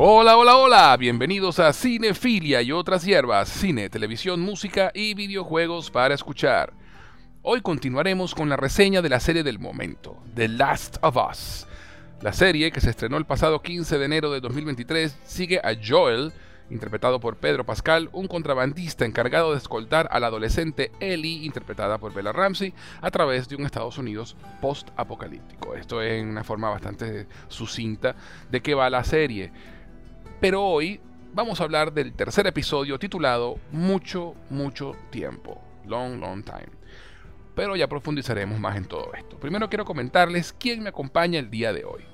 Hola, hola, hola, bienvenidos a Cinefilia y otras hierbas, cine, televisión, música y videojuegos para escuchar. Hoy continuaremos con la reseña de la serie del momento, The Last of Us. La serie, que se estrenó el pasado 15 de enero de 2023, sigue a Joel, interpretado por Pedro Pascal, un contrabandista encargado de escoltar a la adolescente Ellie, interpretada por Bella Ramsey, a través de un Estados Unidos post-apocalíptico. Esto es una forma bastante sucinta de qué va la serie. Pero hoy vamos a hablar del tercer episodio titulado Mucho, mucho tiempo. Long, long time. Pero ya profundizaremos más en todo esto. Primero quiero comentarles quién me acompaña el día de hoy.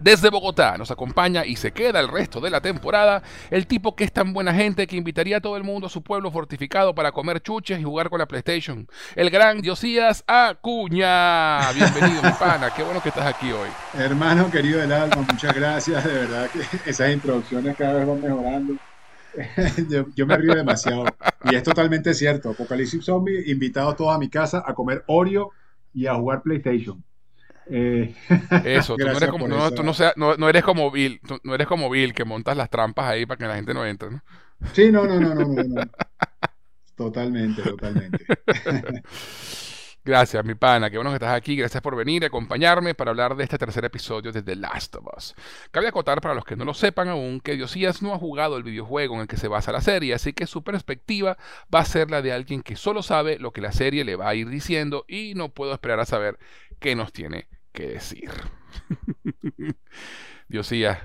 Desde Bogotá nos acompaña y se queda el resto de la temporada el tipo que es tan buena gente que invitaría a todo el mundo a su pueblo fortificado para comer chuches y jugar con la PlayStation. El gran Diosías Acuña. Bienvenido, mi pana. Qué bueno que estás aquí hoy. Hermano querido del alma, muchas gracias. De verdad que esas introducciones cada vez van mejorando. yo, me río demasiado. Y es totalmente cierto. Apocalipsis Zombie, invitado todos a mi casa a comer Oreo y a jugar PlayStation. Eh, eso, tú no eres como, no, eres como Bill, no eres como Bill que montas las trampas ahí para que la gente no entre, ¿no? Sí, no, no, no, no, no. Totalmente, totalmente. Gracias, mi pana. Qué bueno que estás aquí. Gracias por venir a acompañarme para hablar de este tercer episodio de The Last of Us. Cabe acotar para los que no lo sepan aún que Diosías no ha jugado el videojuego en el que se basa la serie, así que su perspectiva va a ser la de alguien que solo sabe lo que la serie le va a ir diciendo y no puedo esperar a saber qué nos tiene que decir. Diosías,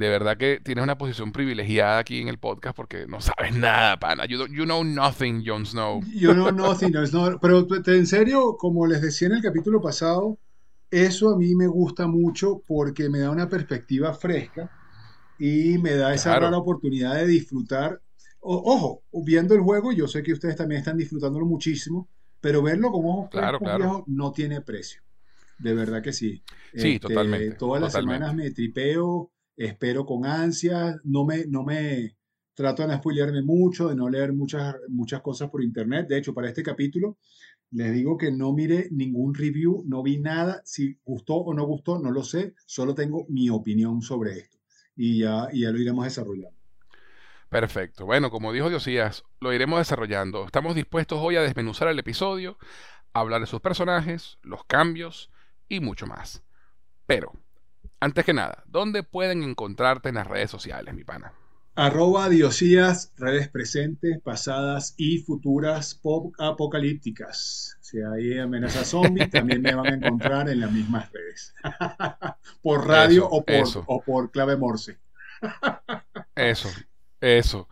de verdad que tienes una posición privilegiada aquí en el podcast porque no sabes nada, pana. You, know nothing, Jon Snow. You know nothing, Jon Snow. Pero en serio, como les decía en el capítulo pasado, eso a mí me gusta mucho porque me da una perspectiva fresca y me da esa rara oportunidad de disfrutar. ojo, viendo el juego, yo sé que ustedes también están disfrutándolo muchísimo, pero verlo con ojos claro, no tiene precio. De verdad que sí. Sí, este, totalmente. Todas las semanas me tripeo, espero con ansias, no me, no me trato de no spoilearme mucho, de no leer muchas, muchas cosas por internet. De hecho, para este capítulo les digo que no mire ningún review, no vi nada, si gustó o no gustó, no lo sé, solo tengo mi opinión sobre esto. Y ya, y ya lo iremos desarrollando. Perfecto. Bueno, como dijo Diosías, lo iremos desarrollando. Estamos dispuestos hoy a desmenuzar el episodio, hablar de sus personajes, los cambios, y mucho más. Pero, antes que nada, ¿dónde pueden encontrarte en las redes sociales, mi pana? Arroba Diosías, redes presentes, pasadas y futuras pop apocalípticas. Si hay amenaza zombie, también me van a encontrar en las mismas redes. por radio o, por, o por clave morse. eso, eso.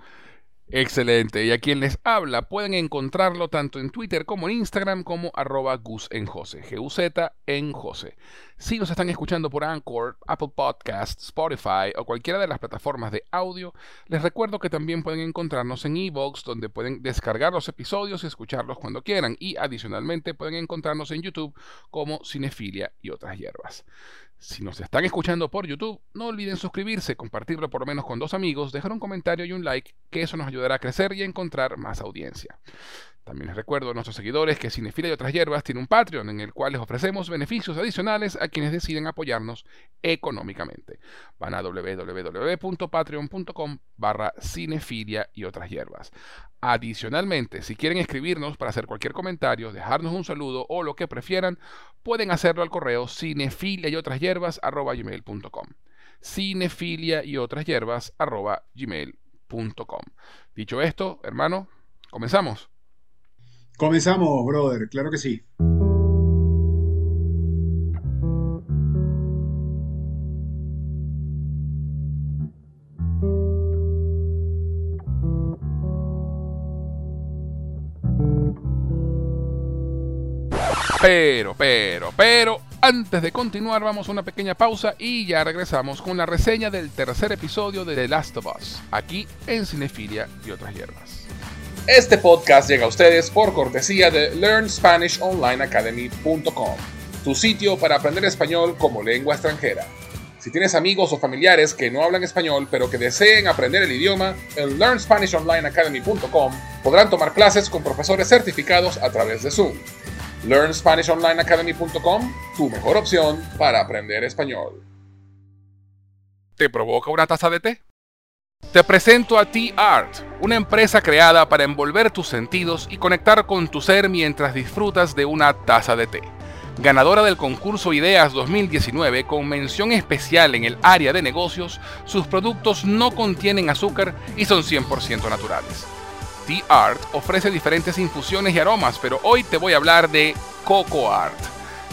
Excelente. Y a quien les habla pueden encontrarlo tanto en Twitter como en Instagram como arroba Gus en Jose, G-U-Z en Jose. Si nos están escuchando por Anchor, Apple Podcasts, Spotify o cualquiera de las plataformas de audio, les recuerdo que también pueden encontrarnos en Evox, donde pueden descargar los episodios y escucharlos cuando quieran. Y adicionalmente pueden encontrarnos en YouTube como Cinefilia y otras hierbas. Si nos están escuchando por YouTube, no olviden suscribirse, compartirlo por lo menos con dos amigos, dejar un comentario y un like, que eso nos ayudará a crecer y a encontrar más audiencia. También les recuerdo a nuestros seguidores que Cinefila y otras hierbas tiene un Patreon en el cual les ofrecemos beneficios adicionales a quienes deciden apoyarnos económicamente. Van a www.patreon.com barra cinefilia y otras hierbas. Adicionalmente, si quieren escribirnos para hacer cualquier comentario, dejarnos un saludo o lo que prefieran, pueden hacerlo al correo cinefilia y otras hierbas arroba gmail.com. Cinefilia y otras hierbas arroba gmail.com. Dicho esto, hermano, comenzamos. Comenzamos, brother, claro que sí. Pero, pero, pero, antes de continuar vamos a una pequeña pausa y ya regresamos con la reseña del tercer episodio de The Last of Us, aquí en Cinefilia y otras hierbas. Este podcast llega a ustedes por cortesía de LearnSpanishOnlineAcademy.com, tu sitio para aprender español como lengua extranjera. Si tienes amigos o familiares que no hablan español pero que deseen aprender el idioma, en LearnSpanishOnlineAcademy.com podrán tomar clases con profesores certificados a través de Zoom. LearnSpanishOnlineAcademy.com, tu mejor opción para aprender español. ¿Te provoca una taza de té? Te presento a T-Art, una empresa creada para envolver tus sentidos y conectar con tu ser mientras disfrutas de una taza de té. Ganadora del concurso Ideas 2019 con mención especial en el área de negocios, sus productos no contienen azúcar y son 100% naturales. T-Art ofrece diferentes infusiones y aromas, pero hoy te voy a hablar de Coco Art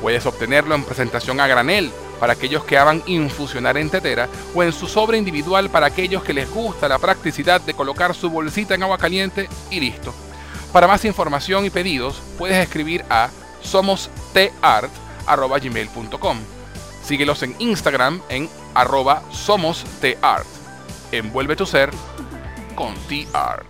Puedes obtenerlo en presentación a granel para aquellos que hagan infusionar en tetera o en su sobre individual para aquellos que les gusta la practicidad de colocar su bolsita en agua caliente y listo. Para más información y pedidos puedes escribir a somostart.gmail.com. Síguelos en Instagram en arroba somostart. Envuelve tu ser con T-Art.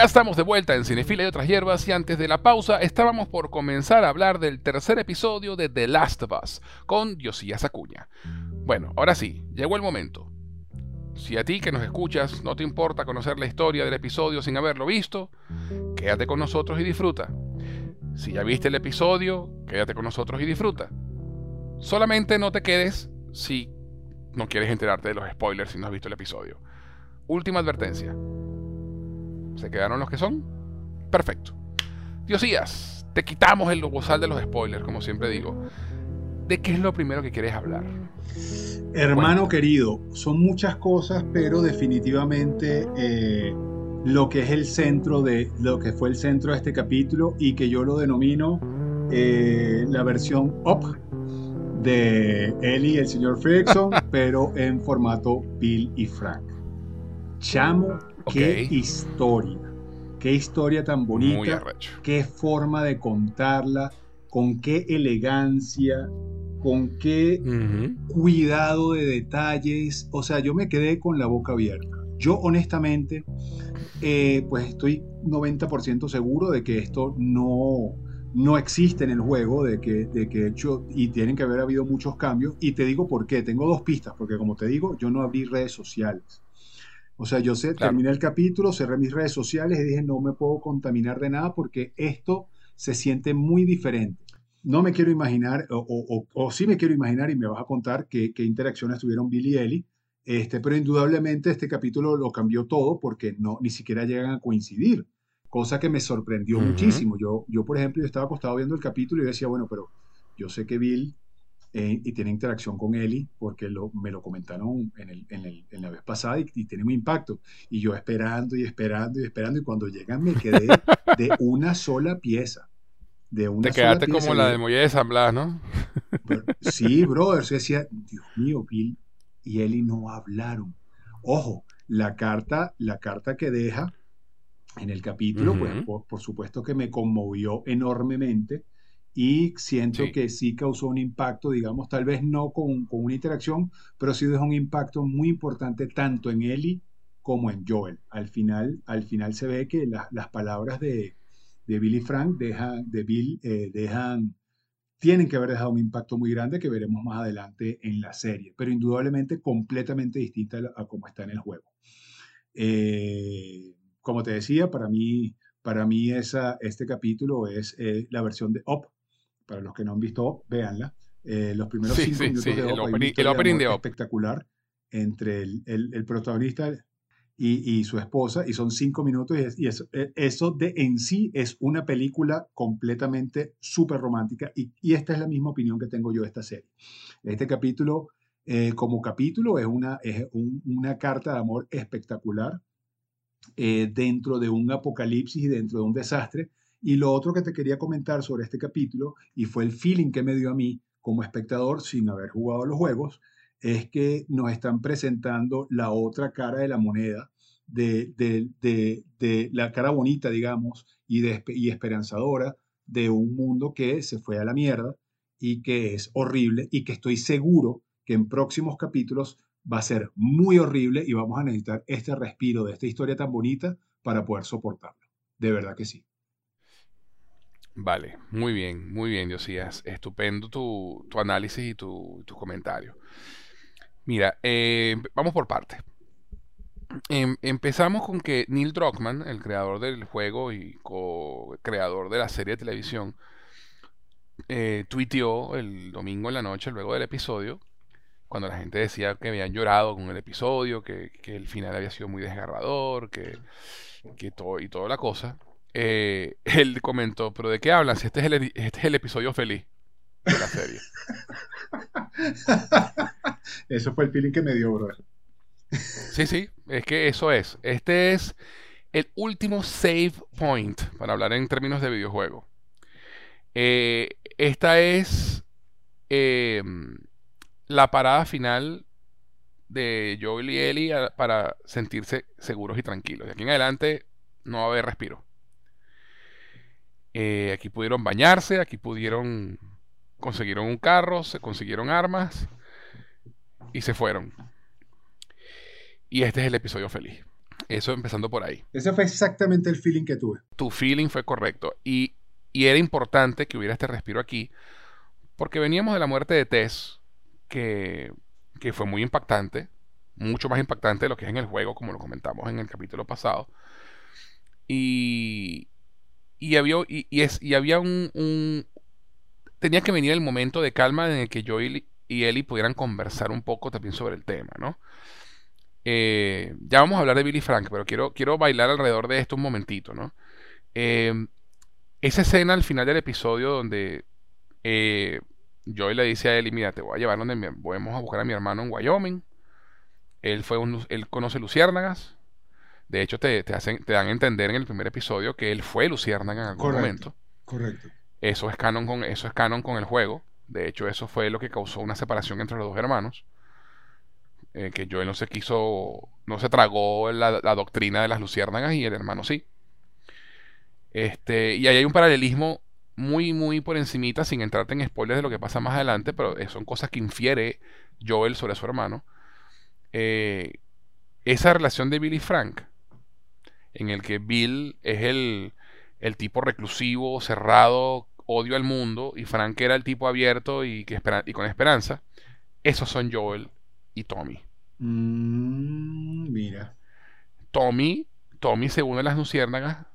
Ya estamos de vuelta en Cinefila y otras hierbas y antes de la pausa estábamos por comenzar a hablar del tercer episodio de The Last of Us con Diosías Acuña. Bueno, ahora sí, llegó el momento. Si a ti que nos escuchas no te importa conocer la historia del episodio sin haberlo visto, quédate con nosotros y disfruta. Si ya viste el episodio, quédate con nosotros y disfruta. Solamente no te quedes si no quieres enterarte de los spoilers si no has visto el episodio. Última advertencia ¿Se quedaron los que son? Perfecto. Diosías, te quitamos el bozal de los spoilers, como siempre digo. ¿De qué es lo primero que quieres hablar? Hermano querido, son muchas cosas, pero definitivamente eh, lo que es el centro de lo que fue el centro de este capítulo y que yo lo denomino eh, la versión up de Ellie y el señor Frickson, pero en formato Bill y Frank. Chamo Qué historia. Qué historia tan bonita. Qué forma de contarla. Con qué elegancia. Con qué cuidado de detalles. O sea, yo me quedé con la boca abierta. Yo honestamente, eh, pues estoy 90% seguro de que esto no, no existe en el juego, de que, de que hecho, y tienen que haber habido muchos cambios. Y te digo por qué. Tengo dos pistas, porque como te digo, yo no abrí redes sociales. O sea, yo sé, terminé el capítulo, cerré mis redes sociales y dije, no me puedo contaminar de nada porque esto se siente muy diferente. No me quiero imaginar, o, sí me quiero imaginar y me vas a contar qué, interacciones tuvieron Billy y Ellie, este, pero indudablemente este capítulo lo cambió todo porque no, ni siquiera llegan a coincidir, cosa que me sorprendió muchísimo. Yo, yo, por ejemplo, yo estaba acostado viendo el capítulo y decía, bueno, pero yo sé que Bill eh, y tiene interacción con Eli, porque lo, me lo comentaron en, el, en, el, en la vez pasada y, tiene un impacto. Y yo esperando y esperando y esperando, y cuando llegan me quedé de una sola pieza. De una Te quedaste como la de Moisés de San Blas, ¿no? sí, brother, se decía, Dios mío, Bill y Ellie no hablaron. Ojo, la carta, la carta que deja en el capítulo, pues por, supuesto que me conmovió enormemente y siento que sí causó un impacto, digamos, tal vez no con, una interacción, pero sí dejó un impacto muy importante tanto en Ellie como en Joel. Al final, al final se ve que las palabras de, de Billy Frank dejan, de Bill eh, dejan, tienen que haber dejado un impacto muy grande que veremos más adelante en la serie, pero indudablemente completamente distinta a, cómo está en el juego. Eh, como te decía, para mí, para mí esa, este capítulo es eh, la versión de Up. Para los que no han visto Up, véanla. los primeros cinco minutos de Up, el opening, de espectacular entre el, el, el protagonista y, su esposa, y son cinco minutos, y, eso, e, eso, de en sí es una película completamente súper romántica, y, esta es la misma opinión que tengo yo de esta serie. Este capítulo, eh, como capítulo, es una, es una carta de amor espectacular eh, dentro de un apocalipsis y dentro de un desastre. Y lo otro que te quería comentar sobre este capítulo, y fue el feeling que me dio a mí como espectador sin haber jugado los juegos, es que nos están presentando la otra cara de la moneda, de, de, la cara bonita, digamos, y, y esperanzadora de un mundo que se fue a la mierda y que es horrible y que estoy seguro que en próximos capítulos va a ser muy horrible y vamos a necesitar este respiro de esta historia tan bonita para poder soportarlo. De verdad que sí. Vale, muy bien, muy bien, Diosías. Estupendo tu, tu análisis y tu, tu comentario. Mira, eh, vamos por partes. Em, empezamos con que Neil Druckmann, el creador del juego y co-creador de la serie de televisión, eh, tuiteó el domingo en la noche, luego del episodio, cuando la gente decía que habían llorado con el episodio, que, el final había sido muy desgarrador, que, todo y toda la cosa. Eh, él comentó, pero ¿de qué hablan? Si este es el, este es el episodio feliz de la serie. eso fue el feeling que me dio, bro. Sí, sí, es que eso es. Este es el último save point, para hablar en términos de videojuego. Eh, esta es em, la parada final de Joel y Ellie para sentirse seguros y tranquilos. De aquí en adelante no va a haber respiro. Eh, aquí pudieron bañarse, aquí pudieron consiguieron un carro, se consiguieron armas y se fueron. Y este es el episodio feliz. Eso empezando por ahí. Ese fue exactamente el feeling que tuve. Tu feeling fue correcto. Y, era importante que hubiera este respiro aquí, porque veníamos de la muerte de Tess, que, que fue muy impactante, mucho más impactante de lo que es en el juego, como lo comentamos en el capítulo pasado. Y, y había, y, es, y había un, tenía que venir el momento de calma en el que Joel y Ellie pudieran conversar un poco también sobre el tema, ¿no? Eh, ya vamos a hablar de Billy Frank, pero quiero, quiero bailar alrededor de esto un momentito, ¿no? Eh, esa escena al final del episodio donde eh, Joel le dice a Ellie, mira, te voy a llevar donde me, vamos a buscar a mi hermano en Wyoming. Él, fue un, él conoce luciérnagas. De hecho, te, te, hacen, te dan a entender en el primer episodio que él fue luciérnaga en algún momento. Correcto. Eso es canon con, eso es canon con el juego. De hecho, eso fue lo que causó una separación entre los dos hermanos. Eh, que Joel no se quiso, no se tragó la, doctrina de las luciérnagas y el hermano sí. Este, y ahí hay un paralelismo muy, muy por encimita, sin entrarte en spoilers de lo que pasa más adelante, pero son cosas que infiere Joel sobre su hermano. Eh, esa relación de Bill y Frank, en el que Bill es el, el tipo reclusivo, cerrado, odio al mundo, y Frank era el tipo abierto y, que y con esperanza, esos son Joel y Tommy. Mm, mira. Tommy, Tommy se une a las luciérnagas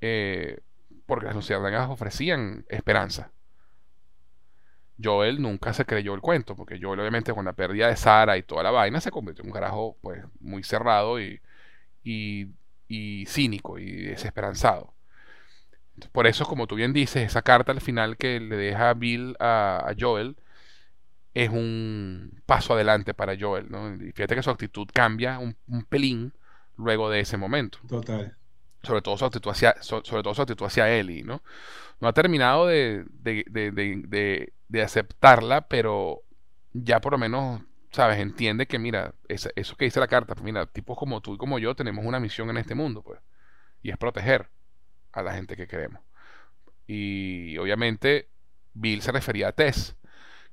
eh, porque las luciérnagas ofrecían esperanza. Joel nunca se creyó el cuento, porque Joel obviamente con la pérdida de Sara y toda la vaina se convirtió en un carajo pues muy cerrado y, y cínico y desesperanzado. Por eso, como tú bien dices, esa carta al final que le deja Bill a, Joel es un paso adelante para Joel, ¿no? Y fíjate que su actitud cambia un, pelín luego de ese momento. Total. sobre todo su actitud hacia, sobre todo su actitud hacia Ellie, ¿no? No ha terminado de, de, aceptarla, pero ya por lo menos, ¿sabes? Entiende que, mira, eso, que dice la carta, pues mira, tipos como tú y como yo tenemos una misión en este mundo, pues, y es proteger a la gente que queremos. Y obviamente Bill se refería a Tess,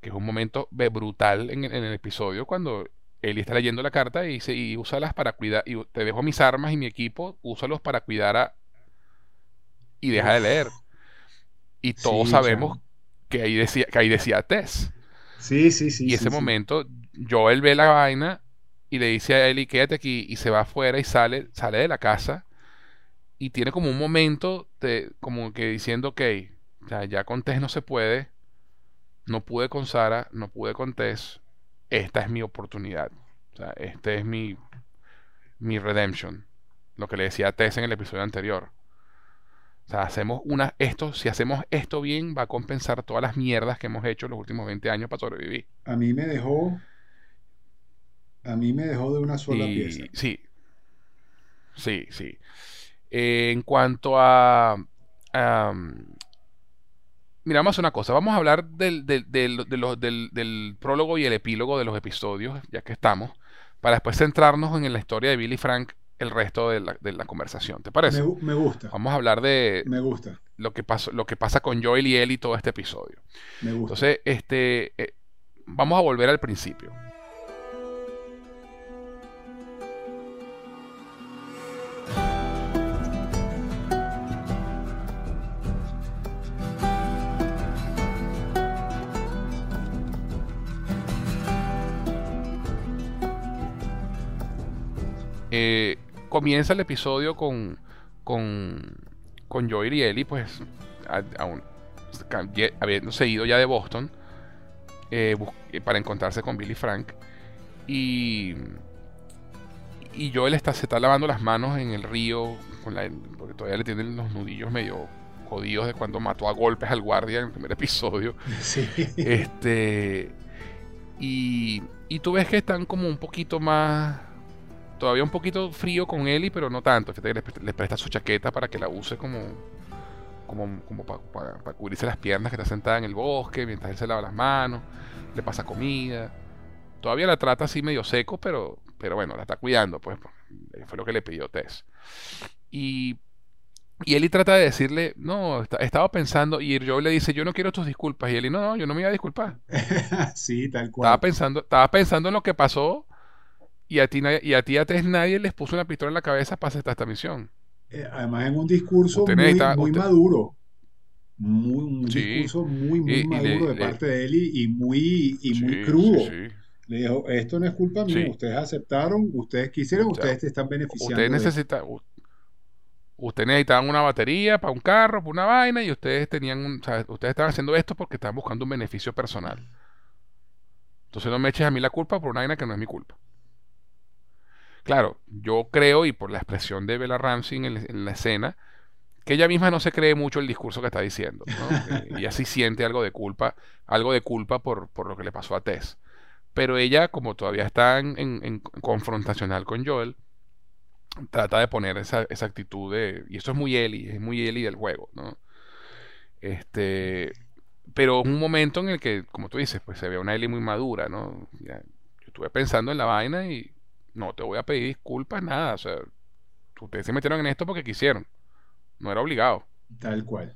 que es un momento brutal en, el episodio cuando Ellie está leyendo la carta y dice, y úsalas para cuidar, y te dejo mis armas y mi equipo, úsalos para cuidar a... Y deja de leer. Y todos sabemos que ahí decía, que ahí decía Tess. Sí, sí, sí. Y ese momento, Joel ve la vaina y le dice a Ellie, quédate aquí, y se va afuera y sale, sale de la casa y tiene como un momento de, como que diciendo, ok, ya con Tess no se puede, no pude con Sara, no pude con Tess, esta es mi oportunidad. O sea, este es mi, mi redemption. Lo que le decía a Tess en el episodio anterior. O sea, hacemos una, esto, si hacemos esto bien, va a compensar todas las mierdas que hemos hecho los últimos 20 años para sobrevivir. A mí me dejó, a mí me dejó de una sola pieza. Sí, sí, sí. Eh, en cuanto a, Mira, vamos a hacer una cosa. Vamos a hablar del, del, prólogo y el epílogo de los episodios, ya que estamos, para después centrarnos en la historia de Billy Frank el resto de la, conversación. ¿Te parece? Me, gusta. Vamos a hablar de. Me gusta. Lo que, pasó, lo que pasa con Joel y Ellie todo este episodio. Me gusta. Entonces, este, eh, vamos a volver al principio. Eh, comienza el episodio con, con, con Joy y Ellie, pues, habiéndose ido ya de Boston eh, eh, para encontrarse con Billy Frank. Y, y Joel está, se está lavando las manos en el río, con la, porque todavía le tienen los nudillos medio jodidos de cuando mató a golpes al guardia en el primer episodio. Sí. Este, y, y tú ves que están como un poquito más todavía un poquito frío con Ellie, pero no tanto. Fíjate que le, presta su chaqueta para que la use como, como, como para, cubrirse las piernas que está sentada en el bosque mientras él se lava las manos, le pasa comida. Todavía la trata así medio seco, pero, pero bueno, la está cuidando, pues, pues fue lo que le pidió Tess. Y, y Ellie trata de decirle, no, estaba pensando, y Joe le dice, yo no quiero tus disculpas. Y Ellie, no, no, yo no me iba a disculpar. sí, tal cual. Estaba pensando, estaba pensando en lo que pasó y a ti, y a, ti nadie les puso una pistola en la cabeza para hacer esta misión. Eh, además en un discurso muy, maduro. Muy, un discurso muy, muy maduro de parte de él y, muy, y muy crudo. le dijo, esto no es culpa mía, ustedes aceptaron, ustedes quisieron, ustedes te están beneficiando. Ustedes necesitan, ustedes necesitaban una batería para un carro, para una vaina, y ustedes tenían un, ustedes estaban haciendo esto porque estaban buscando un beneficio personal. Entonces no me eches a mí la culpa por una vaina que no es mi culpa. Claro, yo creo, y por la expresión de Bella Ramsey en, la escena, que ella misma no se cree mucho el discurso que está diciendo. ¿no? ella sí siente algo de culpa, algo de culpa por, lo que le pasó a Tess. Pero ella, como todavía está en, confrontacional con Joel, trata de poner esa, actitud de. Y eso es muy Ellie, es muy Ellie del juego, ¿no? Este. Pero un momento en el que, como tú dices, pues se ve una Ellie muy madura, ¿no? yo estuve pensando en la vaina y no te voy a pedir disculpas, nada. O sea, ustedes se metieron en esto porque quisieron. No era obligado. Tal cual.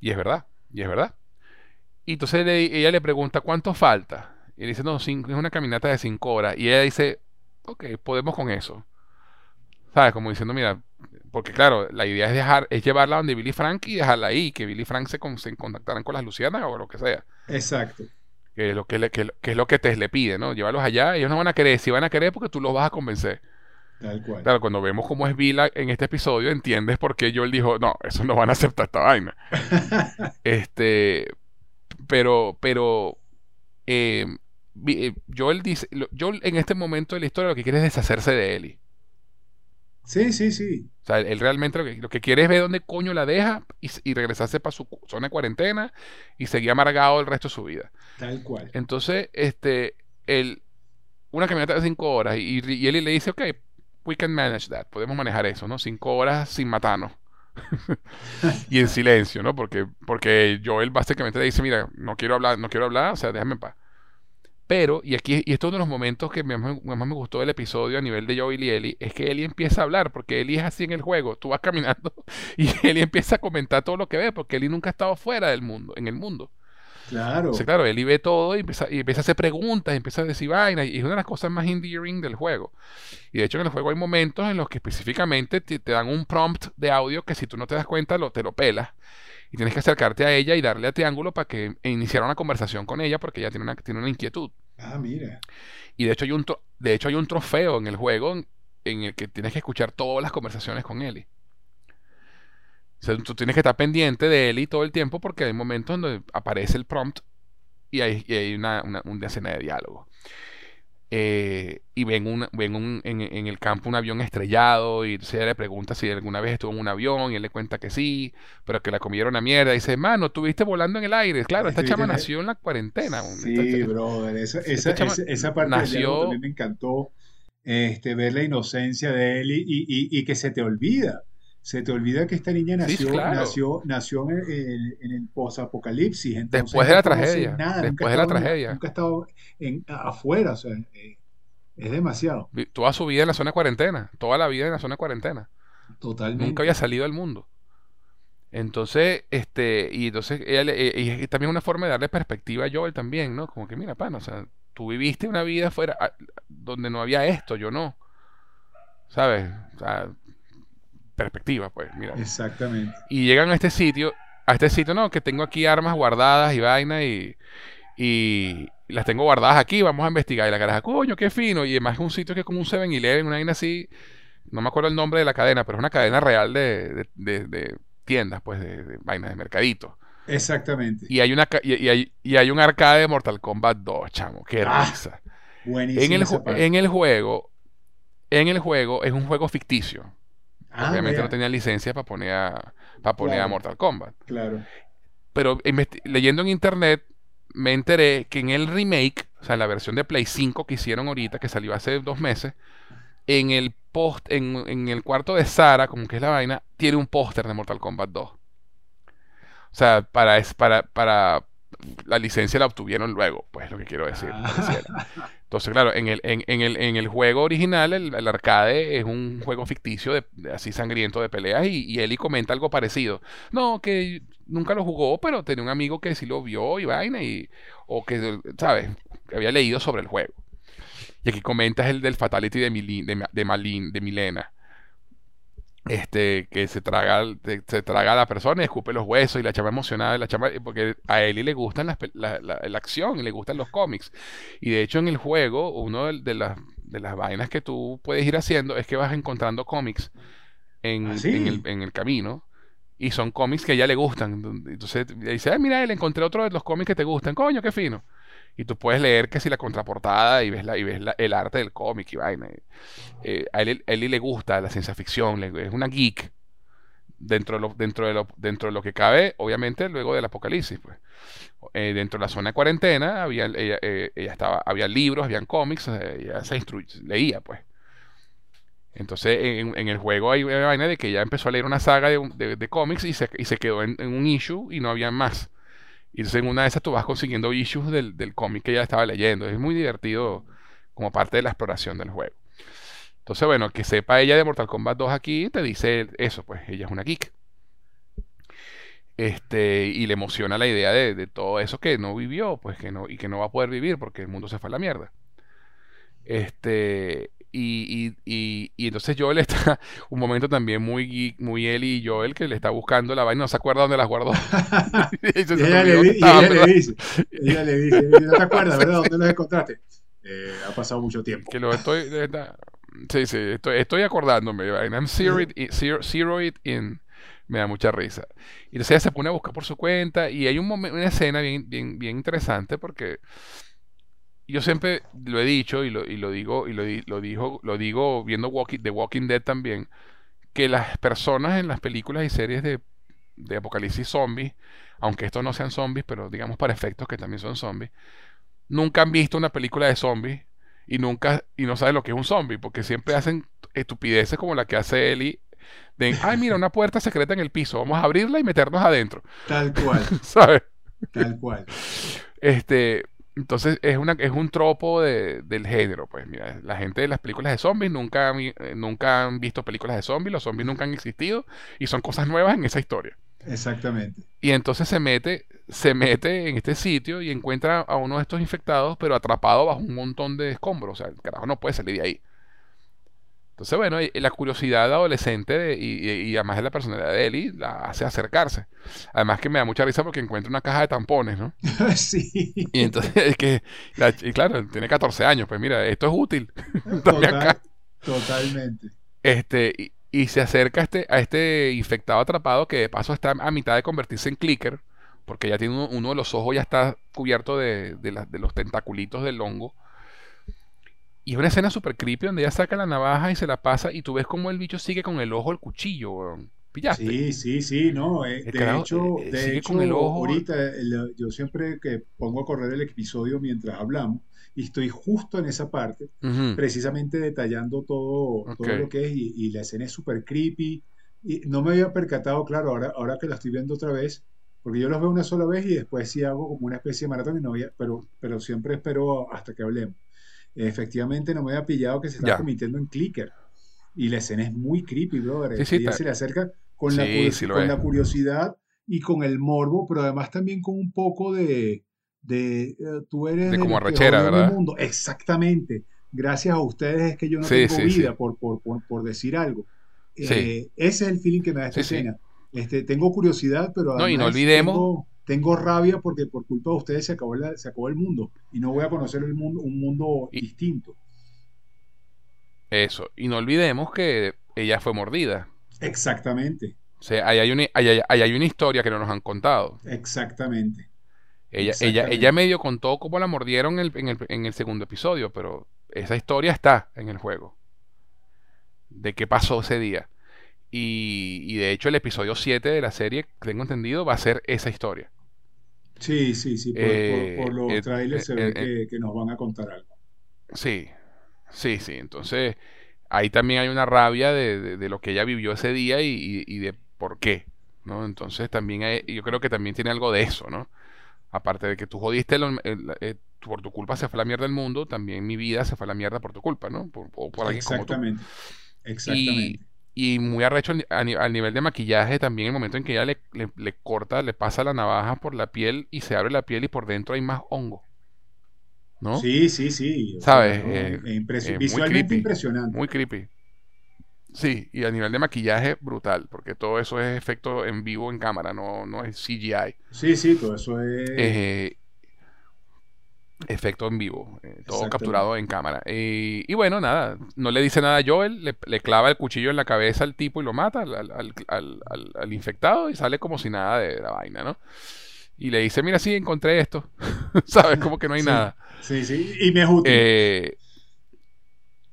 Y es verdad, y es verdad. Y entonces ella le pregunta, ¿cuánto falta? Y él dice, no, es una caminata de cinco horas. Y ella dice, ok, podemos con eso. ¿Sabes? Como diciendo, mira, porque claro, la idea es dejar, es llevarla donde Billy Frank y dejarla ahí, que Billy Frank se, se contactaran con las Lucianas o lo que sea. Exacto que es lo que, le, que, es lo que te le pide, ¿no? Llévalos allá, ellos no van a querer, si van a querer porque tú los vas a convencer. Tal cual. Claro, cuando vemos cómo es Vila en este episodio, entiendes por qué Joel dijo, no, esos no van a aceptar esta vaina. este, pero, pero, eh, eh, Joel dice, Joel en este momento de la historia lo que quiere es deshacerse de Ellie. Sí, sí, sí. O sea, él realmente lo que, quiere es ver dónde coño la deja y, regresarse para su zona de cuarentena y seguir amargado el resto de su vida. Tal cual. Entonces, este, él, una caminata de cinco horas y, y él le dice, ok, we can manage that. Podemos manejar eso, ¿no? Cinco horas sin matarnos. y en silencio, ¿no? Porque, porque Joel básicamente le dice, mira, no quiero hablar, no quiero hablar, o sea, déjame en paz. Pero, y aquí, y esto es uno de los momentos que más, más me gustó del episodio a nivel de Joel y Ellie, es que Ellie empieza a hablar, porque Ellie es así en el juego, tú vas caminando y Ellie empieza a comentar todo lo que ve, porque Ellie nunca ha estado fuera del mundo, en el mundo. Claro. claro, Ellie ve todo y empieza, y empieza a hacer preguntas, y empieza a decir vainas, y es una de las cosas más endearing del juego. Y de hecho en el juego hay momentos en los que específicamente te, dan un prompt de audio que si tú no te das cuenta lo, te lo pelas. Y tienes que acercarte a ella y darle a triángulo para que e iniciara una conversación con ella porque ella tiene una, tiene una inquietud. Ah, mira. Y de hecho hay un, de hecho hay un trofeo en el juego en, el que tienes que escuchar todas las conversaciones con Ellie. O sea, tú tienes que estar pendiente de Ellie todo el tiempo porque hay momentos donde aparece el prompt y hay, hay una, una, escena de diálogo. Eh, y ven, un, ven un, en, en, el campo un avión estrellado y se le pregunta si alguna vez estuvo en un avión y él le cuenta que sí, pero que la comieron a mierda. Y dice, mano, estuviste volando en el aire. Claro, esta chama nació en la cuarentena. Sí, brother, esa, esa, esa, parte nació... me encantó este, ver la inocencia de él y, y, y que se te olvida se te olvida que esta niña nació, nació, nació en, el posapocalipsis. Después de la tragedia. después de la tragedia. Nunca ha estado en, afuera, o sea, eh, es demasiado. Toda su vida en la zona de cuarentena, toda la vida en la zona de cuarentena. Totalmente. Nunca había salido al mundo. Entonces, este, y entonces, eh, y también una forma de darle perspectiva a Joel también, ¿no? Como que, mira, pana, o sea, tú viviste una vida fuera donde no había esto, yo no. ¿Sabes? O sea, perspectiva, pues, mira. Exactamente. Y llegan a este sitio, a este sitio, no, que tengo aquí armas guardadas y vaina y, y las tengo guardadas aquí, vamos a investigar. Y la caraja, coño, qué fino. Y además es un sitio que es como un 7-Eleven, una vaina así, no me acuerdo el nombre de la cadena, pero es una cadena real de, de, tiendas, pues, de, vainas, de mercadito. Exactamente. Y hay, una, y, hay, y hay un arcade de Mortal Kombat 2, chamo, qué ah, risa. En el, en el juego, en el juego es un juego ficticio. Ah, obviamente no tenía licencia para poner a, para poner a Mortal Kombat. Claro. Pero leyendo en internet me enteré que en el remake, o sea, en la versión de Play 5 que hicieron ahorita, que salió hace dos meses, en el post, en, el cuarto de Sara, como que es la vaina, tiene un póster de Mortal Kombat 2. O sea, para, para, para la licencia la obtuvieron luego, pues lo que quiero decir. Ah. Entonces, claro, en el, en, en, el, en el juego original, el, arcade es un juego ficticio de, así sangriento de peleas y, y Eli comenta algo parecido. No, que nunca lo jugó, pero tenía un amigo que sí lo vio y vaina, y, o que, ¿sabes? Que había leído sobre el juego. Y aquí comentas el del Fatality de, de, de, Malin, de Milena este, que se traga, se traga a la persona y escupe los huesos y la chama emocionada, la chama, porque a Eli le gustan la, la, acción y le gustan los cómics. Y de hecho en el juego, uno de, las, de las vainas que tú puedes ir haciendo es que vas encontrando cómics en, ¿Ah, en, el, en el camino. Y son cómics que a ella le gustan. Entonces dice, ah, mira, él encontré otro de los cómics que te gustan. Coño, qué fino y tú puedes leer que si la contraportada y ves, la, y ves el arte del cómic y vaina. Eh, a él, le gusta la ciencia ficción, es una geek dentro de, lo, dentro, de lo, dentro de lo que cabe, obviamente, luego del apocalipsis. Pues. Eh, dentro de la zona de cuarentena había, ella, eh, estaba, había libros, habían cómics, ella se leía, pues. Entonces, en, el juego hay una vaina de que ella empezó a leer una saga de, de, cómics y se, y se quedó en, en, un issue y no había más. Y en una de esas tú vas consiguiendo issues del, del cómic que ella estaba leyendo. Es muy divertido como parte de la exploración del juego. Entonces, bueno, que sepa ella de Mortal Kombat 2 aquí, te dice eso, pues ella es una geek. Este, y le emociona la idea de, de, todo eso que no vivió, pues que no, y que no va a poder vivir porque el mundo se fue a la mierda. Este, y, y, y, entonces Joel está un momento también muy muy él y Joel que le está buscando la vaina, no se acuerda dónde las guardó. y, ella, le, dice, ella le dice, no te acuerdas, ¿verdad? ¿Dónde los encontraste? Eh, ha pasado mucho tiempo. Que lo estoy, sí, sí, estoy, estoy acordándome. I'm zero it, zero, it in. Me da mucha risa. Y entonces ella se pone a buscar por su cuenta y hay un momento, una escena bien, bien, bien interesante porque yo siempre lo he dicho y lo, y lo digo y lo, lo, dijo, lo digo viendo Walking, The Walking Dead también, que las personas en las películas y series de, de apocalipsis zombies, aunque estos no sean zombies, pero digamos para efectos que también son zombies, nunca han visto una película de zombies y nunca y no saben lo que es un zombie, porque siempre hacen estupideces como la que hace Eli. De, ay, mira, una puerta secreta en el piso, vamos a abrirla y meternos adentro. Tal cual. ¿Sabes? Tal cual. Este, entonces es, una, es un tropo de, del género. Pues mira, la gente de las películas de zombies nunca, eh, nunca han visto películas de zombies, los zombies nunca han existido y son cosas nuevas en esa historia. Exactamente. Y entonces se mete, se mete en este sitio y encuentra a uno de estos infectados, pero atrapado bajo un montón de escombros. O sea, el carajo no puede salir de ahí. Entonces, bueno, la curiosidad adolescente y, además de la personalidad de Eli la hace acercarse. Además que me da mucha risa porque encuentra una caja de tampones, ¿no? sí. Y entonces es que, y claro, tiene 14 años, pues mira, esto es útil. totalmente. Este, y, se acerca a este, a este infectado atrapado que de paso está a mitad de convertirse en clicker, porque ya tiene uno, de los ojos ya está cubierto de, de los tentaculitos del hongo. Y es una escena súper creepy donde ella saca la navaja y se la pasa y tú ves cómo el bicho sigue con el ojo el cuchillo, ¿Pillaste? Sí, sí, sí, no. Eh, de hecho, eh, de hecho ahorita yo siempre que pongo a correr el episodio mientras hablamos y estoy justo en esa parte, precisamente detallando todo, todo lo que es y, la escena es súper creepy. Y no me había percatado, claro, ahora, ahora que la estoy viendo otra vez, porque yo los veo una sola vez y después sí hago como una especie de maratón y no pero, pero siempre espero hasta que hablemos efectivamente no me había pillado que se está convirtiendo en clicker. Y la escena es muy creepy, brother. Sí, se le acerca con, la, con la, curiosidad y con el morbo, pero además también con un poco de. de eh, tú eres. De como arrechera, ¿verdad? Mundo. Exactamente. Gracias a ustedes es que yo no tengo vida, por, por, por, decir algo. Eh, ese es el feeling que me da esta escena. Este, tengo curiosidad, pero. No, y no olvidemos tengo rabia porque por culpa de ustedes se acabó, se acabó el mundo y no voy a conocer el mundo, un mundo distinto. Eso, y no olvidemos que ella fue mordida. Exactamente. O sea, ahí hay una, hay una historia que no nos han contado. Exactamente. Ella, ella, ella medio contó cómo la mordieron en el, en el segundo episodio, pero esa historia está en el juego. De qué pasó ese día. Y, de hecho el episodio 7 de la serie, tengo entendido, va a ser esa historia. Sí, sí, sí, por, eh, los eh, trailers se ve eh, que, nos van a contar algo. Sí, sí, sí, entonces ahí también hay una rabia de, lo que ella vivió ese día y, de por qué, ¿no? Entonces también yo creo que también tiene algo de eso, ¿no? Aparte de que tú jodiste, por tu culpa se fue la mierda del mundo, también mi vida se fue a la mierda por tu culpa, ¿no? Por, por Exactamente. Exactamente y muy arrecho al, nivel de maquillaje también el momento en que ella le, corta, le pasa la navaja por la piel y se abre la piel y por dentro hay más hongo. ¿No? Sí, sí, sí. ¿Sabes? Eh, visualmente impresionante. Muy creepy. Sí, y a nivel de maquillaje, brutal, porque todo eso es efecto en vivo en cámara, no, no es CGI. Sí, sí, todo eso es... Eh, efecto en vivo, eh, todo capturado en cámara. y bueno, nada, no le dice nada a Joel, le, clava el cuchillo en la cabeza al tipo y lo mata, al, infectado, y sale como si nada de la vaina, ¿no? Y le dice, mira, sí, encontré esto. ¿Sabes? Como que no hay nada. Sí, sí, y me es útil. Eh,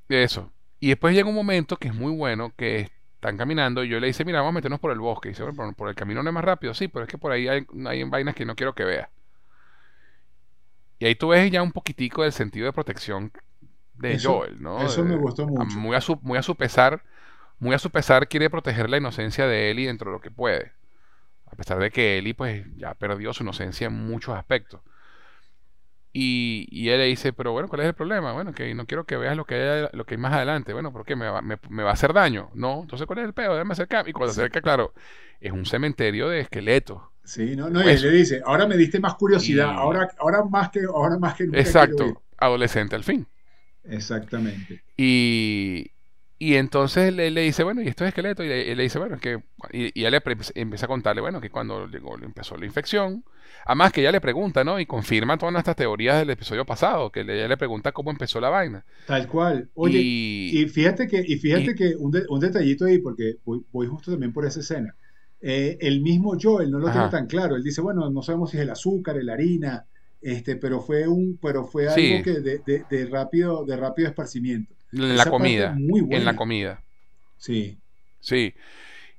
eso. Y después llega un momento que es muy bueno, que están caminando y yo le dice, mira, vamos a meternos por el bosque. Y dice, bueno, por, el camino no es más rápido. Sí, pero es que por ahí hay, hay vainas que no quiero que veas. Y ahí tú ves ya un poquitico del sentido de protección de Joel, ¿no? Eso me gustó mucho. Muy a, su, muy a su pesar, muy a su pesar quiere proteger la inocencia de Ellie dentro de lo que puede. A pesar de que Ellie pues ya perdió su inocencia en muchos aspectos. Y, y, él le dice, pero bueno, ¿cuál es el problema? Bueno, que no quiero que veas lo que hay, lo que hay más adelante. Bueno, ¿por qué? ¿Me va, me, va a hacer daño? No, entonces ¿cuál es el pedo? Déjame acercar. Y cuando se acerca, claro, es un cementerio de esqueletos. Sí, no, no, y él le dice, ahora me diste más curiosidad, ahora, ahora más que, ahora más que nunca. Exacto, adolescente al fin. Exactamente. Y, y entonces él, le dice, bueno, ¿y esto es esqueleto? Y él le dice, bueno, es que. Y, y él le empieza a contarle, bueno, que cuando llegó, empezó la infección. Además, que ella le pregunta, ¿no? Y confirma todas nuestras teorías del episodio pasado, que ella le pregunta cómo empezó la vaina. Tal cual. Oye, y, fíjate que, y fíjate que un, un, detallito ahí, porque voy, voy, justo también por esa escena. Eh, el mismo Joel no lo tiene tan claro. Él dice, bueno, no sabemos si es el azúcar, la harina, este, pero fue un, pero fue algo que de, de, rápido, de rápido esparcimiento. En la comida. Muy En la comida. Sí. Sí.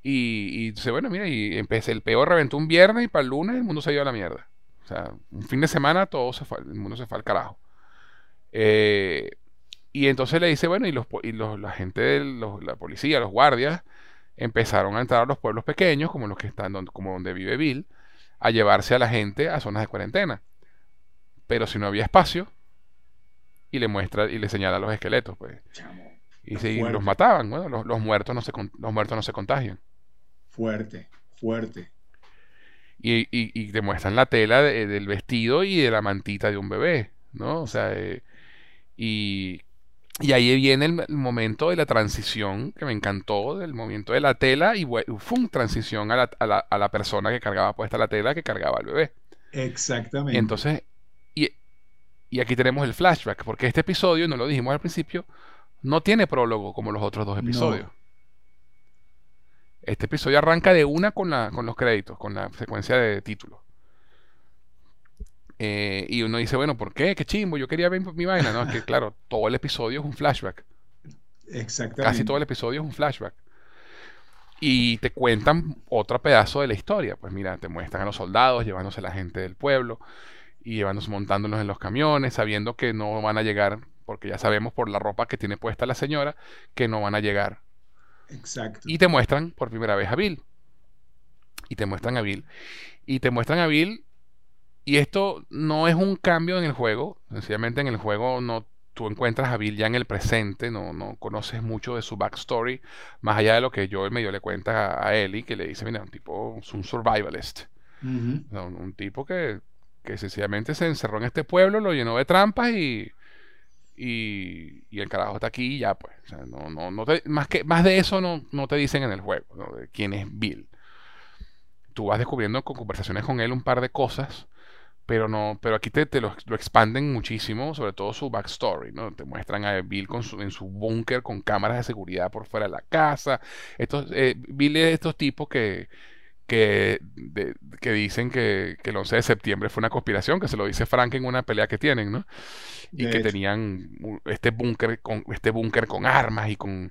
Y, y dice, bueno, mira, y empecé, el peor reventó un viernes y para el lunes el mundo se dio a la mierda. O sea, un fin de semana todo se fue, el mundo se fue al carajo. Eh, y entonces le dice, bueno, y, los, y los, la gente, los, la policía, los guardias, empezaron a entrar a los pueblos pequeños, como los que están, donde, como donde vive Bill, a llevarse a la gente a zonas de cuarentena. Pero si no había espacio, y le muestra y le señala los esqueletos, pues. Y, si los mataban, bueno, los, muertos no se, los muertos no se contagian. Fuerte, fuerte. Y, y, te muestran la tela del vestido y de la mantita de un bebé, ¿no? O sea, eh, y, y ahí viene el, momento de la transición que me encantó, del momento de la tela y fue una transición a la, a, la, a la, persona que cargaba puesta la tela que cargaba al bebé. Exactamente. entonces, y, y aquí tenemos el flashback, porque este episodio, no lo dijimos al principio, no tiene prólogo como los otros dos episodios. Este episodio arranca de una con, la, con los créditos, con la secuencia de títulos. Eh, y uno dice, bueno, ¿por qué? Qué chimbo, yo quería ver mi vaina. No, es que claro, todo el episodio es un flashback. Exactamente. Casi todo el episodio es un flashback. Y te cuentan otro pedazo de la historia. Pues mira, te muestran a los soldados llevándose a la gente del pueblo y llevándose montándolos en los camiones, sabiendo que no van a llegar, porque ya sabemos por la ropa que tiene puesta la señora, que no van a llegar Exacto. Y te muestran por primera vez a Bill. Y te muestran a Bill. Y te muestran a Bill. Y esto no es un cambio en el juego. Sencillamente en el juego no tú encuentras a Bill ya en el presente, no, no conoces mucho de su backstory, más allá de lo que yo medio le cuenta a, Ellie, que le dice, mira, un tipo, es un survivalist. un, tipo que, que sencillamente se encerró en este pueblo, lo llenó de trampas y, y, el carajo está aquí y ya, pues. no, no, no más, que, más de eso no, no te dicen en el juego, de quién es Bill. Tú vas descubriendo con conversaciones con él un par de cosas, pero no pero aquí te, lo, expanden muchísimo, sobre todo su backstory, ¿no? Te muestran a Bill con su, en su búnker con cámaras de seguridad por fuera de la casa. Estos, eh, Bill es de estos tipos que que, que dicen que, el 11 de septiembre fue una conspiración, que se lo dice Frank en una pelea que tienen, ¿no? Y que tenían este búnker con este búnker con armas y con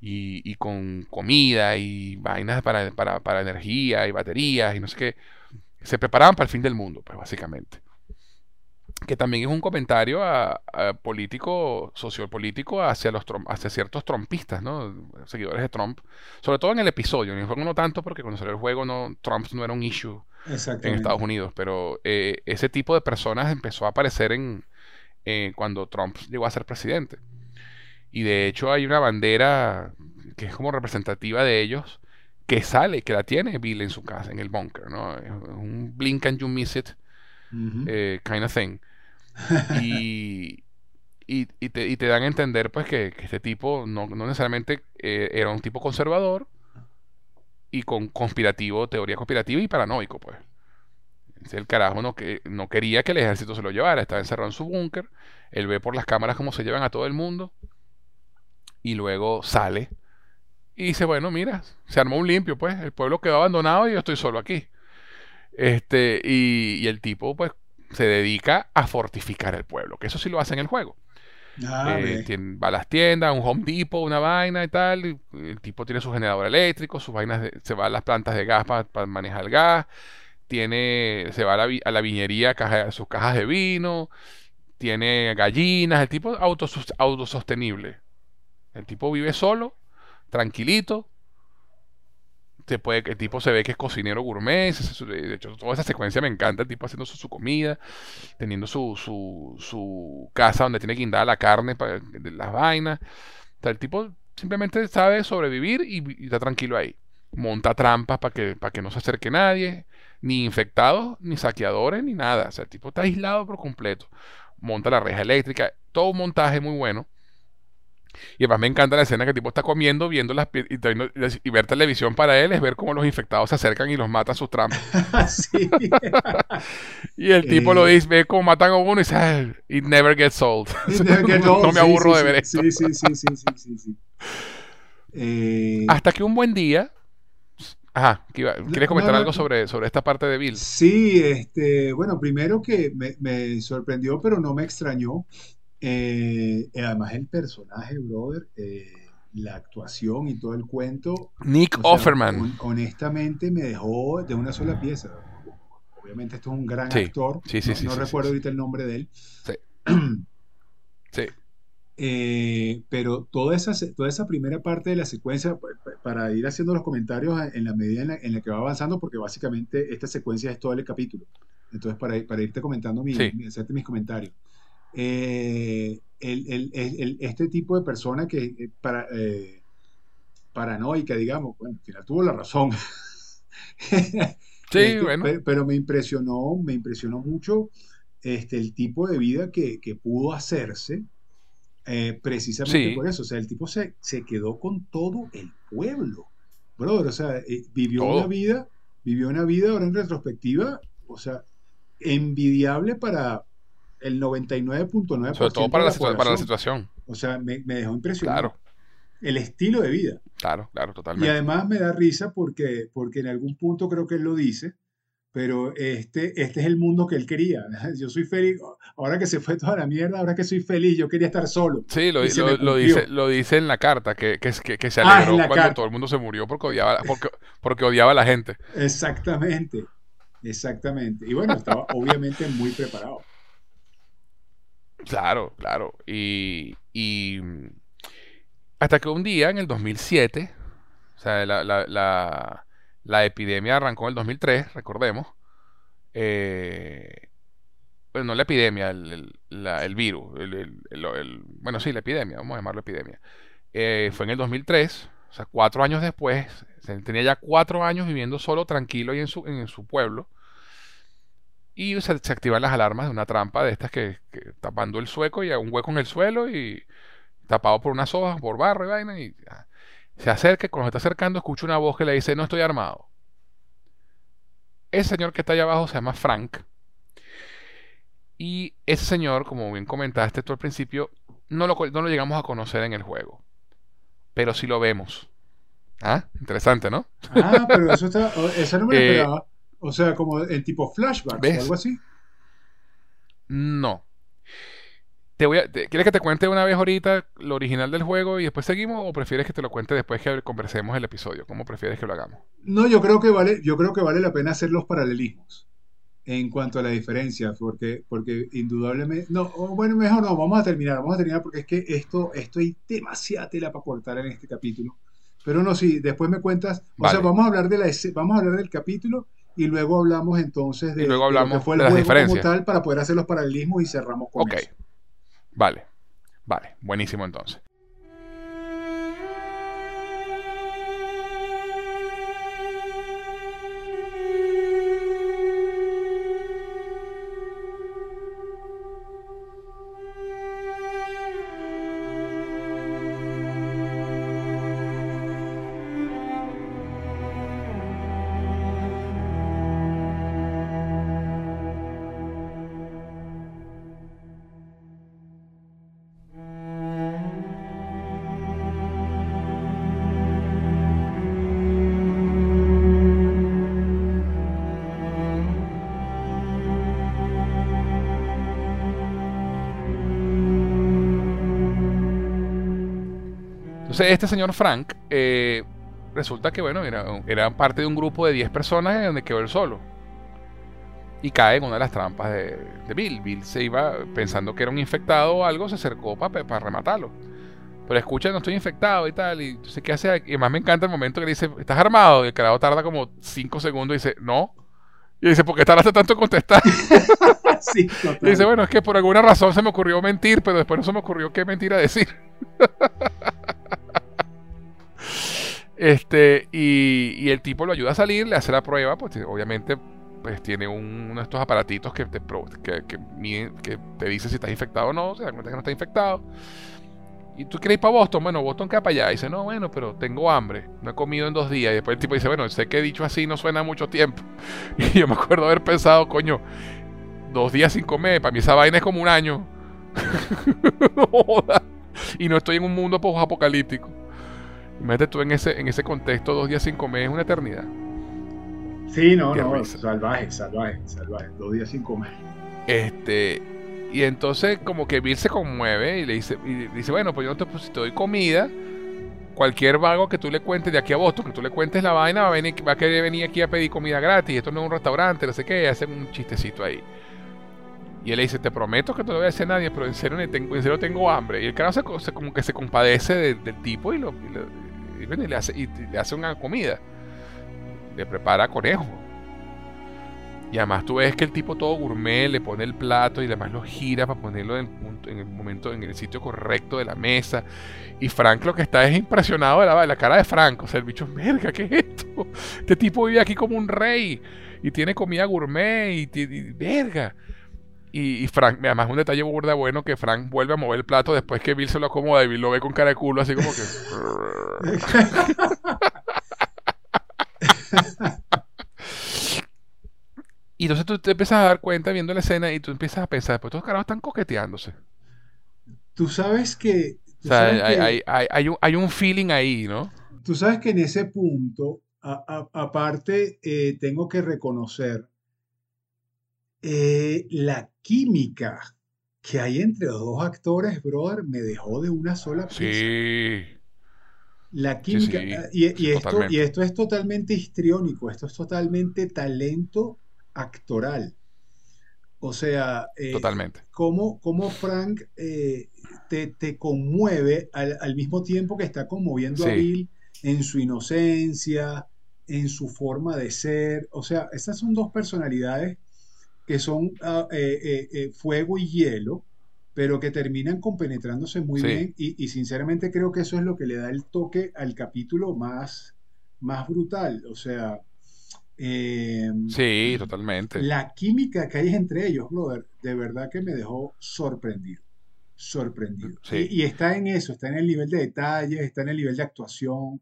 y, con comida y vainas para, para, para energía y baterías y no sé qué. Se preparaban para el fin del mundo, pues básicamente que también es un comentario a, político, sociopolítico hacia los hacia ciertos trompistas, ¿no? Seguidores de Trump. Sobre todo en el episodio. En el juego no tanto, porque cuando salió el juego no, Trump no era un issue en Estados Unidos. Pero eh, ese tipo de personas empezó a aparecer en eh, cuando Trump llegó a ser presidente. Y de hecho hay una bandera que es como representativa de ellos, que sale, que la tiene Bill en su casa, en el bunker, ¿no? Es un blink and you miss it. Eh, kind of thing. y, y, te, y, te, dan a entender pues que, este tipo no, necesariamente eh, era un tipo conservador y con conspirativo, teoría conspirativa y paranoico, pues. El carajo no, que, no quería que el ejército se lo llevara, estaba encerrado en su búnker, él ve por las cámaras cómo se llevan a todo el mundo y luego sale y dice, bueno, mira, se armó un limpio, pues, el pueblo quedó abandonado y yo estoy solo aquí. Este, y, y el tipo, pues, se dedica a fortificar el pueblo, que eso sí lo hace en el juego. Ah, eh, va a las tiendas, un Home Depot, una vaina y tal. el tipo tiene su generador eléctrico, sus vainas, se va a las plantas de gas para, manejar el gas. Tiene, se va a la, a la viñería, caja, sus cajas de vino. Tiene gallinas. El tipo autosostenible. El tipo vive solo, tranquilito, puede, el tipo se ve que es cocinero gourmet, de hecho toda esa secuencia me encanta, el tipo haciendo su, comida, teniendo su, su, casa donde tiene guindada la carne, para, las vainas. el tipo simplemente sabe sobrevivir y, está tranquilo ahí. Monta trampas para que, para que no se acerque nadie, ni infectados, ni saqueadores, ni nada. O sea, el tipo está aislado por completo. Monta la reja eléctrica, todo un montaje muy bueno. Y además me encanta la escena que el tipo está comiendo, viendo las y, y, ver televisión para él es ver cómo los infectados se acercan y los matan sus trampas. y el tipo lo dice, ve cómo matan a uno y dice, ah, it never gets old. no, me aburro de ver esto. Sí, sí, sí, sí, sí, eh, Hasta que un buen día. Ajá, ¿quieres comentar algo sobre, sobre esta parte de Bill? Sí, este, bueno, primero que me, me sorprendió, pero no me extrañó eh, además el personaje, brother, eh, la actuación y todo el cuento. Nick Offerman. honestamente me dejó de una sola pieza. Obviamente esto es un gran actor. Sí, sí, no, sí, no recuerdo ahorita el nombre de él. Sí. sí. Eh, pero toda esa, toda esa primera parte de la secuencia, para ir haciendo los comentarios en la medida en la, que va avanzando, porque básicamente esta secuencia es todo el capítulo. Entonces, para, para irte comentando, mi, hacerte mis comentarios. Eh, este tipo de persona que eh, para, paranoica, digamos, bueno, al final tuvo la razón. Sí, este, bueno. Pero, me impresionó, me impresionó mucho este, el tipo de vida que, que pudo hacerse eh, precisamente por eso. O sea, el tipo se, se, quedó con todo el pueblo. Brother, o sea, eh, vivió una vida, vivió una vida ahora en retrospectiva, o sea, envidiable para el 99.9%. Sobre todo para, la, para la situación. O sea, me, me dejó impresionado. Claro. El estilo de vida. Claro, claro, totalmente. Y además me da risa porque, porque en algún punto creo que él lo dice, pero este, este es el mundo que él quería. Yo soy feliz, ahora que se fue toda la mierda, ahora que soy feliz, yo quería estar solo. Sí, lo, lo, dice, lo dice en la carta, que, que, que se ah, alegró cuando todo el mundo se murió porque odiaba, porque, porque odiaba a la gente. Exactamente, exactamente. Y bueno, estaba obviamente muy preparado. Claro, claro. Y, y hasta que un día, en el 2007, o sea, la, la la epidemia arrancó en el 2003, recordemos. Eh, bueno, no la epidemia, el, el, virus. bueno, sí, la epidemia, vamos a llamarlo epidemia. Eh, fue en el 2003, o sea, cuatro años después. Tenía ya cuatro años viviendo solo, tranquilo y en su, en su pueblo. Y se, activan las alarmas de una trampa de estas que, tapando el sueco y un hueco en el suelo y tapado por unas hojas, por barro y vaina. Y, ah, se acerca, cuando se está acercando, escucha una voz que le dice, no estoy armado. Ese señor que está allá abajo se llama Frank. Y ese señor, como bien comentaste tú al principio, no lo, no lo llegamos a conocer en el juego. Pero sí lo vemos. Ah, interesante, ¿no? Ah, pero eso está, esa no me lo eh, esperaba. O sea, como el tipo flashback o algo así. No. Te voy a, ¿Quieres que te cuente una vez ahorita lo original del juego y después seguimos o prefieres que te lo cuente después que conversemos el episodio? ¿Cómo prefieres que lo hagamos? No, yo creo que vale, yo creo que vale la pena hacer los paralelismos en cuanto a la diferencia, porque, porque indudablemente, no, bueno, mejor no, vamos a terminar, vamos a terminar porque es que esto, esto hay demasiada tela para cortar en este capítulo. Pero no, sí, después me cuentas, o sea, vamos a hablar de la, vamos a hablar del capítulo y luego hablamos entonces de, luego hablamos lo que fue el de juego como tal para poder hacer los paralelismos y cerramos con okay. Vale, vale, buenísimo entonces. Entonces, este señor Frank, eh, resulta que, bueno, era, parte de un grupo de 10 personas en donde quedó él solo. Y cae en una de las trampas de, Bill. Bill se iba pensando que era un infectado o algo, se acercó para rematarlo. Pero escucha, no estoy infectado y tal. Y entonces, ¿qué hace? Y además me encanta el momento que dice, ¿estás armado? Y el creador tarda como 5 segundos y dice, no. Y dice, ¿por qué tardaste tanto en contestar? sí, y dice, bueno, es que por alguna razón se me ocurrió mentir, pero después no se me ocurrió qué mentira decir. Este, y, el tipo lo ayuda a salir, le hace la prueba, pues obviamente pues tiene uno de estos aparatitos que te, que, que, te dice si estás infectado o no, se da cuenta que no está infectado. ¿Y tú quieres ir para Boston? Bueno, Boston queda para allá. Dice, no, bueno, pero tengo hambre. No he comido en dos días. Y después el tipo dice, bueno, sé que he dicho así no suena mucho tiempo. Y yo me acuerdo haber pensado, coño, dos días sin comer. Para mí esa vaina es como un año. y no estoy en un mundo post-apocalíptico. Imagínate tú en ese, en ese contexto, dos días sin comer es una eternidad. Sí, no, no, salvaje, salvaje, salvaje, dos días sin comer. Este, y entonces como que Bill se conmueve y le dice, y dice bueno, pues yo te, pues, si te doy comida, cualquier vago que tú le cuentes de aquí a Boston, que tú le cuentes la vaina, va a, venir, va a querer venir aquí a pedir comida gratis, esto no es un restaurante, no sé qué, hacen un chistecito ahí. Y él le dice, te prometo que no lo voy a decir a nadie, pero en serio, tengo, en serio tengo hambre. Y el carajo se, como que se compadece del tipo y, lo, le hace, una comida. Le prepara conejo. Y además tú ves que el tipo todo gourmet le pone el plato y además lo gira para ponerlo en, el momento, en el sitio correcto de la mesa. Y Frank lo que está es impresionado de la, cara de Frank. O sea, el bicho, verga, ¿qué es esto? Este tipo vive aquí como un rey y tiene comida gourmet y, y verga. Y, Frank, además un detalle burda bueno que Frank vuelve a mover el plato después que Bill se lo acomoda y Bill lo ve con cara de culo así como que... y entonces tú te empiezas a dar cuenta viendo la escena y tú empiezas a pensar, pues estos carajos están coqueteándose. Tú sabes que... o sea, hay, un, hay, un, feeling ahí, ¿no? Tú sabes que en ese punto, aparte, eh, tengo que reconocer eh, la química que hay entre los dos actores, brother, me dejó de una sola pieza. Sí. La química. Ah, y, esto, y, esto, es totalmente histriónico, esto es totalmente talento actoral. O sea, eh, totalmente. Cómo, Frank eh, te, conmueve al, mismo tiempo que está conmoviendo a Bill en su inocencia, en su forma de ser. O sea, estas son dos personalidades que son ah, eh, fuego y hielo, pero que terminan compenetrándose muy bien y, sinceramente creo que eso es lo que le da el toque al capítulo más, más brutal. O sea... Em, sí, totalmente. La química que hay entre ellos, brother, de verdad que me dejó sorprendido. Sorprendido. Y, está en eso, está en el nivel de detalles, está en el nivel de actuación,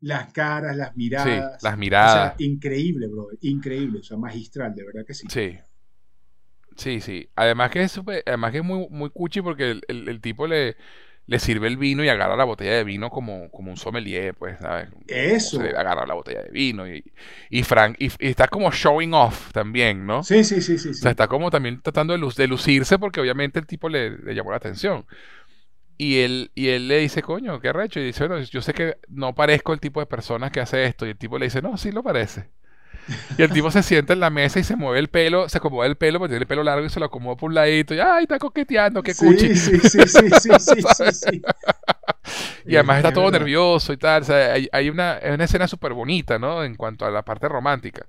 las caras, las miradas. las miradas. increíble, brother, increíble, o sea, magistral, de verdad que sí. Sí. Sí, sí. Además que es, además que es muy, muy cuchi porque el, tipo le, le sirve el vino y agarra la botella de vino como, como un sommelier, pues, ¿sabes? Eso. Se agarra la botella de vino y, y Frank, y, está como showing off también, ¿no? Sí, sí, sí, sí. O sea, está como también tratando de, de lucirse porque obviamente el tipo le, le, llamó la atención. Y él, y él le dice, coño, qué recho. Y dice, bueno, yo sé que no parezco el tipo de persona que hace esto. Y el tipo le dice, no, sí lo parece. Y el tipo se sienta en la mesa y se mueve el pelo, se acomoda el pelo, porque tiene el pelo largo y se lo acomoda por un ladito. Y ¡ay, está coqueteando! ¡Qué cuchi! Sí, sí, sí, sí, sí, sí, Y además está todo nervioso y tal. O sea, hay, una, una escena súper bonita, ¿no? En cuanto a la parte romántica.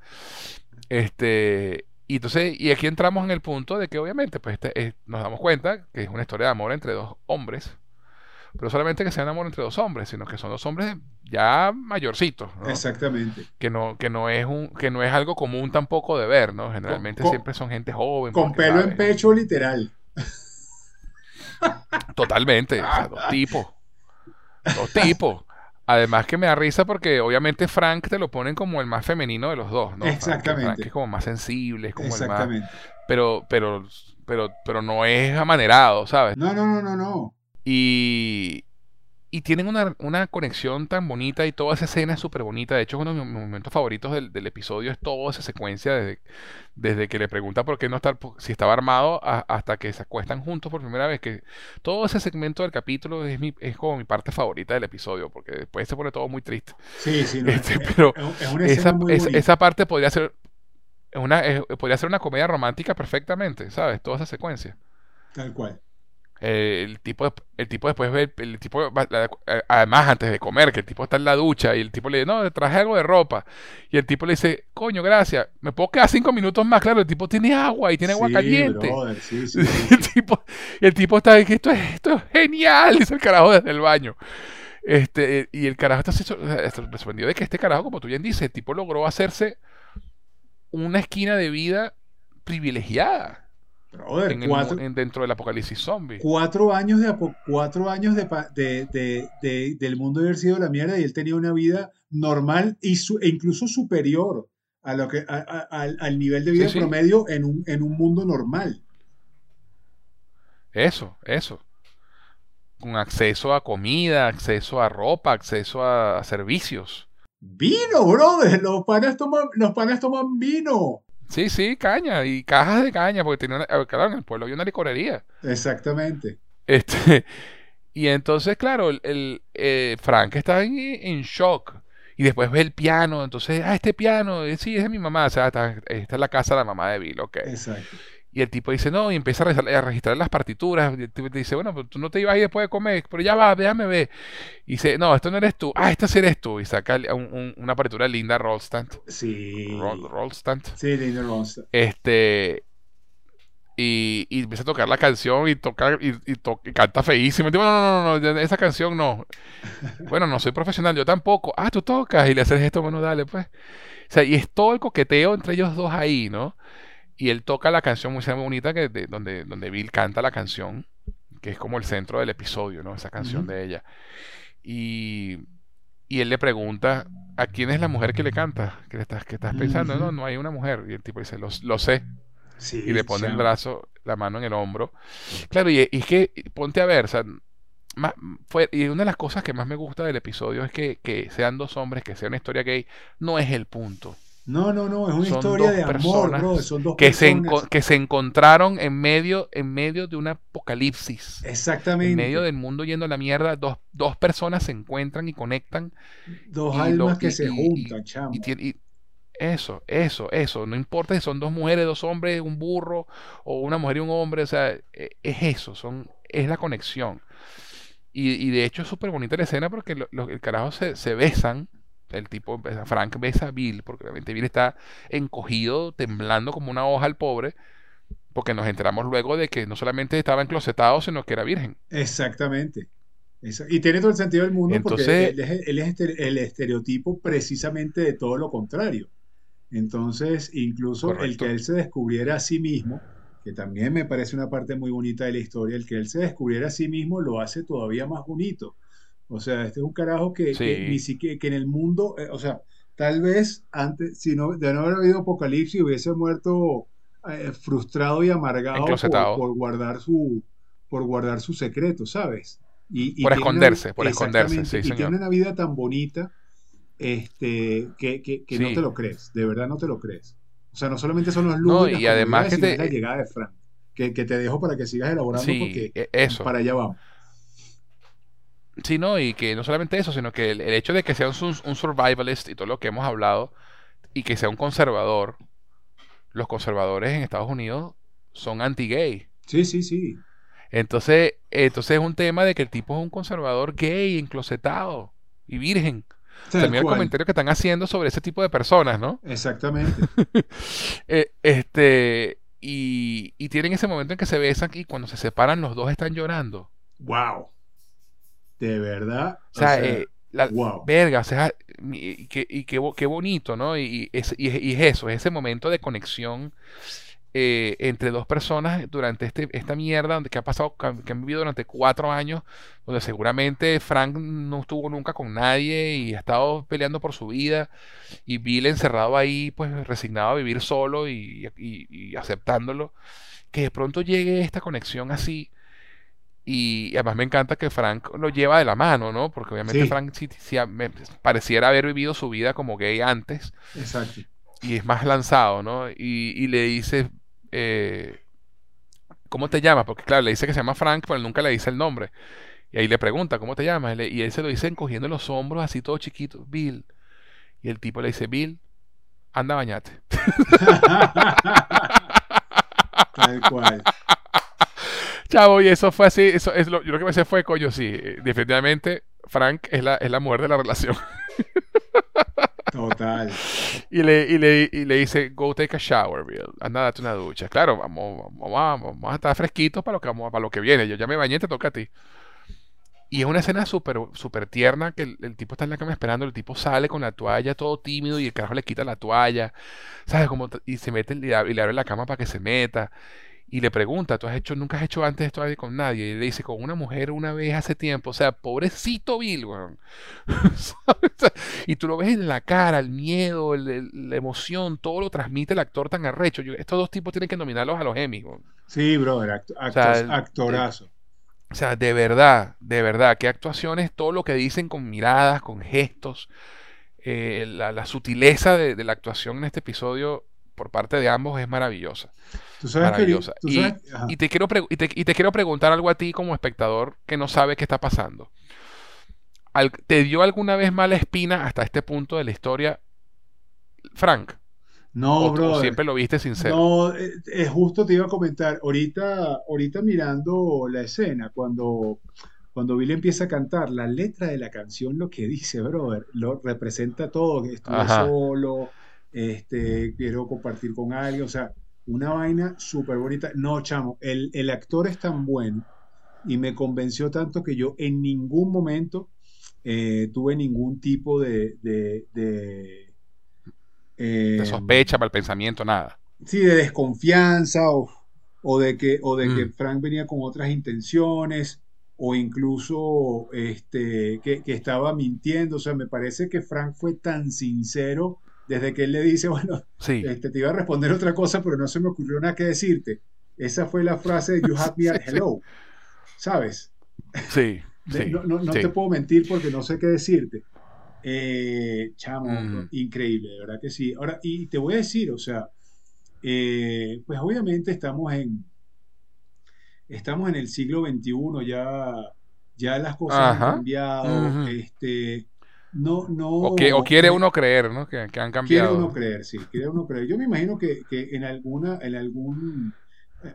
Este. Y entonces, y aquí entramos en el punto de que obviamente, pues este, nos damos cuenta que es una historia de amor entre dos hombres pero solamente que sean amor entre dos hombres, sino que son dos hombres ya mayorcitos. Exactamente. Que no, que no es un, que no es algo común tampoco de ver, ¿no? Generalmente siempre son gente joven. Con pelo en pecho, literal. Totalmente. o sea, dos tipos. Dos tipos. Además que me da risa porque obviamente Frank te lo ponen como el más femenino de los dos, ¿no? Exactamente. Frank, es como más sensible, es como el más. Pero, pero, pero, pero no es amanerado, ¿sabes? No, no, no, no, no. Y, y tienen una, una, conexión tan bonita y toda esa escena es súper bonita. De hecho, uno de mis momentos favoritos del, del, episodio es toda esa secuencia desde, desde que le pregunta por qué no está, si estaba armado hasta que se acuestan juntos por primera vez. Que todo ese segmento del capítulo es, mi, es como mi parte favorita del episodio, porque después se pone todo muy triste. Sí, sí, este, pero esa, esa, parte podría ser una, podría ser una comedia romántica perfectamente, ¿sabes? Toda esa secuencia. Tal cual. Eh, el tipo el tipo después ve el tipo eh, además antes de comer que el tipo está en la ducha y el tipo le dice no traje algo de ropa y el tipo le dice coño gracias me puedo quedar cinco minutos más claro el tipo tiene agua y tiene agua caliente. el tipo el tipo está que esto es esto es genial dice el carajo desde el baño. Este y el carajo está sorprendido de que este carajo como tú bien dices el tipo logró hacerse una esquina de vida privilegiada dentro del apocalipsis zombie. Cuatro años, de, cuatro años de, del mundo haber sido la mierda y él tenía una vida normal y e incluso superior a lo que, al nivel de vida promedio En, un, en un mundo normal. Eso, eso. Con acceso a comida, acceso a ropa, acceso a, servicios. Vino, brother. Los panes toman, los panes toman vino. Sí, sí, caña y cajas de caña, porque tenía una, claro, en el pueblo había una licorería. Exactamente. Este, y entonces, claro, el, eh, Frank está en, shock. Y después ve el piano, entonces, ah, este piano, eh, sí, es de mi mamá, o sea, esta, es la casa de la mamá de Bill, ok. Exacto. Y el tipo dice, no, y empieza a registrar, las partituras. Y el tipo dice, bueno, pues tú no te ibas ahí después de comer, pero ya va, déjame ver. Y dice, no, esto no eres tú. Ah, esto sí eres tú. Y saca una partitura linda, Rollstand. Sí. Rollstand. Sí, linda Rollstand. Este. Y, y, empieza a tocar la canción y tocar y, y, canta feísimo. Y digo, no, no, no, no, esa canción no. bueno, no soy profesional, yo tampoco. Ah, tú tocas y le haces esto, bueno, dale, pues. O sea, y es todo el coqueteo entre ellos dos ahí, ¿no? Y él toca la canción muy bonita que donde, donde Bill canta la canción, que es como el centro del episodio, ¿no? Esa canción de ella. Y, y, él le pregunta, ¿a quién es la mujer que le canta? ¿Qué estás, qué estás pensando? No, no hay una mujer. Y el tipo dice, lo, lo sé. y le pone el brazo, la mano en el hombro. Claro, y, es que, ponte a ver, o sea, fue, y una de las cosas que más me gusta del episodio es que, que sean dos hombres, que sea una historia gay, no es el punto. No, no, no, es una historia de amor, bro. Son dos que personas. Se que se encontraron en medio, en medio de un apocalipsis. Exactamente. En medio del mundo yendo a la mierda, dos, dos personas se encuentran y conectan. Dos almas que se juntan, chamo. Eso, eso, eso. No importa si son dos mujeres, dos hombres, un burro, o una mujer y un hombre. O sea, e, es eso, son, es la conexión. Y, de hecho es súper bonita la escena porque el carajo se, se besan el tipo, Frank besa a Bill, porque realmente Bill está encogido, temblando como una hoja al pobre, porque nos enteramos luego de que no solamente estaba enclosetado, sino que era virgen. Exactamente. Y tiene todo el sentido del mundo porque él es, el estereotipo precisamente de todo lo contrario. Entonces, incluso el que él se descubriera a sí mismo, que también me parece una parte muy bonita de la historia, el que él se descubriera a sí mismo lo hace todavía más bonito o sea, este es un carajo que, ni siquiera, que en el mundo, eh, o sea, tal vez antes, si no, de no haber habido apocalipsis, hubiese muerto eh, frustrado y amargado por, guardar su, por guardar su secreto, ¿sabes? Y, por esconderse, por esconderse, sí, y tiene una vida tan bonita este, que, que, no te lo crees, de verdad no te lo crees. O sea, no solamente son los lujos y, además que te... la llegada de Frank, que, te dejo para que sigas elaborando porque e, eso. para allá vamos. Sí, no, y que no solamente eso, sino que el, hecho de que sea un, un, survivalist y todo lo que hemos hablado, y que sea un conservador, los conservadores en Estados Unidos son anti-gay. Sí, sí, sí. Entonces, entonces es un tema de que el tipo es un conservador gay, enclosetado y virgen. También el comentario que están haciendo sobre ese tipo de personas, ¿no? Exactamente. Eh, este, y, y tienen ese momento en que se besan y cuando se separan los dos están llorando. ¡Wow! De verdad. O sea, eh, la, verga, o sea, y, y qué, bonito, ¿no? Y, es, y, es eso, es ese momento de conexión eh, entre dos personas durante este, esta mierda que ha pasado, que han vivido durante cuatro años, donde seguramente Frank no estuvo nunca con nadie y ha estado peleando por su vida, y Bill encerrado ahí, pues resignado a vivir solo y, y aceptándolo, que de pronto llegue esta conexión así y además me encanta que Frank lo lleva de la mano, ¿no? Porque obviamente Frank sí, pareciera haber vivido su vida como gay antes. Exacto. Y es más lanzado, ¿no? Y, le dice, eh, ¿cómo te llamas? Porque claro, le dice que se llama Frank, pero nunca le dice el nombre. Y ahí le pregunta, ¿cómo te llamas? Y él se lo dice encogiendo los hombros, así todo chiquito, Bill. Y el tipo le dice, Bill, anda bañate. Tal cual. Chavo, y eso fue así, eso es lo, yo lo que pensé fue, coño, sí, eh, definitivamente Frank es la, es la mujer de la relación. Total. Y le, y le, y le dice, go take a shower, Bill. Anda, date una ducha. Claro, vamos, vamos, vamos a estar fresquitos para lo que, vamos, para lo que viene. Yo ya me bañé, te toca a ti. Y es una escena súper super tierna que el, tipo está en la cama esperando, el tipo sale con la toalla todo tímido y el carajo le quita la toalla, ¿sabes? Como, y se mete y le abre la cama para que se meta y le pregunta, ¿tú has hecho, nunca has hecho antes esto con nadie? Y le dice, con una mujer una vez hace tiempo. O sea, pobrecito Bill, y tú lo ves en la cara, el miedo, la emoción, todo lo transmite el actor tan arrecho. estos dos tipos tienen que nominarlos a los Emmy, Sí, brother, actorazo. o sea, de verdad, de verdad, qué actuaciones, todo lo que dicen con miradas, con gestos, eh, la, sutileza de la actuación en este episodio por parte de ambos es maravillosa maravillosa. y, te quiero y, te, quiero preguntar algo a ti como espectador que no sabe qué está pasando. ¿Te dio alguna vez mala espina hasta este punto de la historia, Frank? No, bro. siempre lo viste sincero. No, es eh, eh, justo te iba a comentar. Ahorita, ahorita mirando la escena, cuando, cuando Billy empieza a cantar, la letra de la canción lo que dice, brother, lo representa todo. Estoy solo, este, quiero compartir con alguien. O sea, una vaina súper bonita. No, chamo, el, el actor es tan bueno y me convenció tanto que yo en ningún momento eh, tuve ningún tipo de, de, de, eh, sospecha para el pensamiento, nada. Sí, de desconfianza o, de, que, o de que mm. Frank venía con otras intenciones o incluso este, que, estaba mintiendo. O sea, me parece que Frank fue tan sincero desde que él le dice, bueno, este, te iba a responder otra cosa, pero no se me ocurrió nada que decirte. Esa fue la frase de You have me at hello. ¿Sabes? Sí no, te puedo mentir porque no sé qué decirte. Eh, chamo, mm. increíble, de verdad que sí. Ahora, y te voy a decir, o sea, eh, pues obviamente estamos en, estamos en el siglo XXI, ya, ya las cosas han cambiado, este, no, no, o, que, o quiere uno creer, ¿no? Que, que, han cambiado. Quiere uno creer, sí, quiere uno creer. Yo me imagino que, que en alguna, en algún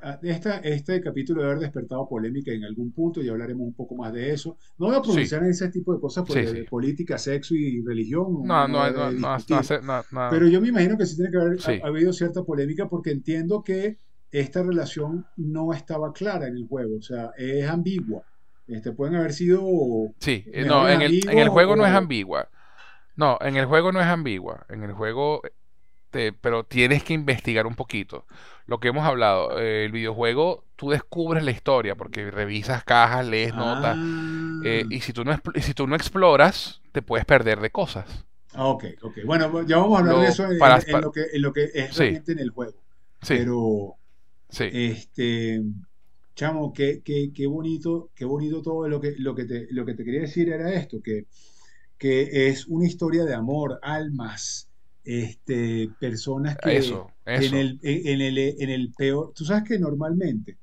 Ah, esta, este capítulo debe haber despertado polémica en algún punto y hablaremos un poco más de eso. No voy a pronunciar en ese tipo de cosas porque de política, sexo y religión. No, no, no, no, Pero yo me imagino que sí tiene que haber habido cierta polémica porque entiendo que esta relación no estaba clara en el juego, o sea, es ambigua. Este, pueden haber sido. Sí, no, en el, en el juego no es ambigua. No, en el juego no es ambigua. En el juego pero tienes que investigar un poquito. Lo que hemos hablado, eh, el videojuego, tú descubres la historia porque revisas cajas, lees notas, eh, ah. y si tú, no, si tú no exploras, te puedes perder de cosas. Ah, ok, ok. Bueno, ya vamos a hablar de eso en, lo que, en, lo que, es realmente en el juego. Sí. Pero, sí. este, chamo, qué, qué, qué, bonito, qué bonito todo lo que, lo que, te, lo que te quería decir era esto, que, que es una historia de amor, almas, este, personas que En, el, en, el, en el peor, tú sabes que normalmente,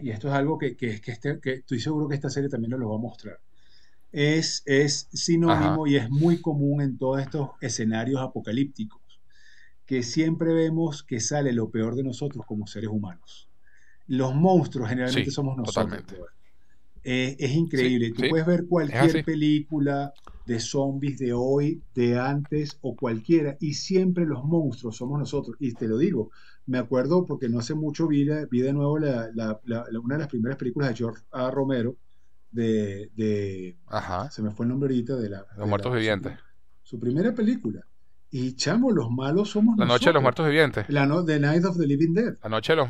y esto es algo que, que, que, este, que estoy seguro que esta serie también nos lo va a mostrar, es, es sinónimo y es muy común en todos estos escenarios apocalípticos, que siempre vemos que sale lo peor de nosotros como seres humanos. Los monstruos generalmente somos nosotros. Eh, es increíble. Tú puedes ver cualquier película, de zombies de hoy, de antes o cualquiera, y siempre los monstruos somos nosotros. Y te lo digo, me acuerdo porque no hace mucho vi, vi de nuevo la, una de las primeras películas de George A. Romero, de, se me fue el nombre ahorita, de la... Los Muertos Vivientes. Su, primera película. Y chamo, los malos somos nosotros. La Noche de los Muertos Vivientes. La no, The Night of the Living Dead. La Noche de los...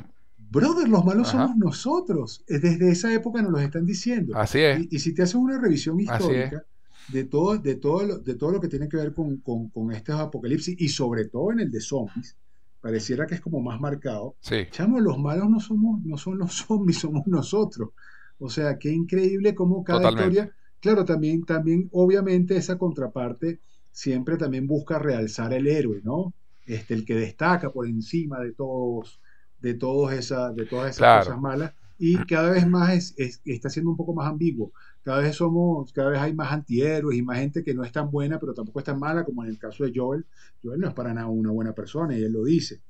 Brother, los malos somos nosotros. Desde esa época nos lo están diciendo. Así es. Y, y si te haces una revisión histórica de todo, de todo, lo, de todo lo que tiene que ver con, con, con estos apocalipsis y sobre todo en el de zombies, pareciera que es como más marcado. Sí. Chamo, los malos no somos, no son los zombies, somos nosotros. O sea, qué increíble cómo cada historia, claro, también, también, obviamente, esa contraparte siempre también busca realzar el héroe, ¿no? Este, el que destaca por encima de todos, de todos esa, de todas esas cosas malas. Y cada vez más es, está siendo un poco más ambiguo cada vez somos, cada vez hay más antihéroes y más gente que no es tan buena, pero tampoco es tan mala, como en el caso de Joel. Joel no es para nada una buena persona y él lo dice.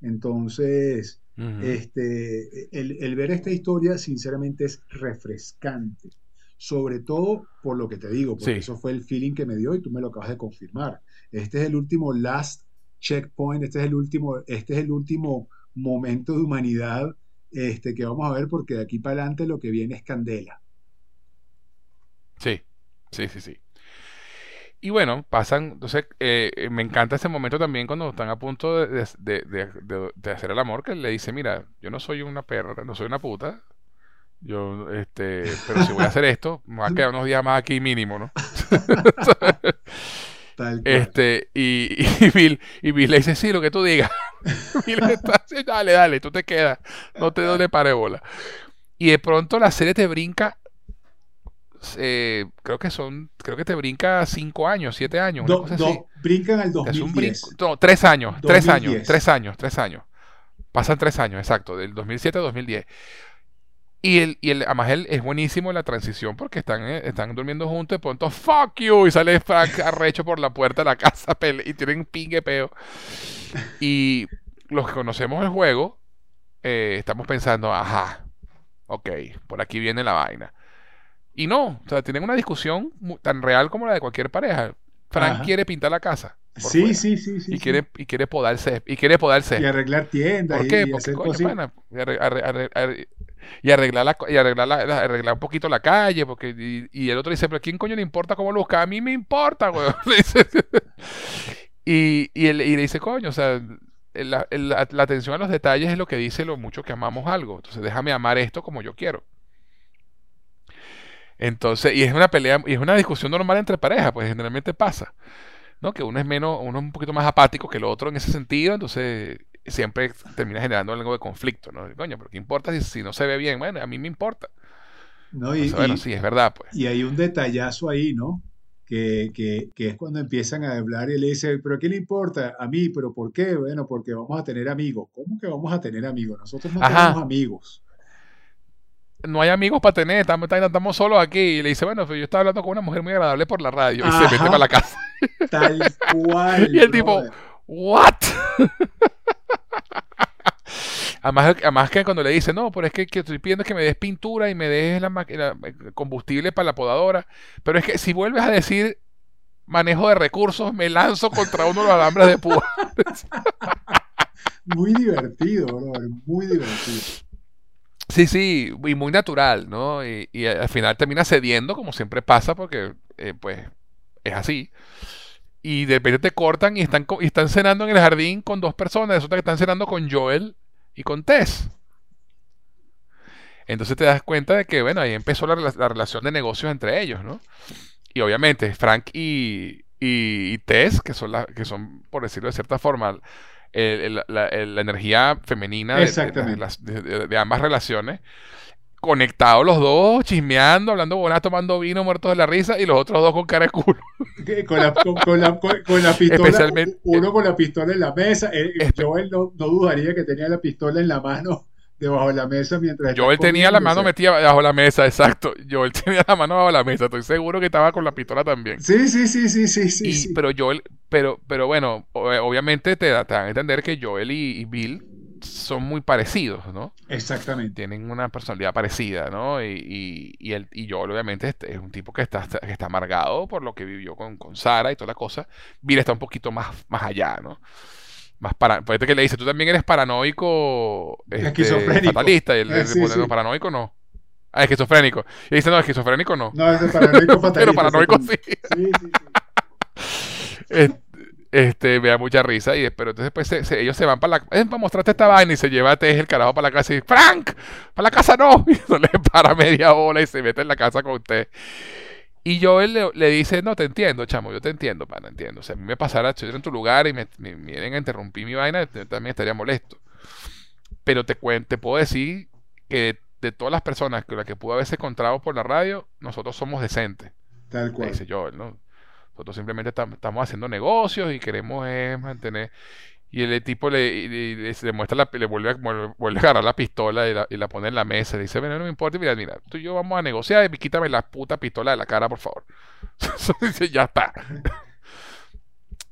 Entonces, este, el, ver esta historia, sinceramente, es refrescante. Sobre todo por lo que te digo, porque eso fue el feeling que me dio y tú me lo acabas de confirmar. Este es el último last checkpoint, este es el último, este es el último momento de humanidad este, que vamos a ver, porque de aquí para adelante lo que viene es candela. Sí, sí, sí, sí. Y bueno, pasan, entonces eh, eh, me encanta ese momento también cuando están a punto de, hacer el amor, que le dice, mira, yo no soy una perra, no soy una puta, yo, este, pero si voy a hacer esto, me va a quedar unos días más aquí mínimo, ¿no? este, y, y, Bill, y Bill le dice, sí, lo que tú digas. Bill está así, dale, dale, tú te quedas, no te doy pare bola. Y de pronto la serie te brinca eh, creo que son, creo que te brinca cinco años, siete años, una cosa así. brincan al 2010. no, tres años, tres años, tres años, tres años. Pasan tres años, exacto, del 2007 a 2010. Y, el, y el, además él es buenísimo la transición porque están, eh, están durmiendo juntos. De pronto, fuck you. Y sale Frank arrecho por la puerta de la casa y tienen pingue peo. Y los que conocemos el juego, eh, estamos pensando, ajá, ok, por aquí viene la vaina. Y no, o sea, tienen una discusión tan real como la de cualquier pareja. Frank quiere pintar la casa. Sí, sí, sí, sí, y quiere y quiere podarse y quiere podarse y arreglar tiendas ¿Por qué? Y, Porque, coño, y, arreglar la, y arreglar, la, arreglar un poquito la calle porque y, el otro dice pero quién coño le importa cómo lo busca a mí me importa güey y, y, él, y le dice coño o sea la, la, atención a los detalles es lo que dice lo mucho que amamos algo. Entonces déjame amar esto como yo quiero entonces, y es una pelea, y es una discusión normal entre parejas, pues generalmente pasa, ¿no? Que uno es menos, uno es un poquito más apático que el otro en ese sentido, entonces siempre termina generando algo de conflicto, ¿no? Coño, pero ¿qué importa si, si no se ve bien? Bueno, a mí me importa. No, y, bueno, sí, es verdad, pues. Y hay un detallazo ahí, ¿no? Que, que, que, es cuando empiezan a hablar y le dice, pero ¿qué le importa? A mí, pero ¿por qué? Bueno, porque vamos a tener amigos. ¿Cómo que vamos a tener amigos? Nosotros no tenemos amigos no hay amigos para tener, estamos, estamos solos aquí. Y le dice, bueno, yo estaba hablando con una mujer muy agradable por la radio. Y se mete para la casa. Tal cual. y el tipo, ¿what? Además, además que cuando le dice, no, pero es que, estoy pidiendo que me des pintura y me des la, combustible para la podadora. Pero es que si vuelves a decir manejo de recursos, me lanzo contra uno de los alambres de púa. muy divertido, brother, muy divertido. Sí, sí, y muy natural, ¿no? Y, al final termina cediendo, como siempre pasa, porque eh, pues es así. Y de repente te cortan y están, y están cenando en el jardín con dos personas. Resulta que están cenando con Joel y con Tess. Entonces te das cuenta de que, bueno, ahí empezó la, relación de negocios entre ellos, ¿no? Y obviamente Frank y, y, Tess, que son, la, que son, por decirlo de cierta forma, la, energía femenina de, ambas relaciones. Conectados los dos, chismeando, hablando buenas, tomando vino, muertos de la risa, y los otros dos con cara de culo. Con la, con, la, con la pistola, uno con la pistola en la mesa. Eh, yo no, no dudaría que tenía la pistola en la mano debajo de la mesa mientras Joel tenía la mano metida bajo la mesa, exacto. Joel tenía la mano bajo la mesa, estoy seguro que estaba con la pistola también. Sí, sí, sí, sí, sí, sí. Pero Joel, pero, pero bueno, obviamente te, dan a entender que Joel y, Bill son muy parecidos, ¿no? Exactamente. Tienen una personalidad parecida, ¿no? Y, y, el, y Joel obviamente es un tipo que está, que está amargado por lo que vivió con, con Sara y toda la cosa. Bill está un poquito más, más allá, ¿no? más para que le dice, tú también eres paranoico este, esquizofrénico. fatalista y el, eh, paranoico no. Ah, esquizofrénico. Y dice, no, esquizofrénico no. No, es paranoico fatalista. Pero paranoico sí. Sí, sí, sí. este, me da mucha risa y pero entonces pues ellos se van para la para mostrarte esta vaina y se lleva a el carajo para la casa y dice, Frank, para la casa no. Y no le para media bola y se mete en la casa con usted. Y yo le, le, dice, no, te entiendo, chamo, yo te entiendo, pana, entiendo. O sea, a mí me pasara, estoy en tu lugar y me, vienen a interrumpir mi vaina, yo también estaría molesto. Pero te, te puedo decir que de todas las personas con las que pudo haberse encontrado por la radio, nosotros somos decentes. Tal cual. Dice Joel, ¿no? Nosotros simplemente estamos haciendo negocios y queremos eh, mantener... Y el tipo le, le, muestra la, le vuelve a, vuelve a agarrar la pistola y la, y la pone en la mesa. Le dice, bueno, no me importa, mira, mira, tú y yo vamos a negociar y quítame la puta pistola de la cara, por favor. dice, ya está.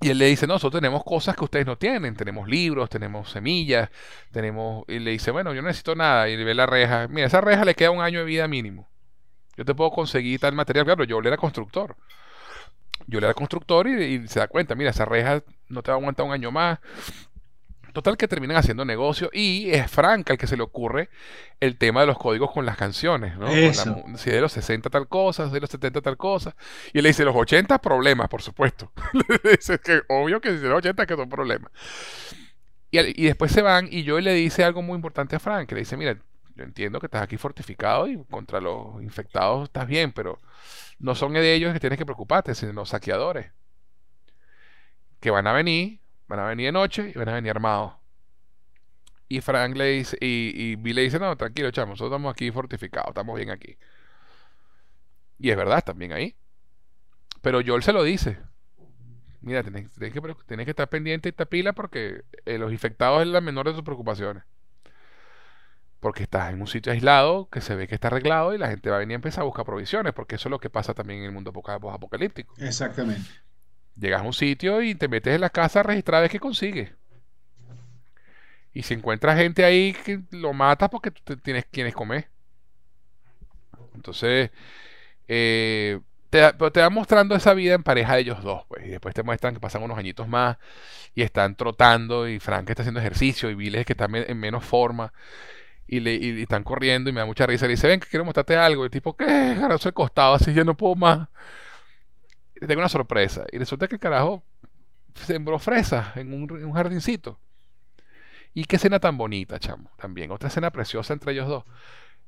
Y él le dice, no, nosotros tenemos cosas que ustedes no tienen. Tenemos libros, tenemos semillas, tenemos... Y le dice, bueno, yo no necesito nada. Y le ve la reja. Mira, esa reja le queda un año de vida mínimo. Yo te puedo conseguir tal material. Claro, yo era constructor. Yo le era constructor y, se da cuenta, mira, esa reja no te va a aguantar un año más. Total que terminan haciendo negocio y es Frank el que se le ocurre el tema de los códigos con las canciones, ¿no? si de los 60 tal cosa, de los 70 tal cosa. Y él le dice, los 80 problemas, por supuesto. le dice que obvio que si los 80 que son problemas. Y, y, después se van y yo le dice algo muy importante a Frank, que le dice, mira, yo entiendo que estás aquí fortificado y contra los infectados estás bien, pero no son de ellos que tienes que preocuparte, sino los saqueadores. Que van a venir, van a venir de noche y van a venir armados. Y Frank le dice, y, y le dice, no, tranquilo, chamo, nosotros estamos aquí fortificados, estamos bien aquí. Y es verdad, bien ahí. Pero Joel se lo dice. Mira, tienes, que, que, estar pendiente de esta pila porque eh, los infectados es la menor de tus preocupaciones. Porque estás en un sitio aislado que se ve que está arreglado y la gente va a venir a empezar a buscar provisiones, porque eso es lo que pasa también en el mundo apocalíptico. Exactamente. Llegas a un sitio y te metes en la casa registrada que consigues. Y si encuentras gente ahí que lo matas porque tú tienes quienes comer. Entonces, eh, te, te va mostrando esa vida en pareja de ellos dos, pues. Y después te muestran que pasan unos añitos más y están trotando y Frank está haciendo ejercicio y Bill es que está en menos forma y, le, están corriendo y me da mucha risa. Le dice, ven, que quiero mostrarte algo. Y el tipo, ¿qué? El costado, así ya no puedo más. Y tengo una sorpresa. Y resulta que el carajo sembró fresas en un, jardincito. Y qué escena tan bonita, chamo. También, otra escena preciosa entre ellos dos.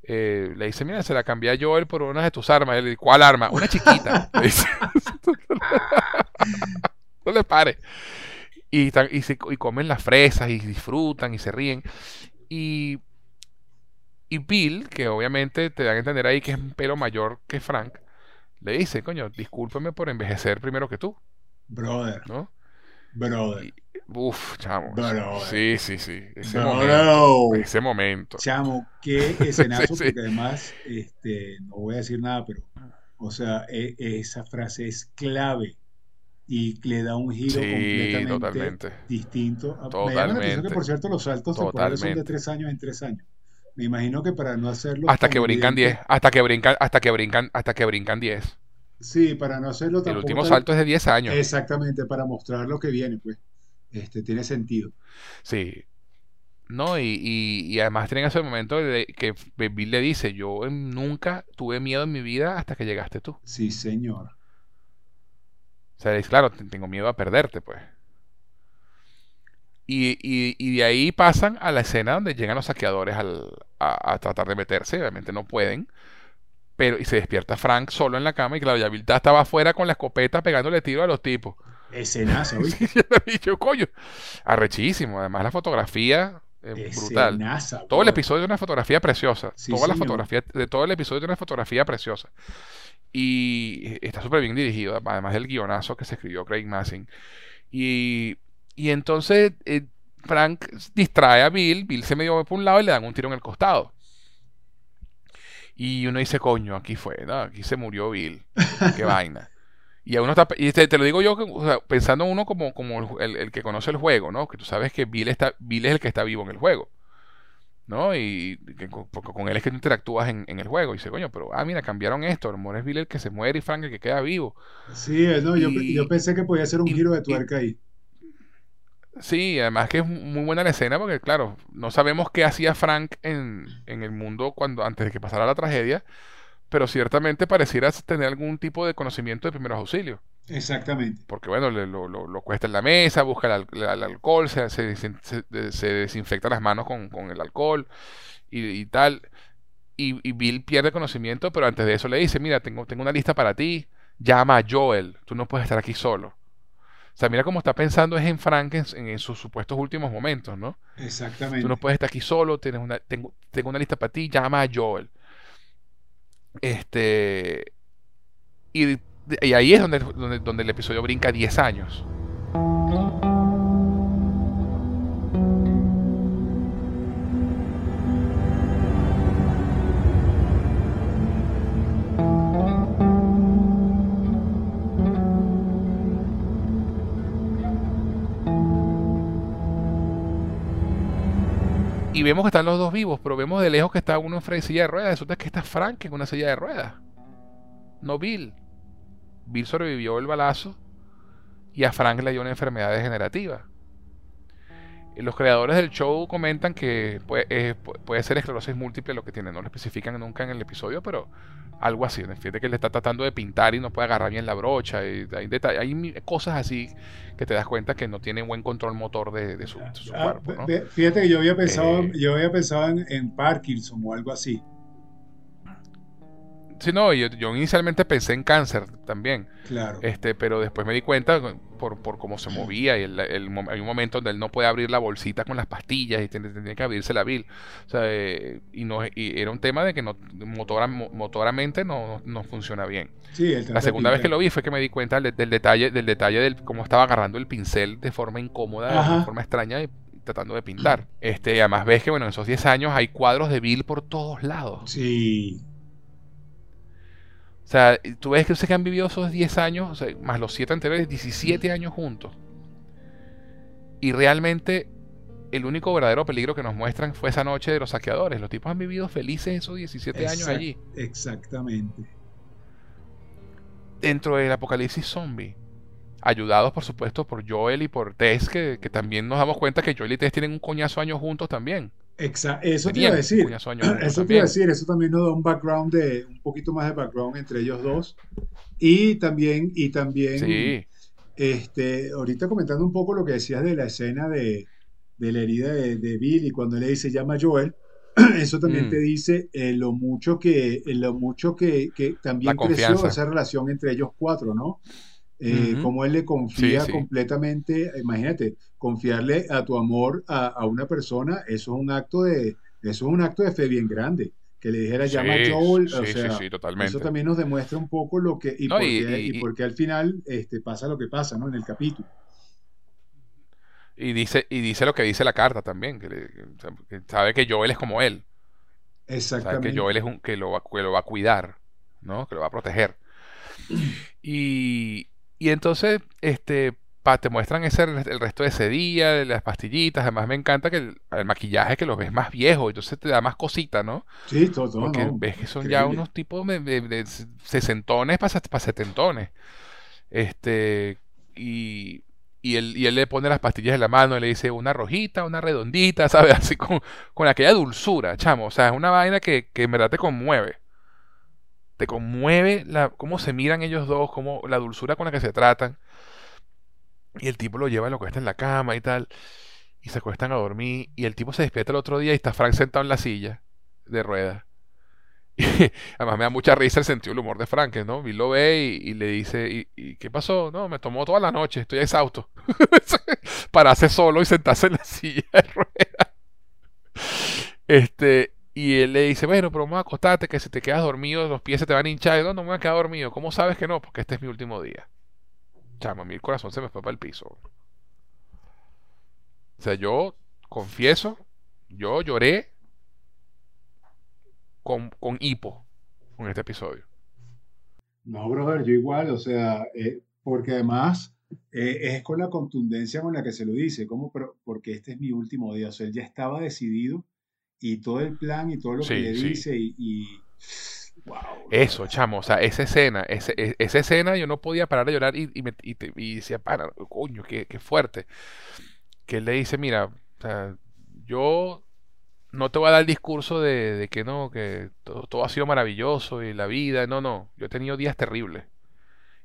Eh, le dice, mira, se la cambié a Joel por una de tus armas. Él le dice, ¿cuál arma? Una chiquita. no le pare. Y, y, y comen las fresas y disfrutan y se ríen. Y y Bill, que obviamente te dan a entender ahí que es un pelo mayor que Frank, le dice, coño, discúlpeme por envejecer primero que tú. Brother. ¿No? Brother. uf, chamo. Sí, sí, sí. Ese momento. Ese momento. Chamo, qué escenazo, porque además, este, no voy a decir nada, pero, o sea, e, esa frase es clave y le da un giro completamente totalmente. distinto. Totalmente. Me llama la atención que, por cierto, los saltos temporales son de tres años en tres años. Me imagino que para no hacerlo. Hasta que brincan 10. Hasta que brincan, hasta que brincan, hasta que brincan 10. Sí, para no hacerlo El último salto es de 10 años. Exactamente, para mostrar lo que viene, pues. Este, tiene sentido. Sí. No, y, y, además tienen ese momento de que Bill le dice, yo nunca tuve miedo en mi vida hasta que llegaste tú. Sí, señor. O sea, es claro, tengo miedo a perderte, pues. Y, y, de ahí pasan a la escena donde llegan los saqueadores a, tratar de meterse, obviamente no pueden. Pero, y se despierta Frank solo en la cama y claro, ya estaba afuera con la escopeta pegándole tiro a los tipos. Escenazo, y yo, coño, arrechísimo. Además la fotografía es brutal. todo el episodio de una fotografía preciosa. Toda la fotografía, de todo el episodio de una fotografía preciosa. Y está súper bien dirigido, además del guionazo que se escribió Craig Massing. Y y entonces eh, Frank distrae a Bill, Bill se medio por un lado y le dan un tiro en el costado. Y uno dice, coño, aquí fue, ¿no? Aquí se murió Bill. Qué vaina. Y a uno está, y te, lo digo yo pensando en uno como, como el, que conoce el juego, ¿no? Que tú sabes que Bill, está, Bill es el que está vivo en el juego. ¿no? Y porque con él es que tú interactúas en, el juego. Y dice, coño, pero, ah, mira, cambiaron esto. A es Bill el que se muere y Frank el que queda vivo. Sí, no, yo, yo, pensé que podía ser un giro de tuerca ahí. Sí, además que es muy buena la escena porque, claro, no sabemos qué hacía Frank en, en, el mundo cuando antes de que pasara la tragedia, pero ciertamente pareciera tener algún tipo de conocimiento de primeros auxilios. Exactamente. Porque, bueno, le, lo, lo, cuesta en la mesa, busca el, alcohol, se, se, se, desinfecta las manos con, con el alcohol y, tal. Y, y, Bill pierde conocimiento, pero antes de eso le dice, mira, tengo, tengo una lista para ti, llama a Joel, tú no puedes estar aquí solo. O sea, mira cómo está pensando es en Frank en, sus supuestos últimos momentos, ¿no? Exactamente. Tú no puedes estar aquí solo, tienes una, tengo, tengo una lista para ti, llama a Joel. Este. Y, y ahí es donde, donde, donde el episodio brinca 10 años. Y vemos que están los dos vivos, pero vemos de lejos que está uno en silla de ruedas. Resulta que está Frank en una silla de ruedas. No Bill. Bill sobrevivió el balazo y a Frank le dio una enfermedad degenerativa. Los creadores del show comentan que puede, puede ser esclerosis múltiple lo que tiene. No lo especifican nunca en el episodio, pero algo así. Fíjate que le está tratando de pintar y no puede agarrar bien la brocha. Y hay, hay cosas así que te das cuenta que no tiene buen control motor de, su, ah, cuerpo. Fíjate que yo había pensado, eh, yo había pensado en, Parkinson o algo así. Sí, no, yo, yo, inicialmente pensé en cáncer también. Claro. Este, pero después me di cuenta por, por cómo se movía y el, hay un momento donde él no puede abrir la bolsita con las pastillas y tiene, que abrirse la bil. O sea, eh, y, no, y era un tema de que no, motora, motoramente no, no, funciona bien. Sí, la segunda vez que lo vi fue que me di cuenta del, detalle, del detalle del cómo estaba agarrando el pincel de forma incómoda, de forma extraña y tratando de pintar. Este, además ves que, bueno, en esos 10 años hay cuadros de Bill por todos lados. Sí. O sea, tú ves que se han vivido esos 10 años, más los 7 anteriores, 17 años juntos. Y realmente el único verdadero peligro que nos muestran fue esa noche de los saqueadores. Los tipos han vivido felices esos 17 años allí. Exactamente. Dentro del apocalipsis zombie. Ayudados, por supuesto, por Joel y por Tess, que, también nos damos cuenta que Joel y Tess tienen un coñazo años juntos también. Exacto, eso te iba a decir. Eso te iba a decir, eso también nos da un background de, un poquito más de background entre ellos dos. Y también, y también, sí. este, ahorita comentando un poco lo que decías de la escena de, de la herida de, de Bill y cuando le dice llama a Joel, eso también mm. te dice eh, lo mucho que, eh, lo mucho que, que también creció esa relación entre ellos cuatro, ¿no? Eh, Como él le confía completamente, imagínate, confiarle a tu amor a, a, una persona, eso es un acto de, eso es un acto de fe bien grande. Que le dijera llama a Joel, o sea, eso también nos demuestra un poco lo que y, por, qué, y, por qué al final este, pasa lo que pasa, ¿no? En el capítulo. Y dice, y dice lo que dice la carta también, que, sabe que Joel es como él. Exactamente. Sabe que Joel es un que lo, va, que lo va a cuidar, ¿no? Que lo va a proteger. Y, y entonces, este, te muestran ese, el resto de ese día, de las pastillitas. Además, me encanta que el, maquillaje que los ves más viejo, entonces te da más cosita, ¿no? Sí, todo, Porque ves que son ya unos tipos de, de, sesentones para setentones. Este, y y él, y él le pone las pastillas en la mano y le dice una rojita, una redondita, ¿sabes? Así con, con aquella dulzura, chamo. O sea, es una vaina que, que en verdad te conmueve. Te conmueve la, cómo se miran ellos dos, cómo, la dulzura con la que se tratan. Y el tipo lo lleva, lo cuesta en la cama y tal. Y se acuestan a dormir. Y el tipo se despierta el otro día y está Frank sentado en la silla de ruedas. además me da mucha risa el sentido del humor de Frank, ¿no? Bill lo ve y, le dice, ¿y, qué pasó? No, me tomó toda la noche, estoy exhausto. Para hacer solo y sentarse en la silla de ruedas. Este, y él le dice, bueno, pero vamos a acostarte, que si te quedas dormido, los pies se te van a hinchar. no, no me voy a quedar dormido. ¿Cómo sabes que no? Porque este es mi último día. Chama, el corazón se me fue para el piso. O sea, yo confieso, yo lloré con, con hipo con este episodio. No, brother, yo igual, o sea, eh, porque además eh, es con la contundencia con la que se lo dice, como porque este es mi último día, o sea, él ya estaba decidido y todo el plan y todo lo que le dice y, wow, Eso, chamo, o sea, esa escena, e, esa escena yo no podía parar de llorar y, y, me, y, decía, para, coño, qué, qué, fuerte. Que él le dice, mira, o sea, yo no te voy a dar el discurso de, que no, que todo, ha sido maravilloso y la vida. No, no. Yo he tenido días terribles.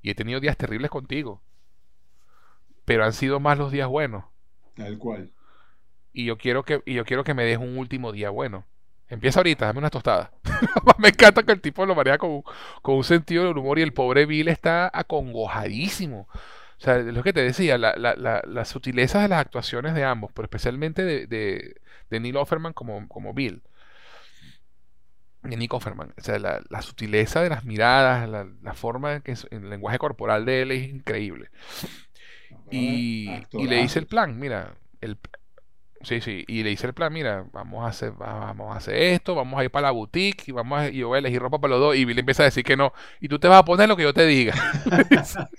Y he tenido días terribles contigo. Pero han sido más los días buenos. Tal cual. Y yo quiero que, y yo quiero que me des un último día bueno. Empieza ahorita, dame una tostada. me encanta que el tipo lo maneja con, con un sentido del humor y el pobre Bill está acongojadísimo. O sea, es lo que te decía, la, la, la, las sutilezas de las actuaciones de ambos, pero especialmente de, de, de Neil Offerman como, como Bill. De Nick Offerman. O sea, la, sutileza de las miradas, la, forma en que el lenguaje corporal de él es increíble. Y, y, le dice el plan, mira, el, Sí, sí, y le dice el plan, mira, vamos a hacer, vamos a hacer esto, vamos a ir para la boutique y vamos a, yo voy a elegir ropa para los dos y Bill empieza a decir que no, y tú te vas a poner lo que yo te diga.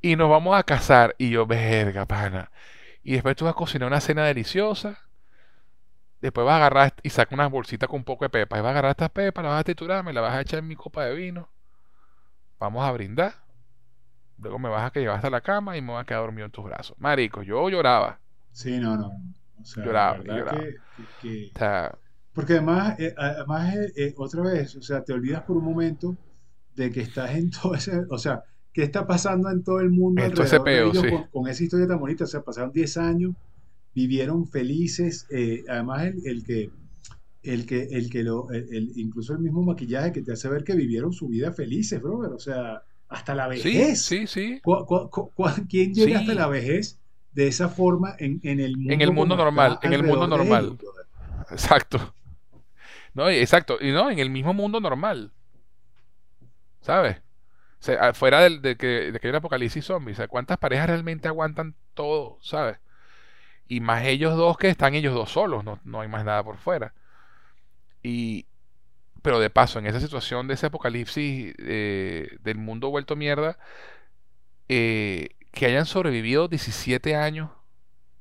y nos vamos a casar y yo, verga, pana. Y después tú vas a cocinar una cena deliciosa. Después vas a agarrar y saca una bolsita con un poco de pepa. Y vas a agarrar estas pepas, la vas a triturar, me la vas a echar en mi copa de vino. Vamos a brindar. Luego me vas a llevar hasta la cama y me voy a quedar dormido en tus brazos. Marico, yo lloraba. Sí, no, no. O sea, lloraba, lloraba. Que, porque además, eh, además eh, eh, otra vez, o sea, te olvidas por un momento de que estás en todo ese, o sea, ¿qué está pasando en todo el mundo alrededor con, esa historia tan bonita? O sea, pasaron 10 años, vivieron felices, además el, que el que el que lo el, incluso el mismo maquillaje que te hace ver que vivieron su vida felices, brother, o sea, hasta la vejez. Sí, sí, sí. quién llega hasta la vejez de esa forma en, el mundo. En el mundo normal, en el mundo normal. exacto. No, exacto. Y no, en el mismo mundo normal. ¿Sabes? O sea, fuera de, que, de que hay un apocalipsis zombie. O sea, ¿cuántas parejas realmente aguantan todo? ¿Sabes? Y más ellos dos que están ellos dos solos, no, no hay más nada por fuera. Y, pero de paso, en esa situación de ese apocalipsis eh, del mundo vuelto mierda, eh, que hayan sobrevivido 17 años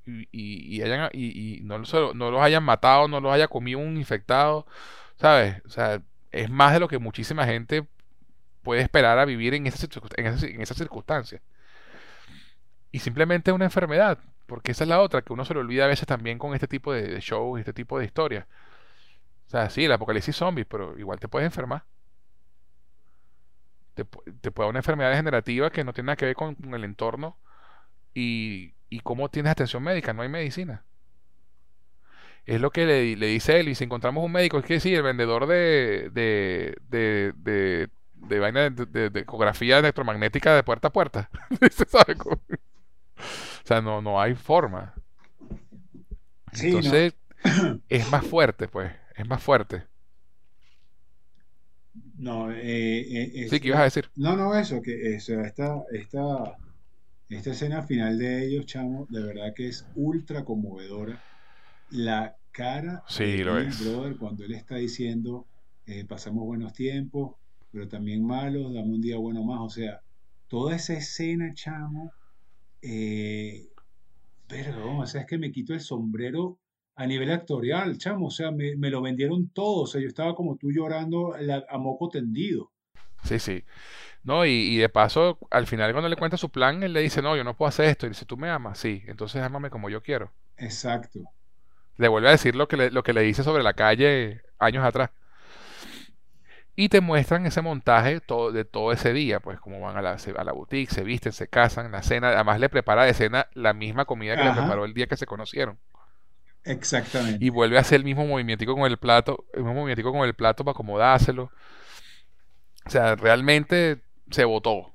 y, hayan, y, no, no, los hayan matado, no los haya comido un infectado, ¿sabes? O sea, es más de lo que muchísima gente puede esperar a vivir en esas en esa, circunstancias. Y simplemente una enfermedad, porque esa es la otra, que uno se le olvida a veces también con este tipo de, de shows, este tipo de historias. O sea, sí, el apocalipsis zombie, pero igual te puedes enfermar. Te, te puede dar una enfermedad degenerativa que no tiene nada que ver con, el entorno y, y, cómo tienes atención médica. No hay medicina. Es lo que le, le dice él. Y si encontramos un médico, es que sí, el vendedor de, de, de, de, de vaina de, de, ecografía electromagnética de puerta a puerta. o sea, no, no hay forma. Entonces, es más fuerte, pues es más fuerte. No, eh, eh sí, ¿qué ibas a decir? No, no, eso, que esta, esta, esta escena final de ellos, chamo, de verdad que es ultra conmovedora. La cara sí, de lo Brother cuando él está diciendo, eh, pasamos buenos tiempos, pero también malos, dame un día bueno más. O sea, toda esa escena, chamo, eh, perdón, o sea, es que me quito el sombrero a nivel actorial, chamo, o sea, me, lo vendieron todo, o sea, yo estaba como tú llorando a moco tendido. Sí, sí. No, y, de paso, al final cuando le cuenta su plan, él le dice, no, yo no puedo hacer esto. Y dice, ¿tú me amas? Sí, entonces ámame como yo quiero. Exacto. Le vuelve a decir lo que le, lo que le dice sobre la calle años atrás. Y te muestran ese montaje todo, de todo ese día, pues como van a la, a la boutique, se visten, se casan, la cena, además le prepara de cena la misma comida que le preparó el día que se conocieron. Exactamente. Y vuelve a hacer el mismo movimiento con el plato, el mismo movimiento con el plato para acomodárselo. O sea, realmente se botó.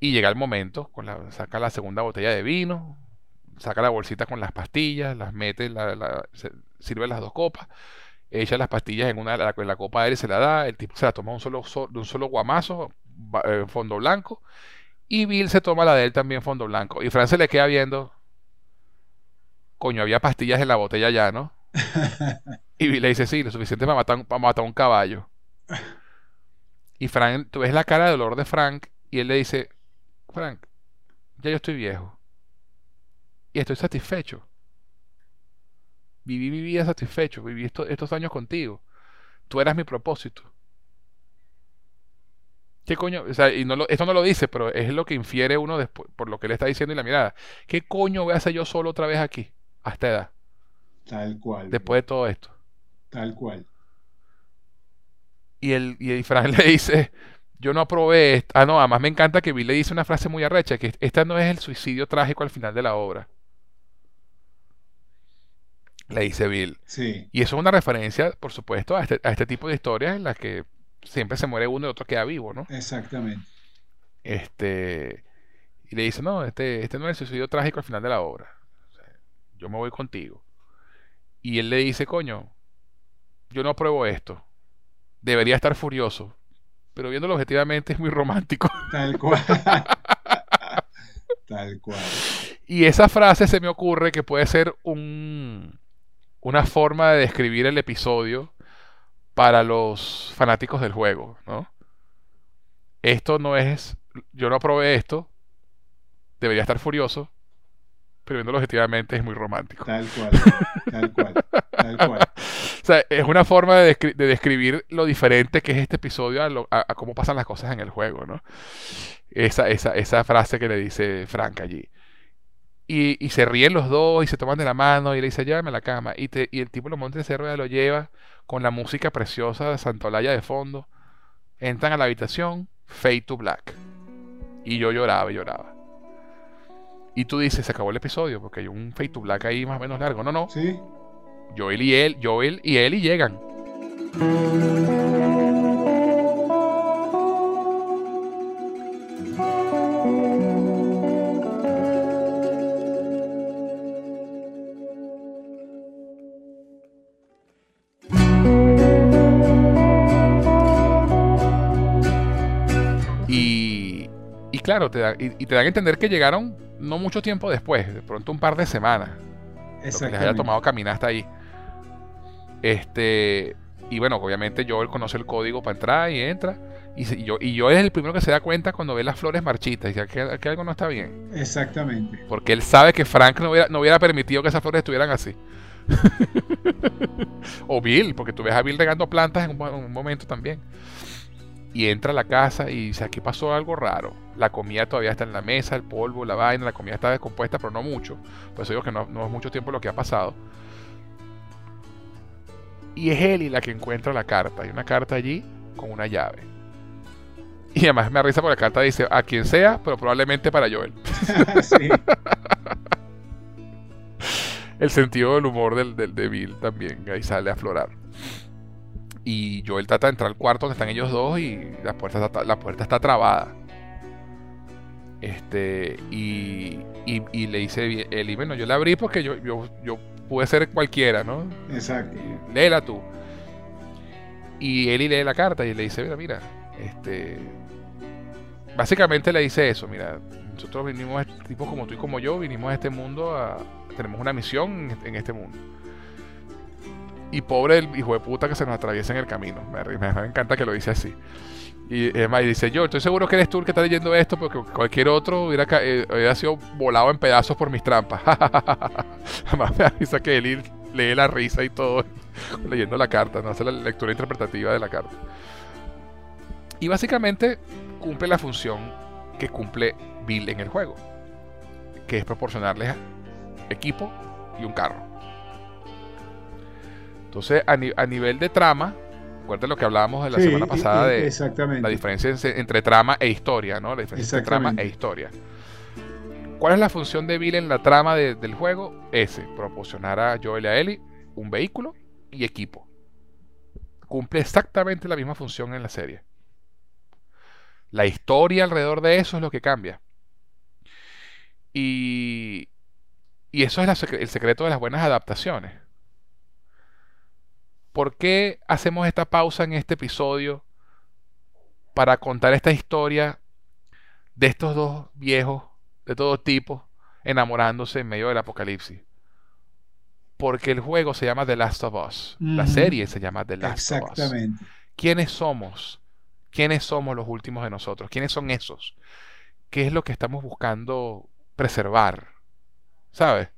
Y llega el momento, la, saca la segunda botella de vino, saca la bolsita con las pastillas, las mete, la, sirve las dos copas, echa las pastillas en una la, la copa de él y se la da, el tipo se la toma un solo, de un solo guamazo, en fondo blanco, y Bill se toma la de él también fondo blanco. Y Fran se le queda viendo, coño, había pastillas en la botella ya, ¿no? y le dice, sí, lo suficiente para matar, un caballo. Y Frank, tú ves la cara de dolor de Frank y él le dice, Frank, ya yo estoy viejo. Y estoy satisfecho. Viví mi vida satisfecho, viví estos años contigo. Tú eras mi propósito. ¿Qué coño? O sea, y no esto no lo dice, pero es lo que infiere uno después, por lo que le está diciendo y la mirada. ¿Qué coño voy a hacer yo solo otra vez aquí? A esta edad. Tal cual. Después de todo esto. Tal cual. Y, el, y Fran le dice, yo no aprobé esto. Ah, no, además me encanta que Bill le dice una frase muy arrecha, que esta no es el suicidio trágico al final de la obra. Le dice Bill. Sí. Y eso es una referencia, por supuesto, a este, a este tipo de historias en las que siempre se muere uno y otro queda vivo, ¿no? Exactamente. Este. Y le dice, no, este, este no es el suicidio trágico al final de la obra yo me voy contigo. Y él le dice, coño, yo no apruebo esto. Debería estar furioso. Pero viéndolo objetivamente es muy romántico. Tal cual. Tal cual. Y esa frase se me ocurre que puede ser un, una forma de describir el episodio para los fanáticos del juego, ¿no? Esto no es, yo no aprobé esto, debería estar furioso, pero viéndolo objetivamente es muy romántico. Tal cual, tal cual, tal cual. o sea, es una forma de, describir lo diferente que es este episodio a, cómo pasan las cosas en el juego, ¿no? Esa, esa, esa frase que le dice Frank allí. Y, y, se ríen los dos y se toman de la mano y le dice, llévame a la cama. Y, te, y el tipo lo monta en cerveza, lo lleva con la música preciosa de Santolaya de fondo. Entran a la habitación, fade to black. Y yo lloraba y lloraba. Y tú dices, se acabó el episodio, porque hay un Fade to Black ahí más o menos largo. No, no. Sí. Joel y él, Joel y él y llegan. Claro, te y, te dan a entender que llegaron no mucho tiempo después, de pronto un par de semanas. Lo que les haya tomado caminar hasta ahí. Este, y bueno, obviamente Joel conoce el código para entrar y entra. Y, yo, y yo es el primero que se da cuenta cuando ve las flores marchitas y dice que, algo no está bien. Exactamente. Porque él sabe que Frank no hubiera, no hubiera permitido que esas flores estuvieran así. o Bill, porque tú ves a Bill regando plantas en un, momento también. Y entra a la casa y dice, aquí pasó algo raro. La comida todavía está en la mesa, el polvo, la vaina, la comida está descompuesta, pero no mucho. Por eso digo que no, no es mucho tiempo lo que ha pasado. Y es Ellie la que encuentra la carta. Hay una carta allí con una llave. Y además me risa porque la carta dice a quien sea, pero probablemente para Joel. El sentido del humor del, del, de Bill también ahí sale a aflorar. Y Joel trata de entrar al cuarto donde están ellos dos y la puerta está, la puerta está trabada. Este, y, y, le dice Eli, bueno, yo la abrí porque yo, yo, yo puede ser cualquiera, ¿no? Exacto. léela tú. Y Eli lee la carta y le dice, mira, mira, este... Básicamente le dice eso, mira, nosotros vinimos, tipos como tú y como yo, vinimos a este mundo a... Tenemos una misión en este mundo. Y pobre el hijo de puta que se nos atraviesa en el camino. Me, encanta que lo dice así. Y además dice, yo estoy seguro que eres tú el que está leyendo esto porque cualquier otro hubiera, eh, sido volado en pedazos por mis trampas. Además me avisa que él lee la risa y todo leyendo la carta, no hace la lectura interpretativa de la carta. Y básicamente cumple la función que cumple Bill en el juego, que es proporcionarles equipo y un carro. Entonces, a nivel de trama, Recuerden lo que hablábamos de la semana pasada de la diferencia entre trama e historia, ¿no? La diferencia entre trama e historia. ¿Cuál es la función de Bill en la trama del juego? Ese, proporcionar a Joel y a Ellie un vehículo y equipo. Cumple exactamente la misma función en la serie. La historia alrededor de eso es lo que cambia. Y, y eso es el secreto de las buenas adaptaciones. ¿Por qué hacemos esta pausa en este episodio para contar esta historia de estos dos viejos de todo tipo enamorándose en medio del apocalipsis? Porque el juego se llama The Last of Us. La serie se llama The Last of Us. Exactamente. ¿Quiénes somos? ¿Quiénes somos los últimos de nosotros? ¿Quiénes son esos? ¿Qué es lo que estamos buscando preservar? ¿Sabes?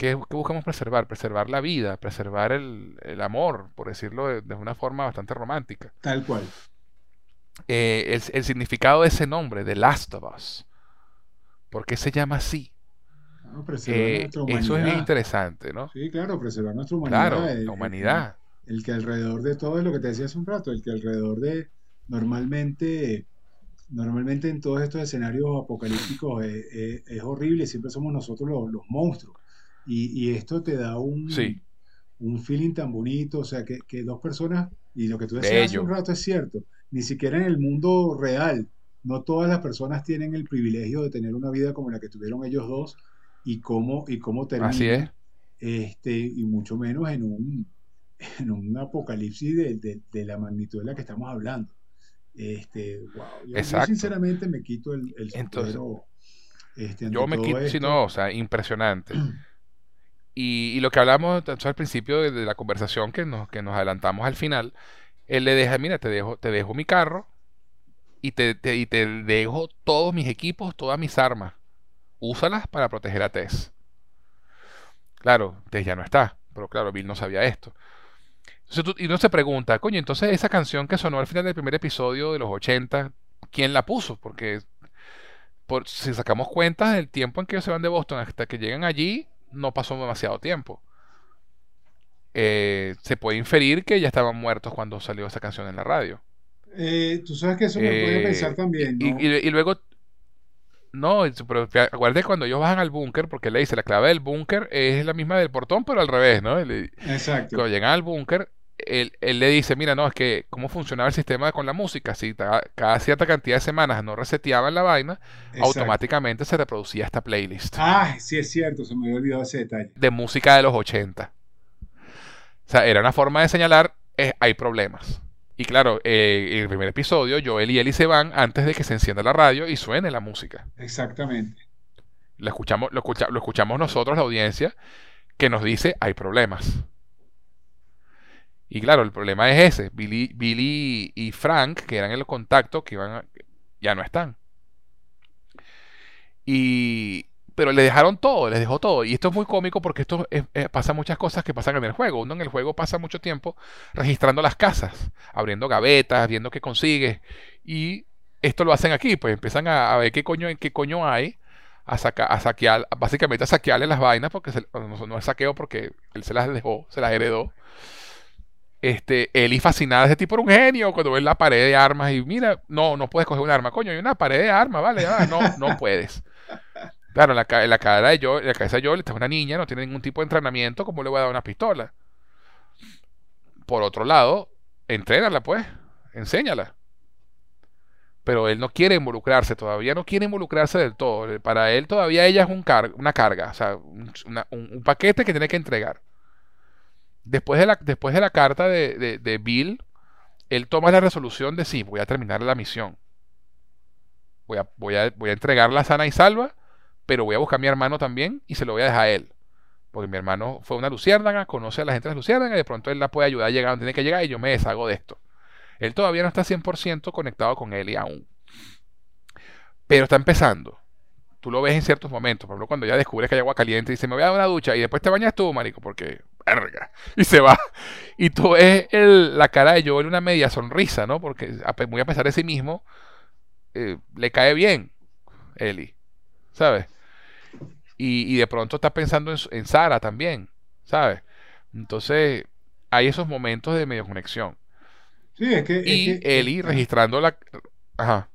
¿Qué, buscamos preservar? Preservar la vida, preservar el, amor, por decirlo de, una forma bastante romántica. Tal cual. Eh, el, significado de ese nombre, The Last of Us. ¿Por qué se llama así? Eh, eso es bien interesante, ¿no? Sí, claro, preservar nuestra humanidad. Claro, la humanidad. El, que alrededor de todo es lo que te decía hace un rato, el que alrededor de normalmente normalmente en todos estos escenarios apocalípticos eh, es, horrible, siempre somos nosotros los monstruos. Y, esto te da un, un feeling tan bonito, o sea, que, dos personas, y lo que tú decías hace un rato es cierto, ni siquiera en el mundo real, no todas las personas tienen el privilegio de tener una vida como la que tuvieron ellos dos y cómo, y cómo termina. Este, y mucho menos en un, en un apocalipsis de, de, la magnitud de la que estamos hablando. Este, wow. Yo, sinceramente me quito el, el este, yo me quito, si no, o sea, impresionante. Y, lo que hablamos al principio de, la conversación que nos, adelantamos al final, él le deja, mira, te dejo, te dejo mi carro y te, dejo todos mis equipos, todas mis armas. Úsalas para proteger a Tess. Claro, Tess ya no está, pero claro, Bill no sabía esto. Y uno se pregunta, coño, entonces esa canción que sonó al final del primer episodio de los 80, ¿quién la puso? Porque por, si sacamos cuentas del tiempo en que ellos se van de Boston hasta que llegan allí, no pasó demasiado tiempo. Eh, se puede inferir que ya estaban muertos cuando salió esa canción en la radio. Eh, tú sabes que eso me puede eh, pensar también. Y, luego, no, pero acuérdate cuando ellos bajan al búnker, porque le dice la clave del búnker es la misma del portón, pero al revés, ¿no? Exacto. Cuando llegan al búnker, él, le dice, mira, no, es que cómo funcionaba el sistema con la música, si cada cierta cantidad de semanas no reseteaban la vaina, automáticamente se reproducía esta playlist. Ah, sí es cierto, se me había olvidado ese detalle. De música de los 80. O sea, era una forma de señalar, eh, hay problemas. Y claro, eh, en el primer episodio, Joel y Ellie se van antes de que se encienda la radio y suene la música. Exactamente. Lo escuchamos, lo, lo escuchamos nosotros, la audiencia, que nos dice hay problemas. Y claro, el problema es ese. Billy, Billy y Frank, que eran el contacto, que iban ya no están. Y, pero le dejaron todo, les dejó todo. Y esto es muy cómico porque esto pasa muchas cosas que pasan en el juego. Uno en el juego pasa mucho tiempo registrando las casas, abriendo gavetas, viendo qué consigue. Y esto lo hacen aquí, pues empiezan a, ver qué coño, qué coño hay, a, a saquear, básicamente a saquearle las vainas, porque no, es saqueo porque él se las dejó, se las heredó. Este, Eli fascinada, ese tipo era un genio cuando ve la pared de armas y mira, no, no puedes coger un arma, coño, hay una pared de armas, vale, no, no puedes. Claro, en la, cara de Joel, en la cabeza de Joel está una niña, no tiene ningún tipo de entrenamiento, ¿cómo le voy a dar una pistola? Por otro lado, entrénala pues, enséñala. Pero él no quiere involucrarse, todavía no quiere involucrarse del todo. Para él todavía ella es un una carga, o sea, un, paquete que tiene que entregar. Después de la, después de la carta de, de Bill, él toma la resolución de sí, voy a terminar la misión. Voy a, voy a, voy a entregarla sana y salva pero voy a buscar a mi hermano también y se lo voy a dejar a él. Porque mi hermano fue una luciérnaga, conoce a la gente de las luciérnagas y de pronto él la puede ayudar a llegar donde tiene que llegar y yo me deshago de esto. Él todavía no está 100% conectado con él y aún. Pero está empezando. Tú lo ves en ciertos momentos. Por ejemplo, cuando ya descubres que hay agua caliente y dice, me voy a dar una ducha y después te bañas tú, marico, porque... Verga. Y se va. Y tú ves la cara de Joel una media sonrisa, ¿no? Porque muy a pesar de sí mismo, eh, le cae bien Eli. ¿Sabes? y, de pronto está pensando en, Sara también, ¿sabes? Entonces, hay esos momentos de medio conexión. Sí, es que. Y Eli registrando la. Ajá.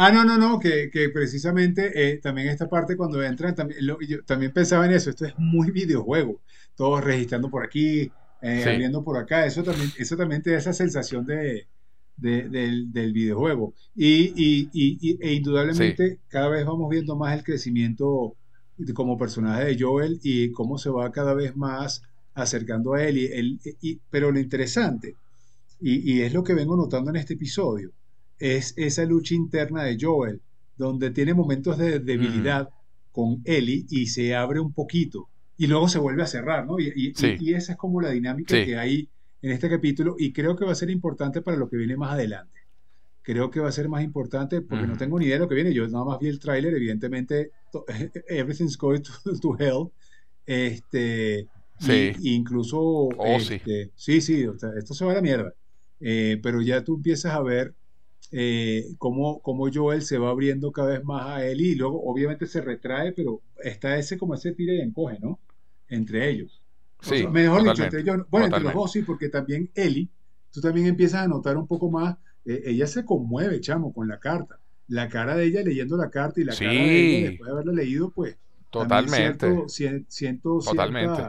Ah, no, no, no, que, precisamente eh, también esta parte cuando entran, también, yo también pensaba en eso, esto es muy videojuego, todos registrando por aquí, eh, abriendo por acá, eso también, eso también te da esa sensación de, del, videojuego. Y, y, e indudablemente cada vez vamos viendo más el crecimiento como personaje de Joel y cómo se va cada vez más acercando a él. Y, pero lo interesante, y, es lo que vengo notando en este episodio, es esa lucha interna de Joel, donde tiene momentos de debilidad con Ellie y se abre un poquito y luego se vuelve a cerrar, ¿no? Y, esa es como la dinámica que hay en este capítulo y creo que va a ser importante para lo que viene más adelante creo que va a ser más importante porque no tengo ni idea de lo que viene. Yo nada más vi el tráiler, evidentemente, everything's going to, hell. Este, sí. incluso, oh, este, sí. sí, esto se va a la mierda. Eh, pero ya tú empiezas a ver eh, cómo, cómo, Joel se va abriendo cada vez más a él y luego obviamente se retrae, pero está ese como ese tira y encoge, ¿no? Entre ellos. Sí, mejor dicho, entre ellos, bueno, entre los dos sí, porque también Eli, tú también empiezas a notar un poco más eh, ella se conmueve, chamo, con la carta. La cara de ella leyendo la carta y la cara de ella después de haberla leído, pues. Totalmente. Siento, Totalmente.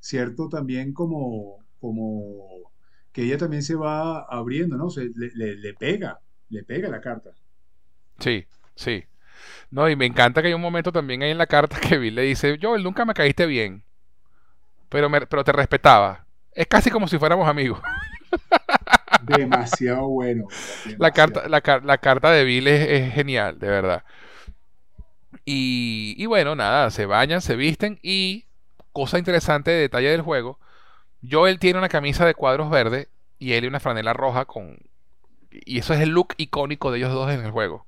cierto también como, como que ella también se va abriendo, ¿no? Se, le, le, pega, le pega la carta. Sí, sí. No, y me encanta que hay un momento también ahí en la carta que Bill le dice, Joel, nunca me caíste bien, pero, me, pero te respetaba. Es casi como si fuéramos amigos. Demasiado bueno. La, carta, la, carta de Bill es, genial, de verdad. Y, bueno, nada, se bañan, se visten y, cosa interesante de detalle del juego, Joel tiene una camisa de cuadros verde y él una franela roja con... Y eso es el look icónico de ellos dos en el juego.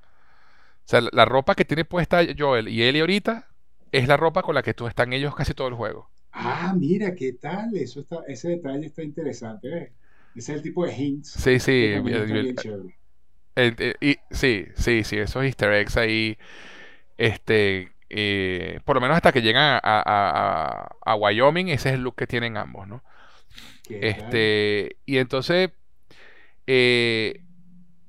O sea, la ropa que tiene puesta Joel y Ellie ahorita es la ropa con la que tú están ellos casi todo el juego. Ah, mira, ¿qué tal? Eso está, ese detalle está interesante, ¿ves? Ese es el tipo de hints. Sí, sí. sí, sí, sí, esos easter eggs ahí, este, eh, por lo menos hasta que llegan a, Wyoming, ese es el look que tienen ambos, ¿no? Este, y entonces, eh,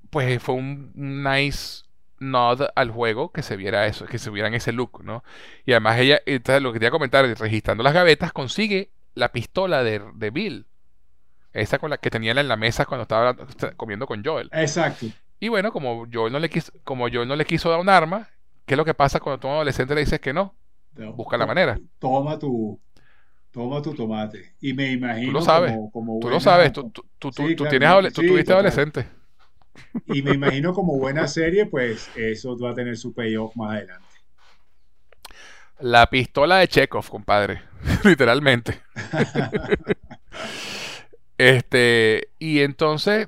pues fue un nice nod al juego que se viera eso, que se viera en ese look, ¿no? Y además ella, entonces lo que quería comentar, registrando las gavetas, consigue la pistola de, de Bill. Esa con la que tenía en la mesa cuando estaba comiendo con Joel. Exacto. Y bueno, como Joel no le quiso, como Joel no le quiso dar un arma, ¿qué es lo que pasa cuando tu adolescente le dices que no? Busca la manera. Toma tu, Toma tu tomate. Y me imagino. Tú lo sabes. Como, tú lo sabes. Tú, tú, tú, tienes, tú tuviste adolescente. Y me imagino como buena serie, pues eso va a tener su payoff más adelante. La pistola de Chekhov, compadre. Literalmente. este, y entonces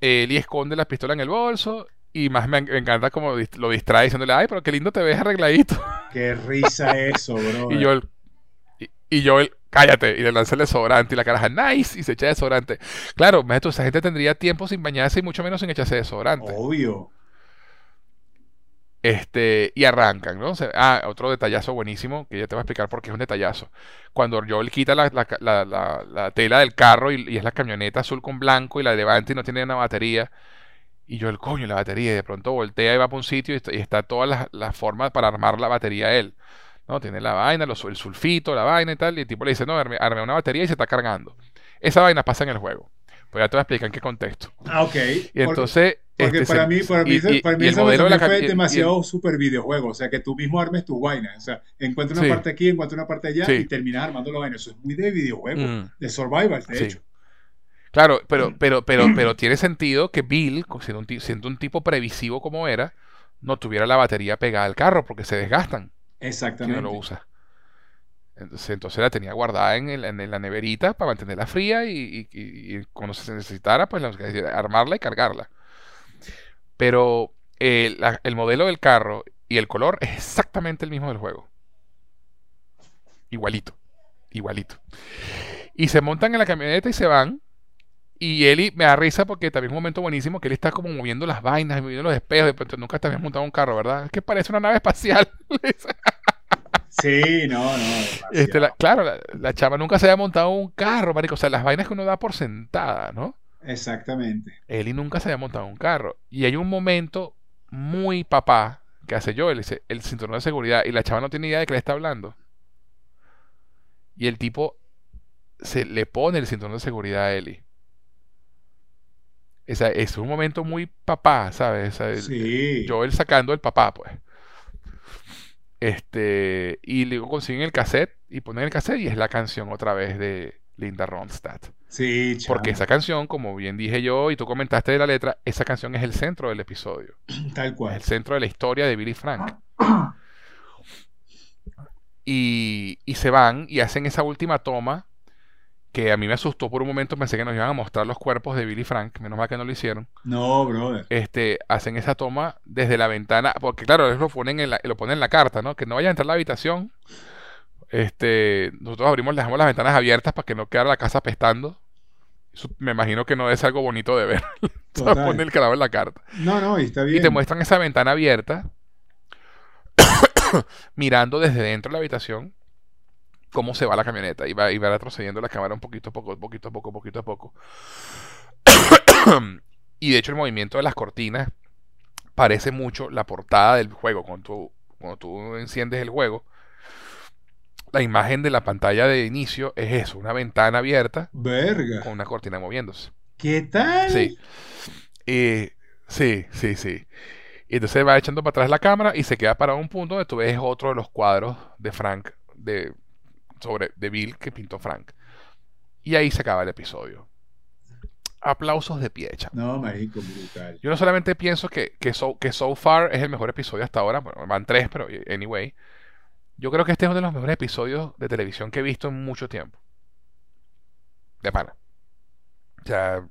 Eli esconde la pistola en el bolso y más me, encanta como lo distrae diciéndole, ay, pero qué lindo te ves arregladito. Qué risa eso, bro. y yo, el, y, yo el, cállate, y le lanza el desodorante y la caraja, nice, y se echa desodorante. Claro, maestro, esa gente tendría tiempo sin bañarse y mucho menos sin echarse desodorante. Obvio. Este, y arrancan, ¿no? ah, otro detallazo buenísimo, que ya te voy a explicar por qué es un detallazo. Cuando Joel quita la, la, tela del carro y, es la camioneta azul con blanco y la levanta y no tiene una batería, y yo el coño, la batería, y de pronto voltea y va para un sitio y está, todas las, formas para armar la batería él. ¿no? Tiene la vaina, el sulfito, la vaina y tal, y el tipo le dice, no, arme, arme una batería y se está cargando. Esa vaina pasa en el juego. Pues ya te voy a explicar en qué contexto. Ah, ok. Y entonces... Porque este, para, mí, para mí, para mí eso fue demasiado super videojuego. O sea, que tú mismo armes tu vaina. O sea, encuentra una parte aquí, encuentra una parte allá y terminas armando la vaina. Eso es muy de videojuego, mm. de survival, de hecho. Claro, pero, mm. pero, pero, pero tiene sentido que Bill, siendo un, siendo un tipo previsivo como era, no tuviera la batería pegada al carro porque se desgastan. Exactamente. Si no lo usa. Entonces, entonces la tenía guardada en, en, la neverita para mantenerla fría y, cuando se necesitara, pues armarla y cargarla. Pero eh, el modelo del carro y el color es exactamente el mismo del juego. Igualito. Igualito. Y se montan en la camioneta y se van. Y Eli me da risa porque también es un momento buenísimo que él está como moviendo las vainas, moviendo los espejos. De pronto nunca te habías montado un carro, ¿verdad? Es que parece una nave espacial. Sí, no, no. Este, claro, la, chava nunca se había montado un carro, marico. O sea, las vainas que uno da por sentada, ¿no? Exactamente. Eli nunca se había montado un carro. Y hay un momento muy papá que hace yo, él dice, el cinturón de seguridad, y la chava no tiene idea de que le está hablando. Y el tipo se le pone el cinturón de seguridad a Eli. Esa, es un momento muy papá, ¿sabes? sí. Yo él sacando el papá, pues. Este, y luego consiguen el cassette y ponen el cassette y es la canción otra vez de Linda Ronstadt. Sí, Porque esa canción, como bien dije yo y tú comentaste de la letra, esa canción es el centro del episodio. Tal cual. Es el centro de la historia de Billy Frank. Y, y se van y hacen esa última toma que a mí me asustó por un momento, pensé que nos iban a mostrar los cuerpos de Billy Frank, menos mal que no lo hicieron. No, brother. Este, hacen esa toma desde la ventana, porque claro, ellos lo ponen en la, lo ponen en la carta, ¿no? Que no vaya a entrar a la habitación. Este, nosotros abrimos, dejamos las ventanas abiertas para que no quede la casa apestando. Eso me imagino que no es algo bonito de ver. Poner el cadáver en la carta. No, no, está bien. Y te muestran esa ventana abierta, mirando desde dentro de la habitación cómo se va la camioneta y va, y va retrocediendo la cámara un poquito a poco, poquito a poco, poquito a poco. y de hecho el movimiento de las cortinas parece mucho la portada del juego. Cuando tú, cuando tú enciendes el juego, la imagen de la pantalla de inicio es eso, una ventana abierta Verga. con una cortina moviéndose. ¿Qué tal? Sí. sí, sí, sí. Y entonces va echando para atrás la cámara y se queda para un punto donde tú ves otro de los cuadros de Frank de sobre de Bill que pintó Frank. Y ahí se acaba el episodio. Aplausos de pie, No, marico, brutal. Yo no solamente pienso que, que, so, que So Far es el mejor episodio hasta ahora, bueno, van tres, pero anyway. Yo creo que este es uno de los mejores episodios de televisión que he visto en mucho tiempo. De pana. O sea,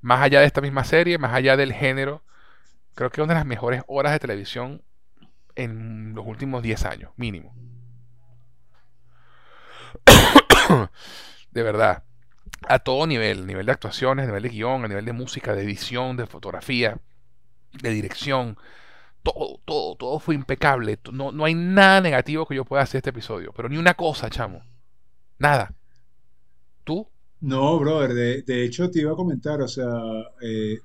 más allá de esta misma serie, más allá del género, creo que es una de las mejores horas de televisión en los últimos 10 años, mínimo. de verdad, a todo nivel, nivel de actuaciones, nivel de guion, a nivel de música, de edición, de fotografía, de dirección, todo, todo, todo fue impecable. No, no hay nada negativo que yo pueda hacer este episodio, pero ni una cosa, chamo. Nada. ¿Tú? No, brother, de, hecho te iba a comentar, o sea, eh,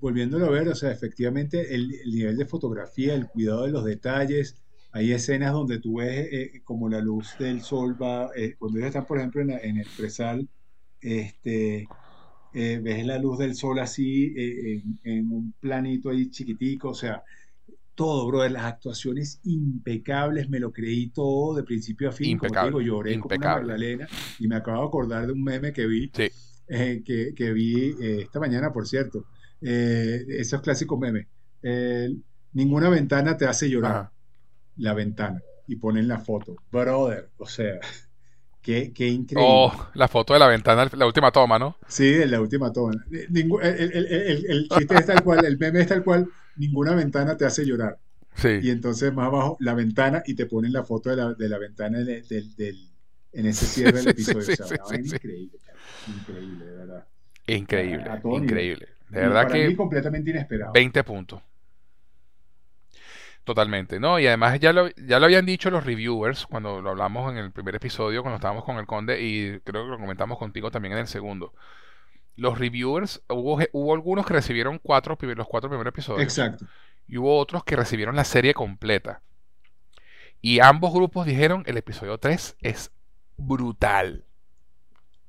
volviéndolo a ver, o sea, efectivamente el, nivel de fotografía, el cuidado de los detalles, hay escenas donde tú ves eh, como la luz del sol va, eh, cuando ellos están, por ejemplo, en, el presal, este, eh, ves la luz del sol así en, un planito ahí chiquitico, o sea, todo, bro, las actuaciones impecables, me lo creí todo de principio a fin. Impecable. Como te digo, lloré como una magdalena y me acabo de acordar de un meme que vi, eh, que, vi eh, esta mañana, por cierto. Eh, esos clásicos memes. ninguna ventana te hace llorar. La ventana. Y ponen la foto. Brother, o sea, Qué, increíble. Oh, la foto de la ventana, la última toma, ¿no? Sí, de la última toma. el, chiste es tal cual, el meme es tal cual, ninguna ventana te hace llorar. Sí. Y entonces más abajo, la ventana, y te ponen la foto de la, de la ventana del, en ese cierre del episodio. Sí, increíble, increíble, de verdad. Increíble, increíble. De verdad que. completamente inesperado. 20 puntos. Totalmente, ¿no? Y además ya lo, ya lo habían dicho los reviewers cuando lo hablamos en el primer episodio, cuando estábamos con el Conde, y creo que lo comentamos contigo también en el segundo. Los reviewers, hubo, hubo algunos que recibieron cuatro, los cuatro primeros episodios. Exacto. Y hubo otros que recibieron la serie completa. Y ambos grupos dijeron, el episodio 3 es brutal.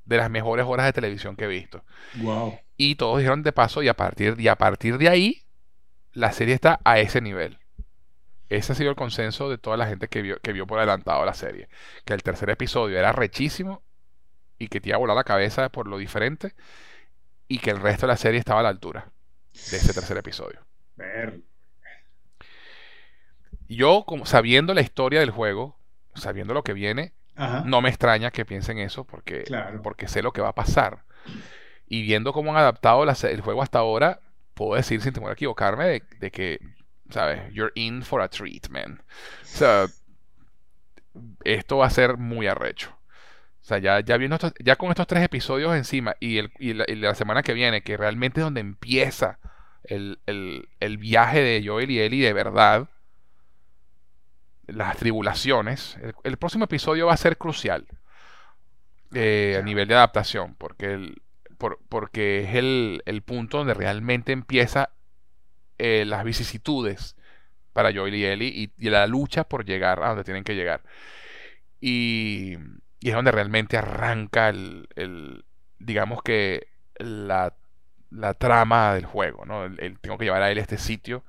De las mejores horas de televisión que he visto. Wow. Y todos dijeron de paso, y a partir, y a partir de ahí, la serie está a ese nivel. Ese ha sido el consenso de toda la gente que vio, que vio por adelantado la serie. Que el tercer episodio era rechísimo y que te iba a volar la cabeza por lo diferente y que el resto de la serie estaba a la altura de ese tercer episodio. Yo, como sabiendo la historia del juego, sabiendo lo que viene, no me extraña que piensen eso porque, porque sé lo que va a pasar. Y viendo cómo han adaptado el juego hasta ahora, puedo decir sin temor a equivocarme de que ¿sabes? You're in for a treat, man. O sea, esto va a ser muy arrecho. O sea, ya, ya, viendo ya con estos tres episodios encima y, el, y, la, semana que viene, que realmente es donde empieza el, viaje de Joel y Ellie de verdad, las tribulaciones, el, próximo episodio va a ser crucial eh, a nivel de adaptación, porque, el, porque es el, el punto donde realmente empieza eh, las vicisitudes para Joel y Ellie y, la lucha por llegar a donde tienen que llegar. Y, es donde realmente arranca el, digamos que la, trama del juego, ¿no? El, tengo que llevar a él a este sitio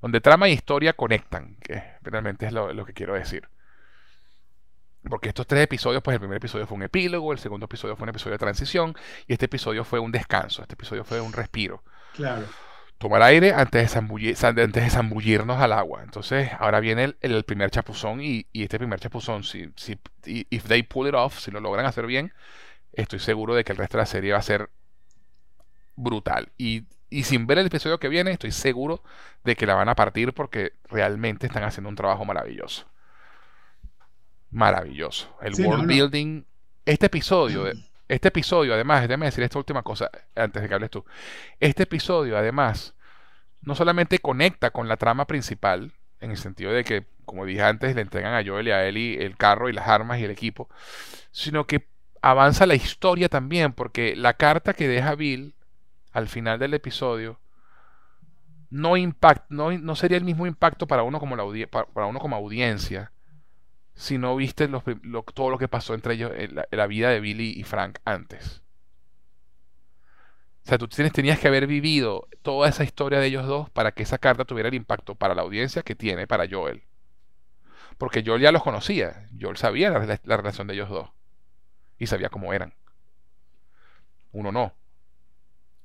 donde trama y historia conectan, que realmente es lo, lo, que quiero decir. Porque estos tres episodios, pues el primer episodio fue un epílogo, el segundo episodio fue un episodio de transición y este episodio fue un descanso, este episodio fue un respiro. Claro tomar aire antes de, antes de zambullirnos al agua. Entonces, ahora viene el, primer chapuzón y, este primer chapuzón, si, si if they pull it off, si lo logran hacer bien, estoy seguro de que el resto de la serie va a ser brutal. Y, sin ver el episodio que viene, estoy seguro de que la van a partir porque realmente están haciendo un trabajo maravilloso. Maravilloso. El world building. Este episodio, este episodio, además, déjame decir esta última cosa antes de que hables tú. Este episodio, además, no solamente conecta con la trama principal, en el sentido de que, como dije antes, le entregan a Joel y a Ellie el carro y las armas y el equipo, sino que avanza la historia también, porque la carta que deja Bill al final del episodio no, impact, no, sería el mismo impacto para uno como, para uno como audiencia si no viste todo lo que pasó entre ellos en la, vida de Billy y Frank antes. O sea, tú tenías que haber vivido toda esa historia de ellos dos para que esa carta tuviera el impacto para la audiencia que tiene para Joel. Porque Joel ya los conocía. Joel sabía la, la relación de ellos dos. Y sabía cómo eran. Uno no.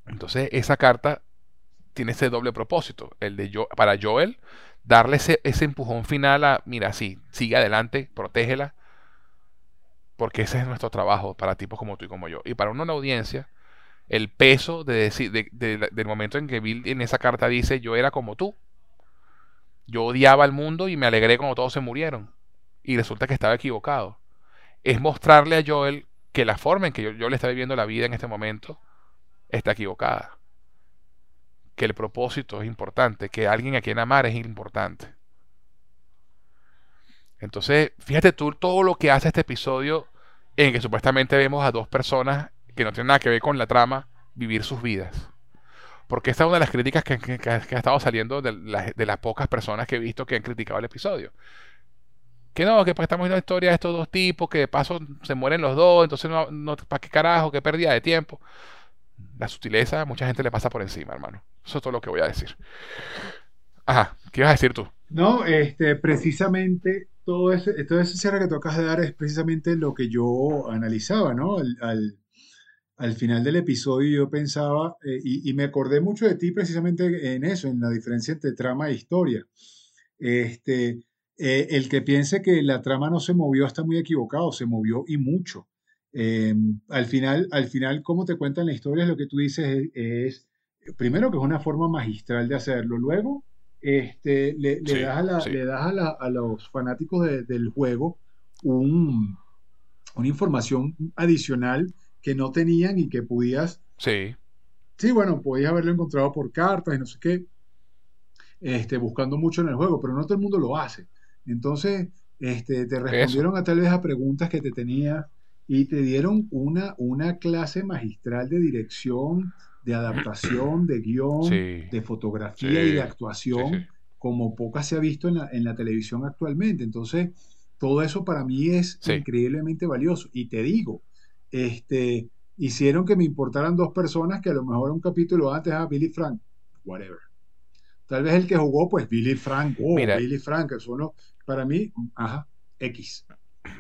Entonces, esa carta tiene ese doble propósito. El de para Joel, darle ese, empujón final a, mira, sí, sigue adelante, protégela, porque ese es nuestro trabajo para tipos como tú y como yo. Y para una audiencia, el peso de decir, del momento en que Bill en esa carta dice, yo era como tú, yo odiaba al mundo y me alegré cuando todos se murieron, y resulta que estaba equivocado, es mostrarle a Joel que la forma en que yo, yo le está viviendo la vida en este momento está equivocada que el propósito es importante, que alguien a quien amar es importante. Entonces, fíjate tú todo lo que hace este episodio en que supuestamente vemos a dos personas que no tienen nada que ver con la trama vivir sus vidas. Porque esta es una de las críticas que, ha estado saliendo de, las pocas personas que he visto que han criticado el episodio. Que no, que pues estamos viendo la historia de estos dos tipos, que de paso se mueren los dos, entonces no, no ¿para qué carajo? ¿Qué pérdida de tiempo? La sutileza, mucha gente le pasa por encima, hermano. Eso es todo lo que voy a decir. Ajá, ¿qué ibas a decir tú? No, este, precisamente todo ese, todo ese cierre que tocas de dar es precisamente lo que yo analizaba, ¿no? Al, al- al final del episodio yo pensaba, eh, y, y me acordé mucho de ti precisamente en eso, en la diferencia entre trama e historia. Este, eh, el que piense que la trama no se movió está muy equivocado, se movió y mucho. Eh, al final, al final, cómo te cuentan la historia, es lo que tú dices es, es, primero que es una forma magistral de hacerlo, luego este, le, le das a, la- sí, le das a, la- a los fanáticos de- del juego un- una información adicional que no tenían y que podías, sí, sí, bueno, podías haberlo encontrado por cartas y no sé qué, este, buscando mucho en el juego, pero no todo el mundo lo hace. Entonces, este, te eso. respondieron a tal vez a preguntas que te tenías y te dieron una, una clase magistral de dirección, de adaptación, de guion, Sí, de fotografía y de sí, actuación, como pocas se ha visto en la, en la televisión actualmente. Entonces, todo eso para mí es increíblemente valioso. Y te digo, este, hicieron que me importaran dos personas que a lo mejor un capítulo antes, a Billy Frank, whatever. Tal vez el que jugó, pues Billy Frank, oh, Billy Frank, que son los, para mí, ajá, X.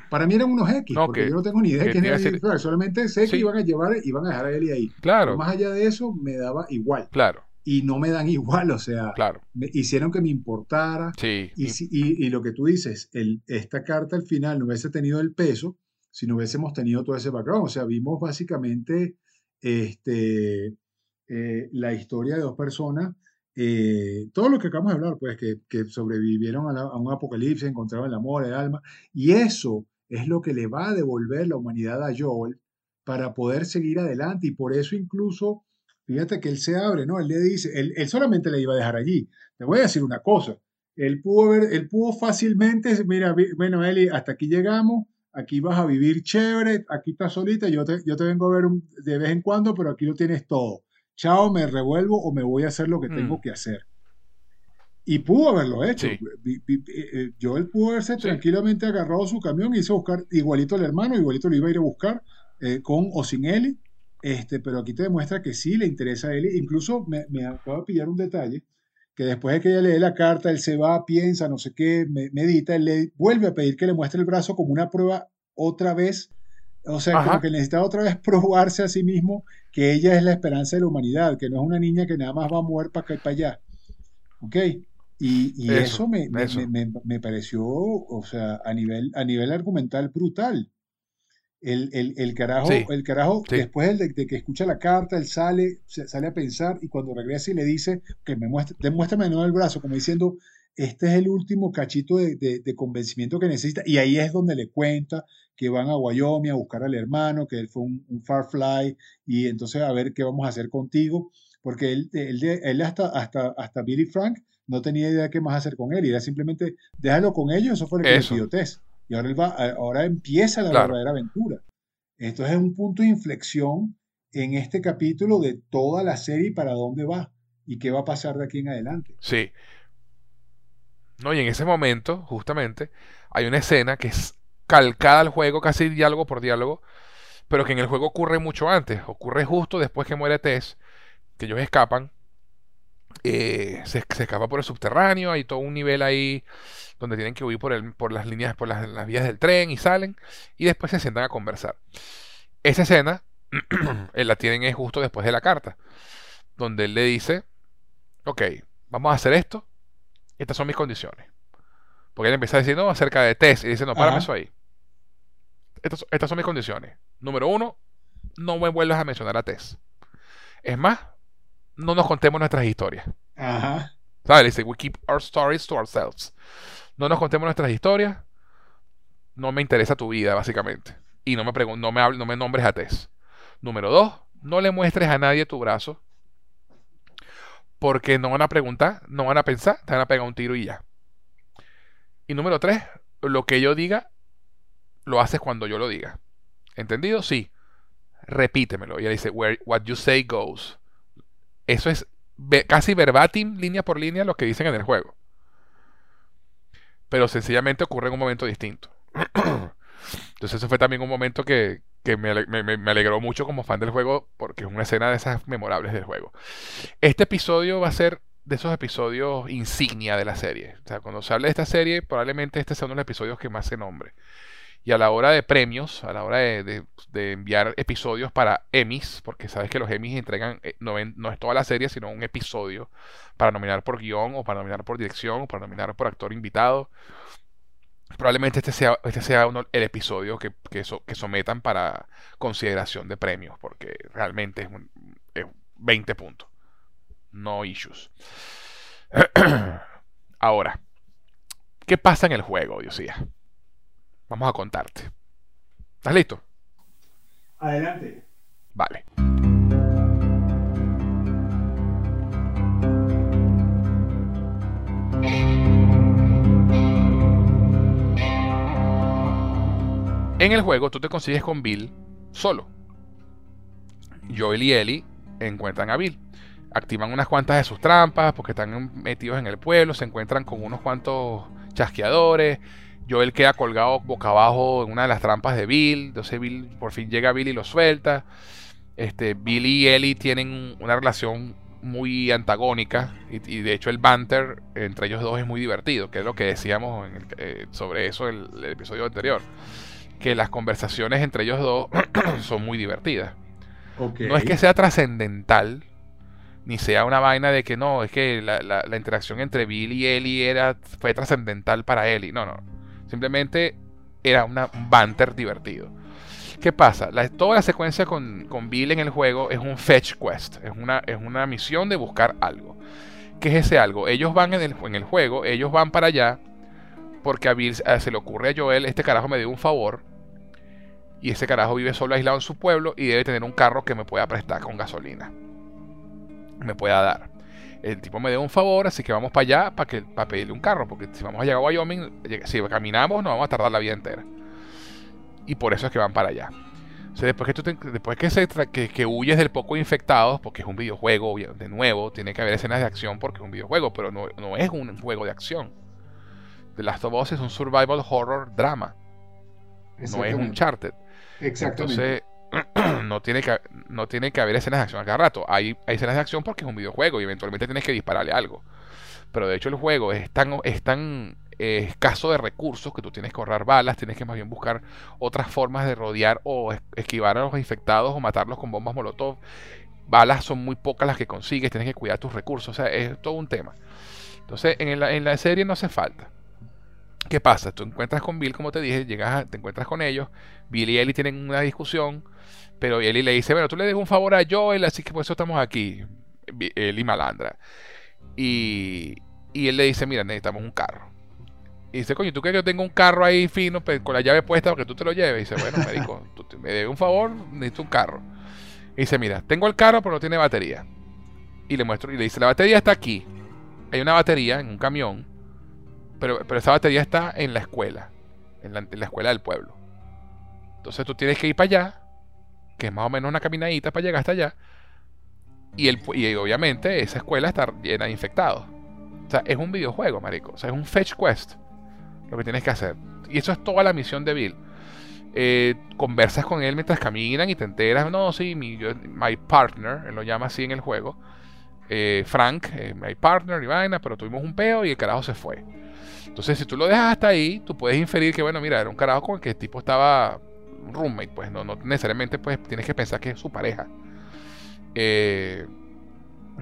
Para mí eran unos X, no, porque yo no tengo ni idea de que quién era solamente sé que iban a llevar, iban a dejar a Eli ahí. Pero claro, más allá de eso, me daba igual. claro, Y no me dan igual, o sea, claro, me hicieron que me importara. sí, Y, y- si- y, y lo que tú dices, el, esta carta al final no hubiese tenido el peso si no hubiésemos tenido todo ese background. O sea, vimos básicamente este, eh, la historia de dos personas, eh, todo lo que acabamos de hablar, pues que, que sobrevivieron a, la- a un apocalipsis, encontraron el amor, el alma, y eso es lo que le va a devolver la humanidad a Joel para poder seguir adelante, y por eso incluso, fíjate que él se abre, ¿no? Él le dice, él, él solamente le iba a dejar allí. Te voy a decir una cosa, él pudo ver, él pudo fácilmente, mira, bueno, Eli, hasta aquí llegamos, aquí vas a vivir chévere, aquí estás solita, yo te, yo te vengo a ver un- de vez en cuando, pero aquí lo tienes todo chao, me revuelvo o me voy a hacer lo que tengo mm, que hacer. Y pudo haberlo hecho. sí, vi- eh, eh, Joel pudo haberse sí, tranquilamente agarrado su camión y hizo buscar igualito al hermano, igualito lo iba a ir a buscar eh, con o sin Eli. Este, pero aquí te demuestra que sí le interesa a Eli. Incluso me, me acabo de pillar un detalle, que después de que ella lee la carta, él se va, piensa, no sé qué, me- medita, él le vuelve a pedir que le muestre el brazo como una prueba otra vez. O sea, como que necesitaba otra vez probarse a sí mismo que ella es la esperanza de la humanidad, que no es una niña que nada más va a mover para acá y para allá. ¿Ok? Y, y eso, eso me, me, me, me- me pareció, o sea, a nivel, a nivel argumental brutal. El, el, el carajo, sí, el carajo, sí, después de, de que escucha la carta, él sale, sale a pensar y cuando regresa y le dice que me muestre, demuéstrame de nuevo el brazo, como diciendo, este es el último cachito de, de- de convencimiento que necesita. Y ahí es donde le cuenta que van a Wyoming a buscar al hermano, que él fue un, un Farfly y entonces a ver qué vamos a hacer contigo. Porque él, él, él hasta, hasta, hasta Billy Frank no tenía idea de qué más hacer con él, y era simplemente déjalo con ellos, eso fue lo que le eso, pidió Tess. Y ahora, él va, ahora empieza la claro, verdadera aventura. Entonces es un punto de inflexión en este capítulo de toda la serie para dónde va y qué va a pasar de aquí en adelante. sí. No, y en ese momento, justamente, hay una escena que es calcada al juego, casi diálogo por diálogo, pero que en el juego ocurre mucho antes, ocurre justo después que muere Tess, que ellos escapan, eh, se, se escapa por el subterráneo, hay todo un nivel ahí donde tienen que huir por, el, por las líneas, por las, las vías del tren y salen, y después se sientan a conversar. Esa escena, eh, la tienen es justo después de la carta, donde él le dice, ok, vamos a hacer esto, estas son mis condiciones. Porque él empieza diciendo acerca de Tess, y dice, no, párame Ajá, eso ahí. Estas, estas son mis condiciones. Número uno, no me vuelvas a mencionar a Tess. Es más, no nos contemos nuestras historias. ajá, ¿Sabes? Dice, we keep our stories to ourselves. No nos contemos nuestras historias, no me interesa tu vida, básicamente. Y no me, no me, no me nombres a Tess. Número dos, no le muestres a nadie tu brazo, porque no van a preguntar, no van a pensar, te van a pegar un tiro y ya. Y número tres, lo que yo diga, lo haces cuando yo lo diga. ¿Entendido? Sí. Repítemelo. Y ella dice, Where, what you say goes. Eso es casi verbatim, línea por línea, lo que dicen en el juego. Pero sencillamente ocurre en un momento distinto. Entonces eso fue también un momento que, me, me- alegró mucho como fan del juego, porque es una escena de esas memorables del juego. Este episodio va a ser de esos episodios insignia de la serie. O sea, cuando se habla de esta serie, probablemente este sea uno de los episodios que más se nombre. Y a la hora de premios, a la hora de, enviar episodios para Emmys, porque sabes que los Emmys entregan, eh, no, es toda la serie, sino un episodio para nominar por guion, o para nominar por dirección, o para nominar por actor invitado. Probablemente este sea, este sea el episodio que, que, sometan para consideración de premios, porque realmente es 20 puntos. No issues. Ahora, ¿qué pasa en el juego, Diosía? Vamos a contarte. ¿Estás listo? Adelante. Vale. En el juego tú te consigues con Bill solo. Joel y Ellie encuentran a Bill. Activan unas cuantas de sus trampas porque están metidos en el pueblo. Se encuentran con unos cuantos chasqueadores. Joel queda colgado boca abajo en una de las trampas de Bill. Entonces Bill, por fin llega Bill y lo suelta. Este, Bill y Ellie tienen una relación muy antagónica y, de hecho el banter entre ellos dos es muy divertido, que es lo que decíamos eh, sobre eso en el, episodio anterior, que las conversaciones entre ellos dos son muy divertidas. No es que sea trascendental, ni sea una vaina de que no, es que la, la interacción entre Bill y Ellie era, fue trascendental para Ellie, no, no Simplemente era una, un banter divertido. ¿Qué pasa? toda la secuencia con, Bill en el juego es un fetch quest, es una, es una misión de buscar algo. ¿Qué es ese algo? Ellos van en el, en el juego, ellos van para allá porque a Bill eh, se le ocurre a Joel, este carajo me dio un favor y ese carajo vive solo aislado en su pueblo y debe tener un carro que me pueda prestar con gasolina. Me pueda dar el tipo me dio un favor, así que vamos para allá para, que, para pedirle un carro, porque si vamos a llegar a Wyoming, si caminamos nos vamos a tardar la vida entera. Y por eso es que van para allá. O sea, después que, tú después que, se que, que, huyes del poco infectados, porque es un videojuego, de nuevo, tiene que haber escenas de acción porque es un videojuego, pero no, no es un juego de acción. The Last of Us es un survival horror drama. No es un charted. Exactamente. Entonces, no tiene que no tiene que haber escenas de acción a cada rato. Hay, hay escenas de acción porque es un videojuego y eventualmente tienes que dispararle algo. Pero de hecho el juego es tan, es tan escaso de recursos que tú tienes que ahorrar balas, tienes que más bien buscar otras formas de rodear o esquivar a los infectados o matarlos con bombas molotov. Balas son muy pocas las que consigues, tienes que cuidar tus recursos, o sea, es todo un tema. Entonces, en la, en la serie no hace falta. ¿Qué pasa? Tú encuentras con Bill, como te dije, llegas te encuentras con ellos, Bill y Ellie tienen una discusión, pero Ellie le dice, bueno, tú le dejas un favor a Joel, así que por eso estamos aquí, Ellie malandra. Y, y él le dice, mira, necesitamos un carro. Y dice, coño, ¿tú crees que yo tengo un carro ahí fino con la llave puesta para que tú te lo lleves? Y dice, bueno, médico, tú me debes un favor, necesito un carro. Y dice, mira, tengo el carro, pero no tiene batería. Y le muestro, y le dice, la batería está aquí. Hay una batería en un camión pero, pero esa batería está en la escuela, en la, escuela del pueblo. Entonces tú tienes que ir para allá, que es más o menos una caminadita para llegar hasta allá. Y, el, y obviamente esa escuela está llena de infectados. O sea, es un videojuego, marico. O sea, es un fetch quest lo que tienes que hacer. Y eso es toda la misión de Bill. Eh, conversas con él mientras caminan y te enteras, no, sí, mi my partner, él lo llama así en el juego, eh, Frank, eh, my partner y vaina, pero tuvimos un peo y el carajo se fue. Entonces, si tú lo dejas hasta ahí, tú puedes inferir que, bueno, mira, era un carajo con el que el tipo estaba roommate, pues no, no necesariamente pues tienes que pensar que es su pareja. Eh,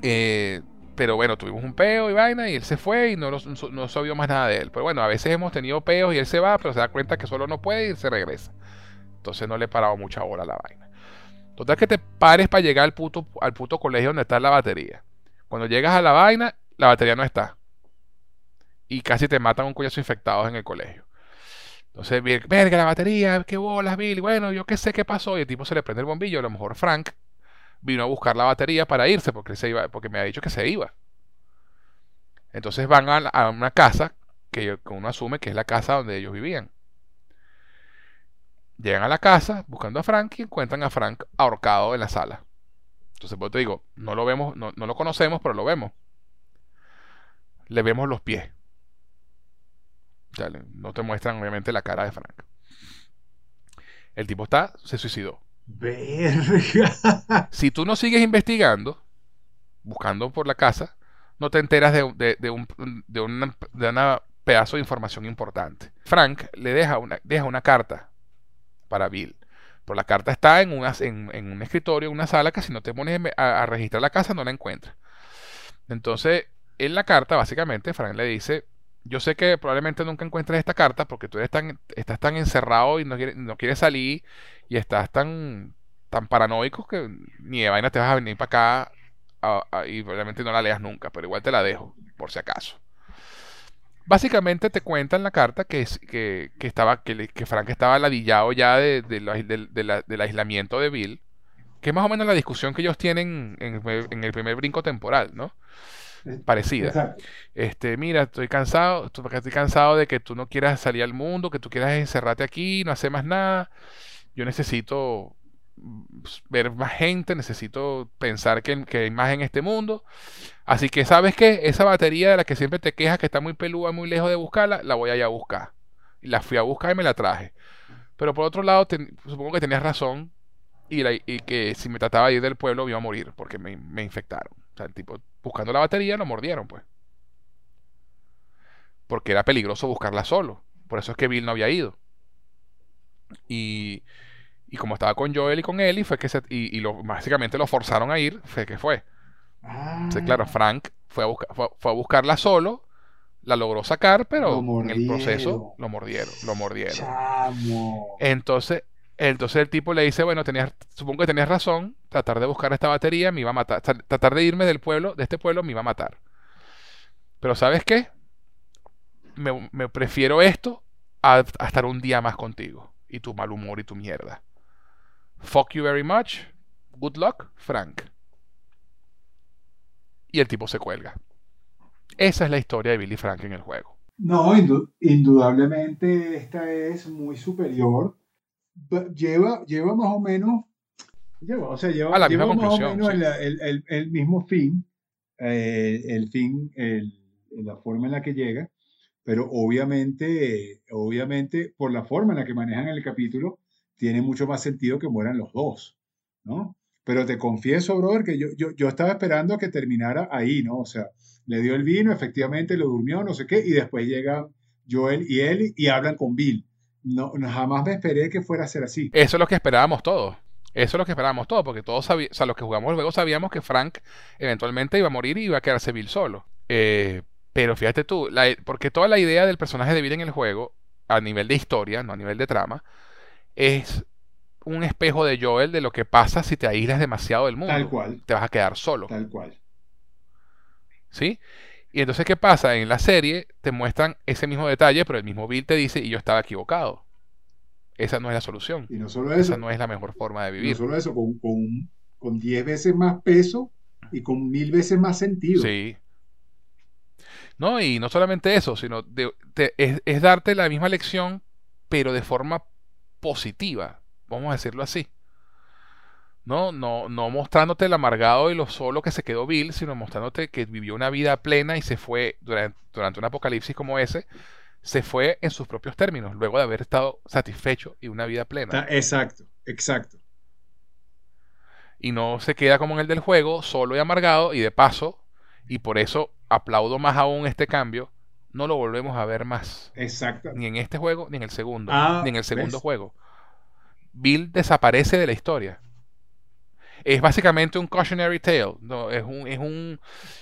eh, pero bueno, tuvimos un peo y vaina y él se fue y no, no, no se más nada de él. Pero bueno, a veces hemos tenido peos y él se va, pero se da cuenta que solo no puede y se regresa. Entonces no le he parado mucha bola a la vaina. Total que te pares para llegar al puto, al puto colegio donde está la batería. Cuando llegas a la vaina, la batería no está y casi te matan un coñazo infectados en el colegio. Entonces, verga, la batería, qué bolas, Bill. Bueno, yo qué sé qué pasó. Y el tipo se le prende el bombillo. A lo mejor Frank vino a buscar la batería para irse porque, se iba, porque me ha dicho que se iba. Entonces van a, una casa que uno asume que es la casa donde ellos vivían. Llegan a la casa buscando a Frank y encuentran a Frank ahorcado en la sala. Entonces, pues te digo, no lo vemos, no, no lo conocemos, pero lo vemos. Le vemos los pies no te muestran obviamente la cara de Frank. El tipo está, se suicidó. Verga. Si tú no sigues investigando, buscando por la casa, no te enteras de, de, un, de, una, de pedazo de información importante. Frank le deja una, deja una carta para Bill. Pero la carta está en, una, en, un escritorio, en una sala, que si no te pones a, registrar la casa no la encuentras. Entonces, en la carta, básicamente, Frank le dice, yo sé que probablemente nunca encuentres esta carta porque tú eres tan, estás tan encerrado y no quieres, no quieres salir y estás tan, tan paranoico que ni de vaina te vas a venir para acá y probablemente no la leas nunca, pero igual te la dejo, por si acaso. Básicamente te cuenta en la carta que, que, que estaba, que, que, Frank estaba ladillado ya de, del aislamiento de Bill, que es más o menos la discusión que ellos tienen en, el primer brinco temporal, ¿no? Parecida. Este, mira, estoy cansado, estoy cansado de que tú no quieras salir al mundo, que tú quieras encerrarte aquí, no hacer más nada. Yo necesito pues, ver más gente, necesito pensar que, hay más en este mundo. Así que, ¿sabes qué? Esa batería de la que siempre te quejas que está muy peluda, muy lejos de buscarla, la voy a ir a buscar. Y la fui a buscar y me la traje. Pero por otro lado, supongo que tenías razón y, que si me trataba de ir del pueblo iba a morir porque me, me infectaron. O sea, el tipo, buscando la batería, lo mordieron, pues. Porque era peligroso buscarla solo. Por eso es que Bill no había ido. Y y como estaba con Joel y con Ellie, fue que se, y, lo, básicamente lo forzaron a ir, fue que fue. claro, ah. Frank fue a, buscar, fue, a buscarla solo, la logró sacar, pero en el proceso lo mordieron, lo mordieron. Entonces, entonces el tipo le dice, bueno, tenías, supongo que tenías razón, tratar de buscar esta batería me iba a matar, tratar de irme del pueblo, de este pueblo me iba a matar. Pero ¿sabes qué? Me, prefiero esto a estar un día más contigo y tu mal humor y tu mierda. Fuck you very much. Good luck, Frank. Y el tipo se cuelga. Esa es la historia de Billy Frank en el juego. No, indudablemente esta es muy superior. Lleva, lleva más o menos. Lleva, o sea, lleva, la misma más o menos el, mismo fin. Eh, el fin, la forma en la que llega. Pero obviamente, obviamente, por la forma en la que manejan el capítulo, tiene mucho más sentido que mueran los dos, ¿no? Pero te confieso, brother, que yo, yo, yo estaba esperando a que terminara ahí, ¿no? O sea, le dio el vino, efectivamente lo durmió, no sé qué, y después llega Joel y él y hablan con Bill. No, jamás me esperé que fuera a ser así. Eso es lo que esperábamos todos. Eso es lo que esperábamos todos, porque todos sabíamos, o sea, los que jugamos el juego sabíamos que Frank eventualmente iba a morir y iba a quedarse Bill solo. Eh, pero fíjate tú, porque toda la idea del personaje de Bill en el juego, a nivel de historia, no a nivel de trama, es un espejo de Joel de lo que pasa si te aíslas demasiado del mundo. Tal cual. Te vas a quedar solo. Tal cual. ¿Sí? Y entonces, ¿qué pasa? En la serie te muestran ese mismo detalle, pero el mismo Bill te dice, y yo estaba equivocado. Esa no es la solución. Y no solo eso. Esa no es la mejor forma de vivir. No solo eso, con, con, diez veces más peso y con mil veces más sentido. Sí. No, y no solamente eso, sino es, es, darte la misma lección, pero de forma positiva, vamos a decirlo así. No, no, no mostrándote el amargado y lo solo que se quedó Bill, sino mostrándote que vivió una vida plena y se fue durante, durante un apocalipsis como ese, se fue en sus propios términos, luego de haber estado satisfecho y una vida plena. Exacto, exacto. Y no se queda como en el del juego, solo y amargado, y de paso, y por eso aplaudo más aún este cambio, no lo volvemos a ver más. Exacto. Ni en este juego, ni en el segundo. Ah, ni en el segundo juego. Bill desaparece de la historia. Es básicamente un cautionary tale. ¿no? Es, un, es, un,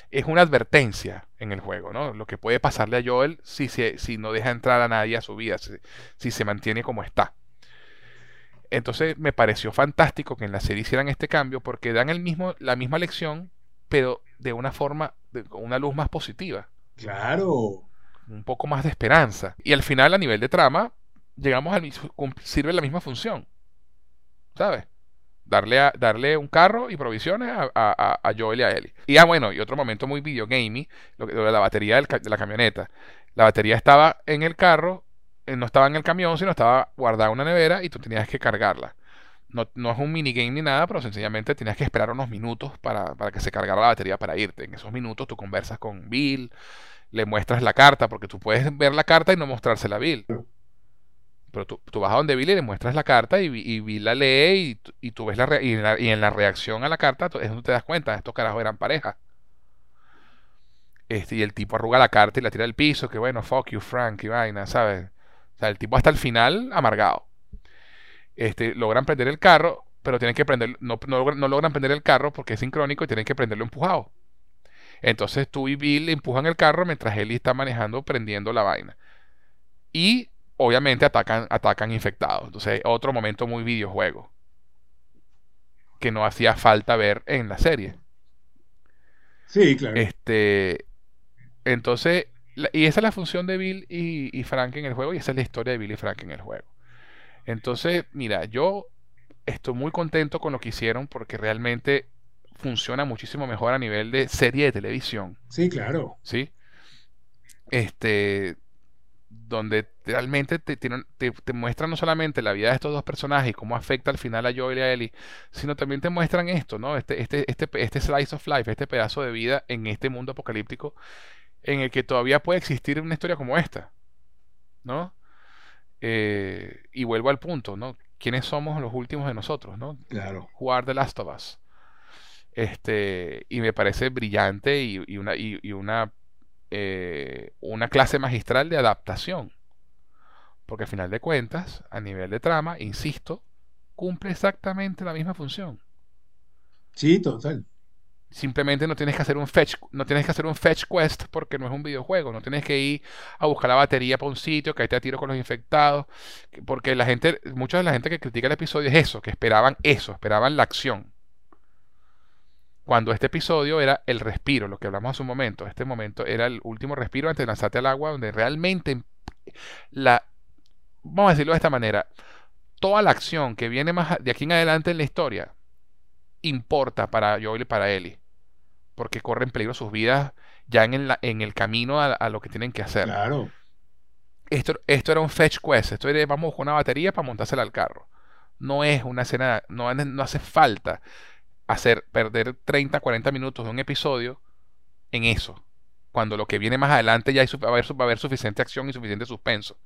es una advertencia en el juego. ¿no? Lo que puede pasarle a Joel si, si, si no deja entrar a nadie a su vida. Si, si se mantiene como está. Entonces me pareció fantástico que en la serie hicieran este cambio porque dan el mismo, la misma lección, pero de una forma, de, con una luz más positiva. Claro un poco más de esperanza. Y al final, a nivel de trama, llegamos al mismo, sirve la misma función. ¿Sabes? Darle, a, darle un carro y provisiones a, a, Joel y a Ellie. Y ah, bueno, y otro momento muy videogamey, lo, lo de la batería de la camioneta. La batería estaba en el carro, eh, no estaba en el camión, sino estaba guardada en una nevera y tú tenías que cargarla. No, no, es un minigame ni nada, pero sencillamente tenías que esperar unos minutos para, para, que se cargara la batería para irte. En esos minutos tú conversas con Bill, le muestras la carta, porque tú puedes ver la carta y no mostrársela a Bill. Pero tú, vas a donde Bill y le muestras la carta y, Bill la lee y, tú ves la, y, en la reacción a la carta es donde te das cuenta, estos carajos eran pareja. Este, y el tipo arruga la carta y la tira al piso, que bueno, fuck you, Frank, y vaina, ¿sabes? O sea, el tipo hasta el final amargado. Este, logran prender el carro, pero tienen que prender, no, no, logran prender el carro porque es sincrónico y tienen que prenderlo empujado. Entonces tú y Bill empujan el carro mientras Ellie está manejando, prendiendo la vaina. Y obviamente atacan, atacan infectados. Entonces, otro momento muy videojuego. Que no hacía falta ver en la serie. Sí, claro. Este, entonces, y esa es la función de Bill y, y, Frank en el juego, y esa es la historia de Bill y Frank en el juego. Entonces, mira, yo estoy muy contento con lo que hicieron porque realmente funciona muchísimo mejor a nivel de serie de televisión. Sí, claro. Sí. Este, donde realmente te, te, muestran no solamente la vida de estos dos personajes y cómo afecta al final a Joel y a Ellie, sino también te muestran esto, ¿no? Este, este, este, este slice of life, este pedazo de vida en este mundo apocalíptico en el que todavía puede existir una historia como esta, ¿no? Eh, y vuelvo al punto, ¿no? ¿Quiénes somos los últimos de nosotros, ¿no? Claro. Jugar The Last of Us. Este, y me parece brillante y, una, y, una, eh, una clase magistral de adaptación. Porque al final de cuentas, a nivel de trama, insisto, cumple exactamente la misma función. Sí, total. Simplemente no tienes que hacer un fetch, no tienes que hacer un fetch quest porque no es un videojuego. No tienes que ir a buscar la batería para un sitio, que ahí te tiro con los infectados. Porque la gente, mucha de la gente que critica el episodio es eso, que esperaban eso, esperaban la acción cuando este episodio era el respiro, lo que hablamos hace un momento. Este momento era el último respiro antes de lanzarte al agua, donde realmente la. Vamos a decirlo de esta manera. Toda la acción que viene más de aquí en adelante en la historia importa para Joel y para Ellie. Porque corren peligro sus vidas ya en el, en el camino a, lo que tienen que hacer. Claro. Esto, esto era un fetch quest. Esto era vamos con una batería para montársela al carro. No es una escena, no, no hace falta hacer perder 30, 40 minutos de un episodio en eso. Cuando lo que viene más adelante ya va, a haber, va a haber suficiente acción y suficiente suspenso.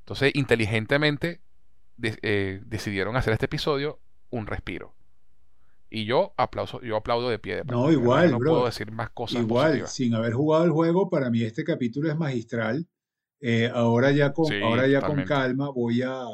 Entonces, inteligentemente eh, decidieron hacer este episodio un respiro. Y yo aplauso, yo aplaudo de pie. De no, igual, no puedo decir más cosas. Igual, sin haber jugado el juego, para mí este capítulo es magistral. Eh, ahora ya con, ahora ya con calma voy a,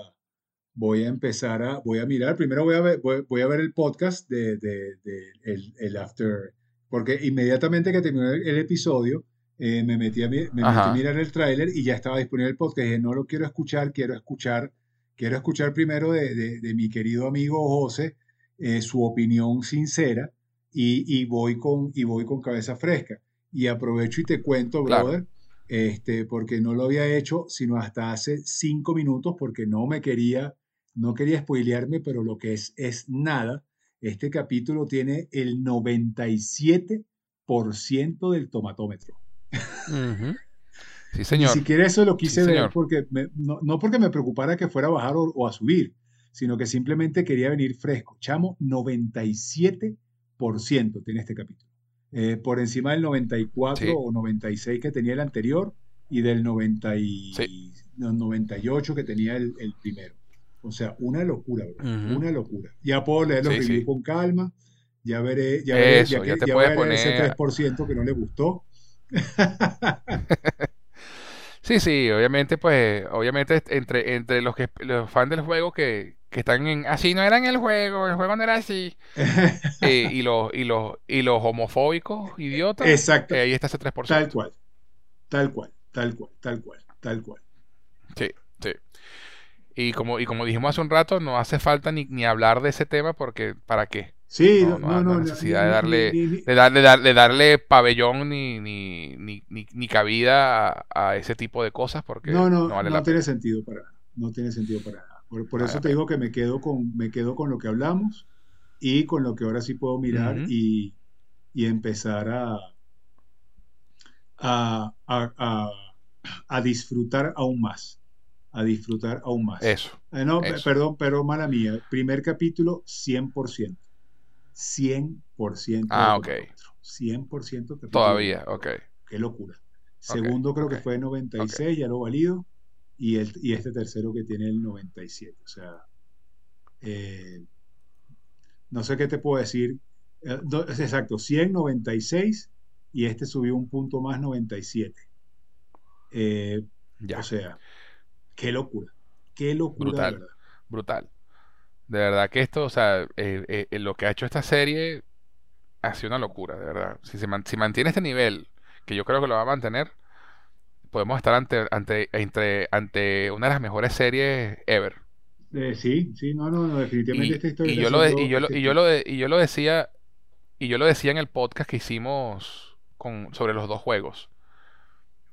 voy a empezar a, voy a mirar, primero voy a ver, voy, a ver el podcast de, de, el, After, porque inmediatamente que terminó el, episodio, eh, me metí a, me metí a mirar el tráiler y ya estaba disponible el podcast. Dije, no lo quiero escuchar, quiero escuchar, quiero escuchar primero de, mi querido amigo José eh, su opinión sincera y, y, voy con, y voy con cabeza fresca. Y aprovecho y te cuento, brother, este, porque no lo había hecho sino hasta hace cinco minutos porque no me quería no quería spoilearme, pero lo que es es nada. Este capítulo tiene el 97% del tomatómetro. Sí, señor. Ni siquiera eso lo quise ver porque no, porque me preocupara que fuera a bajar o, a subir, sino que simplemente quería venir fresco. Chamo, 97% tiene este capítulo. Eh, por encima del 94 o 96 que tenía el anterior y del 90 98 que tenía el primero. O sea, una locura, una locura. Ya puedo leer los reviews con calma, ya veré, ya veré, ya, ya, te ya veré poner... ese 3% que no le gustó. sí, sí, obviamente, pues, obviamente entre, entre los que los fans del juego que, que están en así no era en el juego, el juego no era así. Eh, y los, y los, y los homofóbicos, idiotas, Exacto. Eh, ahí está ese 3%. Tal cual, tal cual, tal cual, tal cual, tal cual. Sí, sí. Y como, y como dijimos hace un rato, no hace falta ni, ni hablar de ese tema porque ¿para qué? Sí, no, no, no, necesidad de, darle, de, darle, darle pabellón ni, ni, ni, ni cabida a, ese tipo de cosas porque no, no, no, vale no tiene sentido para no tiene sentido para nada. Por, eso te digo que me quedo con me quedo con lo que hablamos y con lo que ahora sí puedo mirar y, y, empezar a a, a a disfrutar aún más a disfrutar aún más. Eso. Eh, no, perdón, pero mala mía. Primer capítulo, 100%. 100%. Ah, ok. 100% Todavía, ok. Qué locura. Segundo creo que fue 96, ya lo valido. Y, el, y este tercero que tiene el 97. O sea, eh, no sé qué te puedo decir. Eh, exacto, 100, 96 y este subió un punto más 97. Eh, ya. O sea, qué locura. Qué locura. Brutal. De brutal. De verdad que esto, o sea, eh, eh, lo que ha hecho esta serie ha sido una locura, de verdad. Si, se si mantiene este nivel, que yo creo que lo va a mantener, podemos estar ante, ante, entre, ante una de las mejores series ever. sí, sí, no, no, definitivamente esta historia. Y yo, lo y, yo lo, y, yo lo y yo lo decía, y yo lo decía en el podcast que hicimos con, sobre los dos juegos.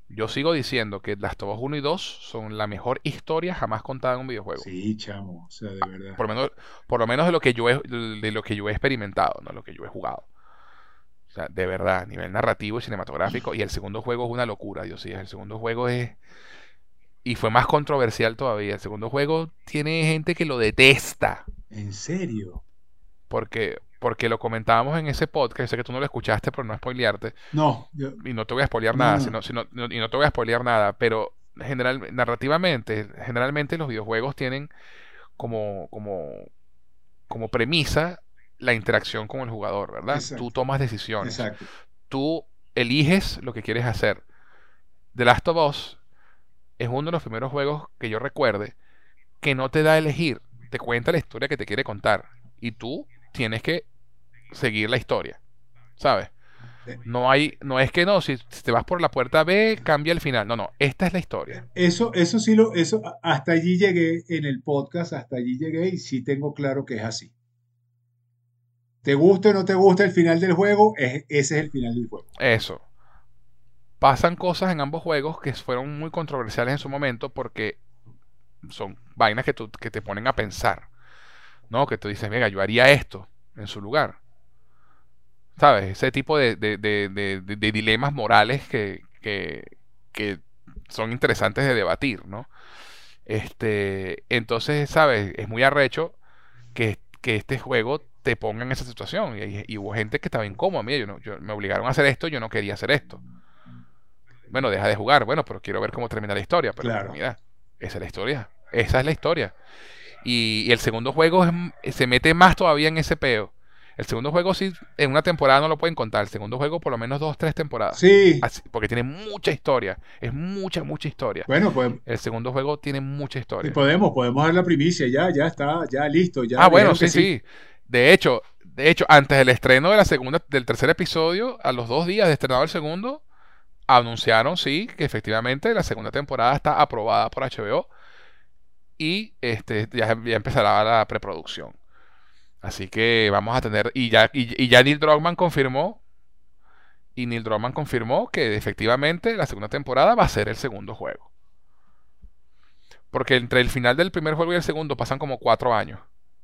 Yo sigo diciendo que Las Tobas 1 y 2 son la mejor historia jamás contada en un videojuego. Sí, chamo, o sea, de verdad. Por lo menos, por lo menos de lo que yo he, de lo que yo he experimentado, no lo que yo he jugado. O sea, de verdad, a nivel narrativo y cinematográfico. Y el segundo juego es una locura, Dios sí. El segundo juego es. Y fue más controversial todavía. El segundo juego tiene gente que lo detesta. ¿En serio? Porque, porque lo comentábamos en ese podcast. Sé que tú no lo escuchaste, pero no spoilearte. No. Y no te voy a spoilear nada. Sino, sino, y no te voy a spoilear nada. Pero general, narrativamente, generalmente los videojuegos tienen como, como, como premisa la interacción con el jugador, ¿verdad? Tú tomas decisiones. Exacto. Tú eliges lo que quieres hacer. The Last of Us es uno de los primeros juegos que yo recuerde que no te da a elegir, te cuenta la historia que te quiere contar y tú tienes que seguir la historia, ¿sabes? No hay, no es que no, si, te vas por la puerta B, cambia el final. No, no, esta es la historia. Eso, eso sí lo, eso, hasta allí llegué en el podcast, hasta allí llegué y sí tengo claro que es así. Te gusta o no te gusta el final del juego, ese es el final del juego. Eso. Pasan cosas en ambos juegos que fueron muy controversiales en su momento porque son vainas que, que te ponen a pensar. ¿No? Que tú dices, venga, yo haría esto en su lugar. ¿Sabes? Ese tipo de, dilemas morales que, que, son interesantes de debatir, ¿no? Este, entonces, ¿sabes? Es muy arrecho que, que este juego te ponga en esa situación. Y, hubo gente que estaba incómoda. Mira, yo, no, yo, me obligaron a hacer esto, yo no quería hacer esto. Bueno, deja de jugar. Bueno, pero quiero ver cómo termina la historia. Pero mira, esa es la historia. Esa es la historia. Y, el segundo juego se mete más todavía en ese peo. El segundo juego sí, en una temporada no lo pueden contar. El segundo juego por lo menos dos, tres temporadas. Sí. porque tiene mucha historia. Es mucha, mucha historia. Bueno, pues... El segundo juego tiene mucha historia. Y podemos, podemos dar la primicia. Ya, ya está, ya listo. Ya ah, bueno, sí, sí. De hecho, de hecho, antes del estreno de la segunda, del tercer episodio, a los dos días de estrenado el segundo, anunciaron, sí, que efectivamente la segunda temporada está aprobada por HBO y este, ya, empezará la preproducción. Así que vamos a tener, y ya, y, ya Neil Druckmann confirmó, y Neil Druckmann confirmó que efectivamente la segunda temporada va a ser el segundo juego. Porque entre el final del primer juego y el segundo pasan como cuatro años.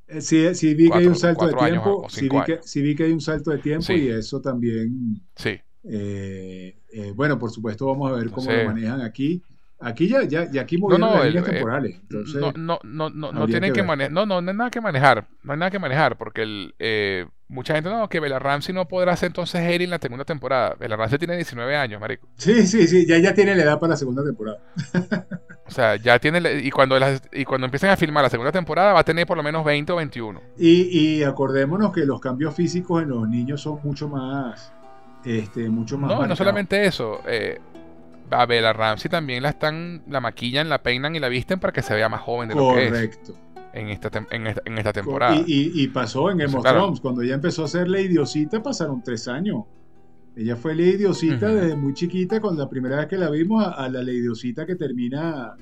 Eh, sí, sí vi que hay un salto de tiempo. Sí vi, que, sí vi, que, hay un salto de tiempo y eso también. Sí. Eh, eh, bueno, por supuesto, vamos a ver cómo lo manejan aquí. Aquí ya, ya, ya aquí movieron no, las líneas temporales. Entonces, no, no, no, no, no tienen que, manejar. No, no, no hay nada que manejar. No hay nada que manejar. Porque el, mucha gente no, que Bella Ramsey no podrá ser entonces Harry en la segunda temporada. Bella Ramsey tiene 19 años, marico. Sí, sí, sí. Ya, ya tiene la edad para la segunda temporada. o sea, ya tiene. Y cuando, y cuando empiecen a filmar la segunda temporada va a tener por lo menos 20 o 21. Y, y acordémonos que los cambios físicos en los niños son mucho más. Este, mucho más. No, no solamente eso. Eh, a Bella Ramsey también la están, la maquillan, la peinan y la visten para que se vea más joven de lo que es. Correcto. En esta, en, esta, temporada. Y, pasó en Game of Thrones, cuando ella empezó a ser la idiosita, pasaron tres años. Ella fue la idiosita desde muy chiquita, con la primera vez que la vimos, a, la idiosita que termina,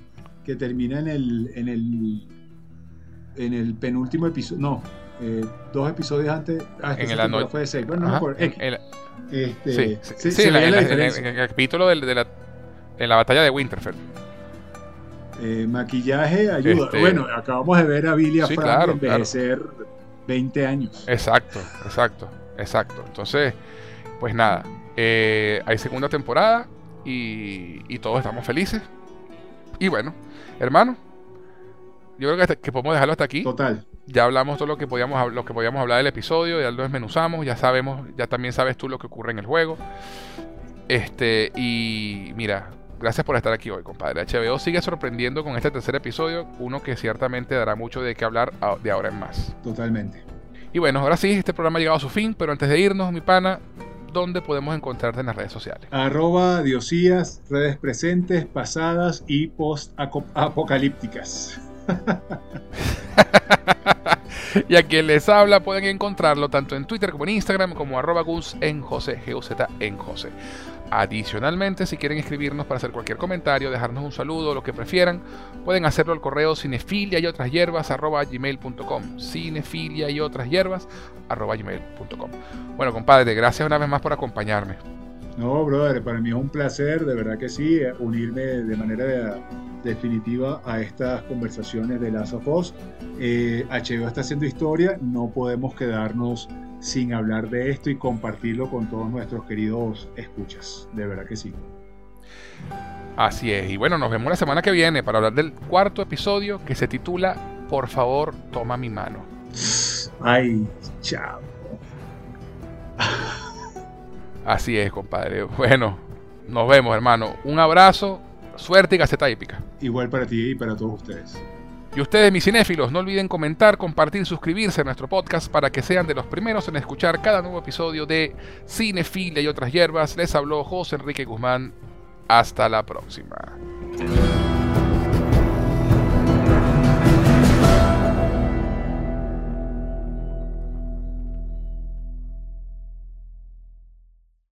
que termina en el, en el, en el penúltimo episodio. No, eh, dos episodios antes. Ah, en el fue de seis. Bueno, no me Este, sí, sí, en, el, capítulo de, de la en la batalla de Winterfell. Eh, maquillaje ayuda. Este, bueno, acabamos de ver a Billy sí, Frank envejecer 20 años. Exacto, exacto, exacto. Entonces, pues nada, eh, hay segunda temporada y, todos estamos felices. Y bueno, hermano, yo creo que, que, podemos dejarlo hasta aquí. Total. Ya hablamos todo lo que podíamos lo que podíamos hablar del episodio, ya lo desmenuzamos, ya sabemos, ya también sabes tú lo que ocurre en el juego. Este, y mira, Gracias por estar aquí hoy, compadre. HBO sigue sorprendiendo con este tercer episodio, uno que ciertamente dará mucho de qué hablar de ahora en más. Totalmente. Y bueno, ahora sí, este programa ha llegado a su fin, pero antes de irnos, mi pana, ¿dónde podemos encontrarte en las redes sociales? Arroba Diosías, redes presentes, pasadas y post-apocalípticas. y a quien les habla pueden encontrarlo tanto en Twitter como en Instagram como arroba gus en José, en José. Adicionalmente, si quieren escribirnos para hacer cualquier comentario, dejarnos un saludo, lo que prefieran, pueden hacerlo al correo cinefilia y otras hierbas gmail.com. Cinefilia y otras hierbas gmail.com. Bueno, compadre, gracias una vez más por acompañarme. No, brother, para mí es un placer, de verdad que sí, unirme de manera definitiva a estas conversaciones de Last of Us. Eh, HBO está haciendo historia, no podemos quedarnos sin hablar de esto y compartirlo con todos nuestros queridos escuchas. De verdad que sí. Así es. Y bueno, nos vemos la semana que viene para hablar del cuarto episodio que se titula Por favor, toma mi mano. Ay, chao. Así es, compadre. Bueno, nos vemos, hermano. Un abrazo, suerte y gaceta épica. Igual para ti y para todos ustedes. Y ustedes, mis cinéfilos, no olviden comentar, compartir, suscribirse a nuestro podcast para que sean de los primeros en escuchar cada nuevo episodio de Cinefilia y otras hierbas. Les habló José Enrique Guzmán. Hasta la próxima.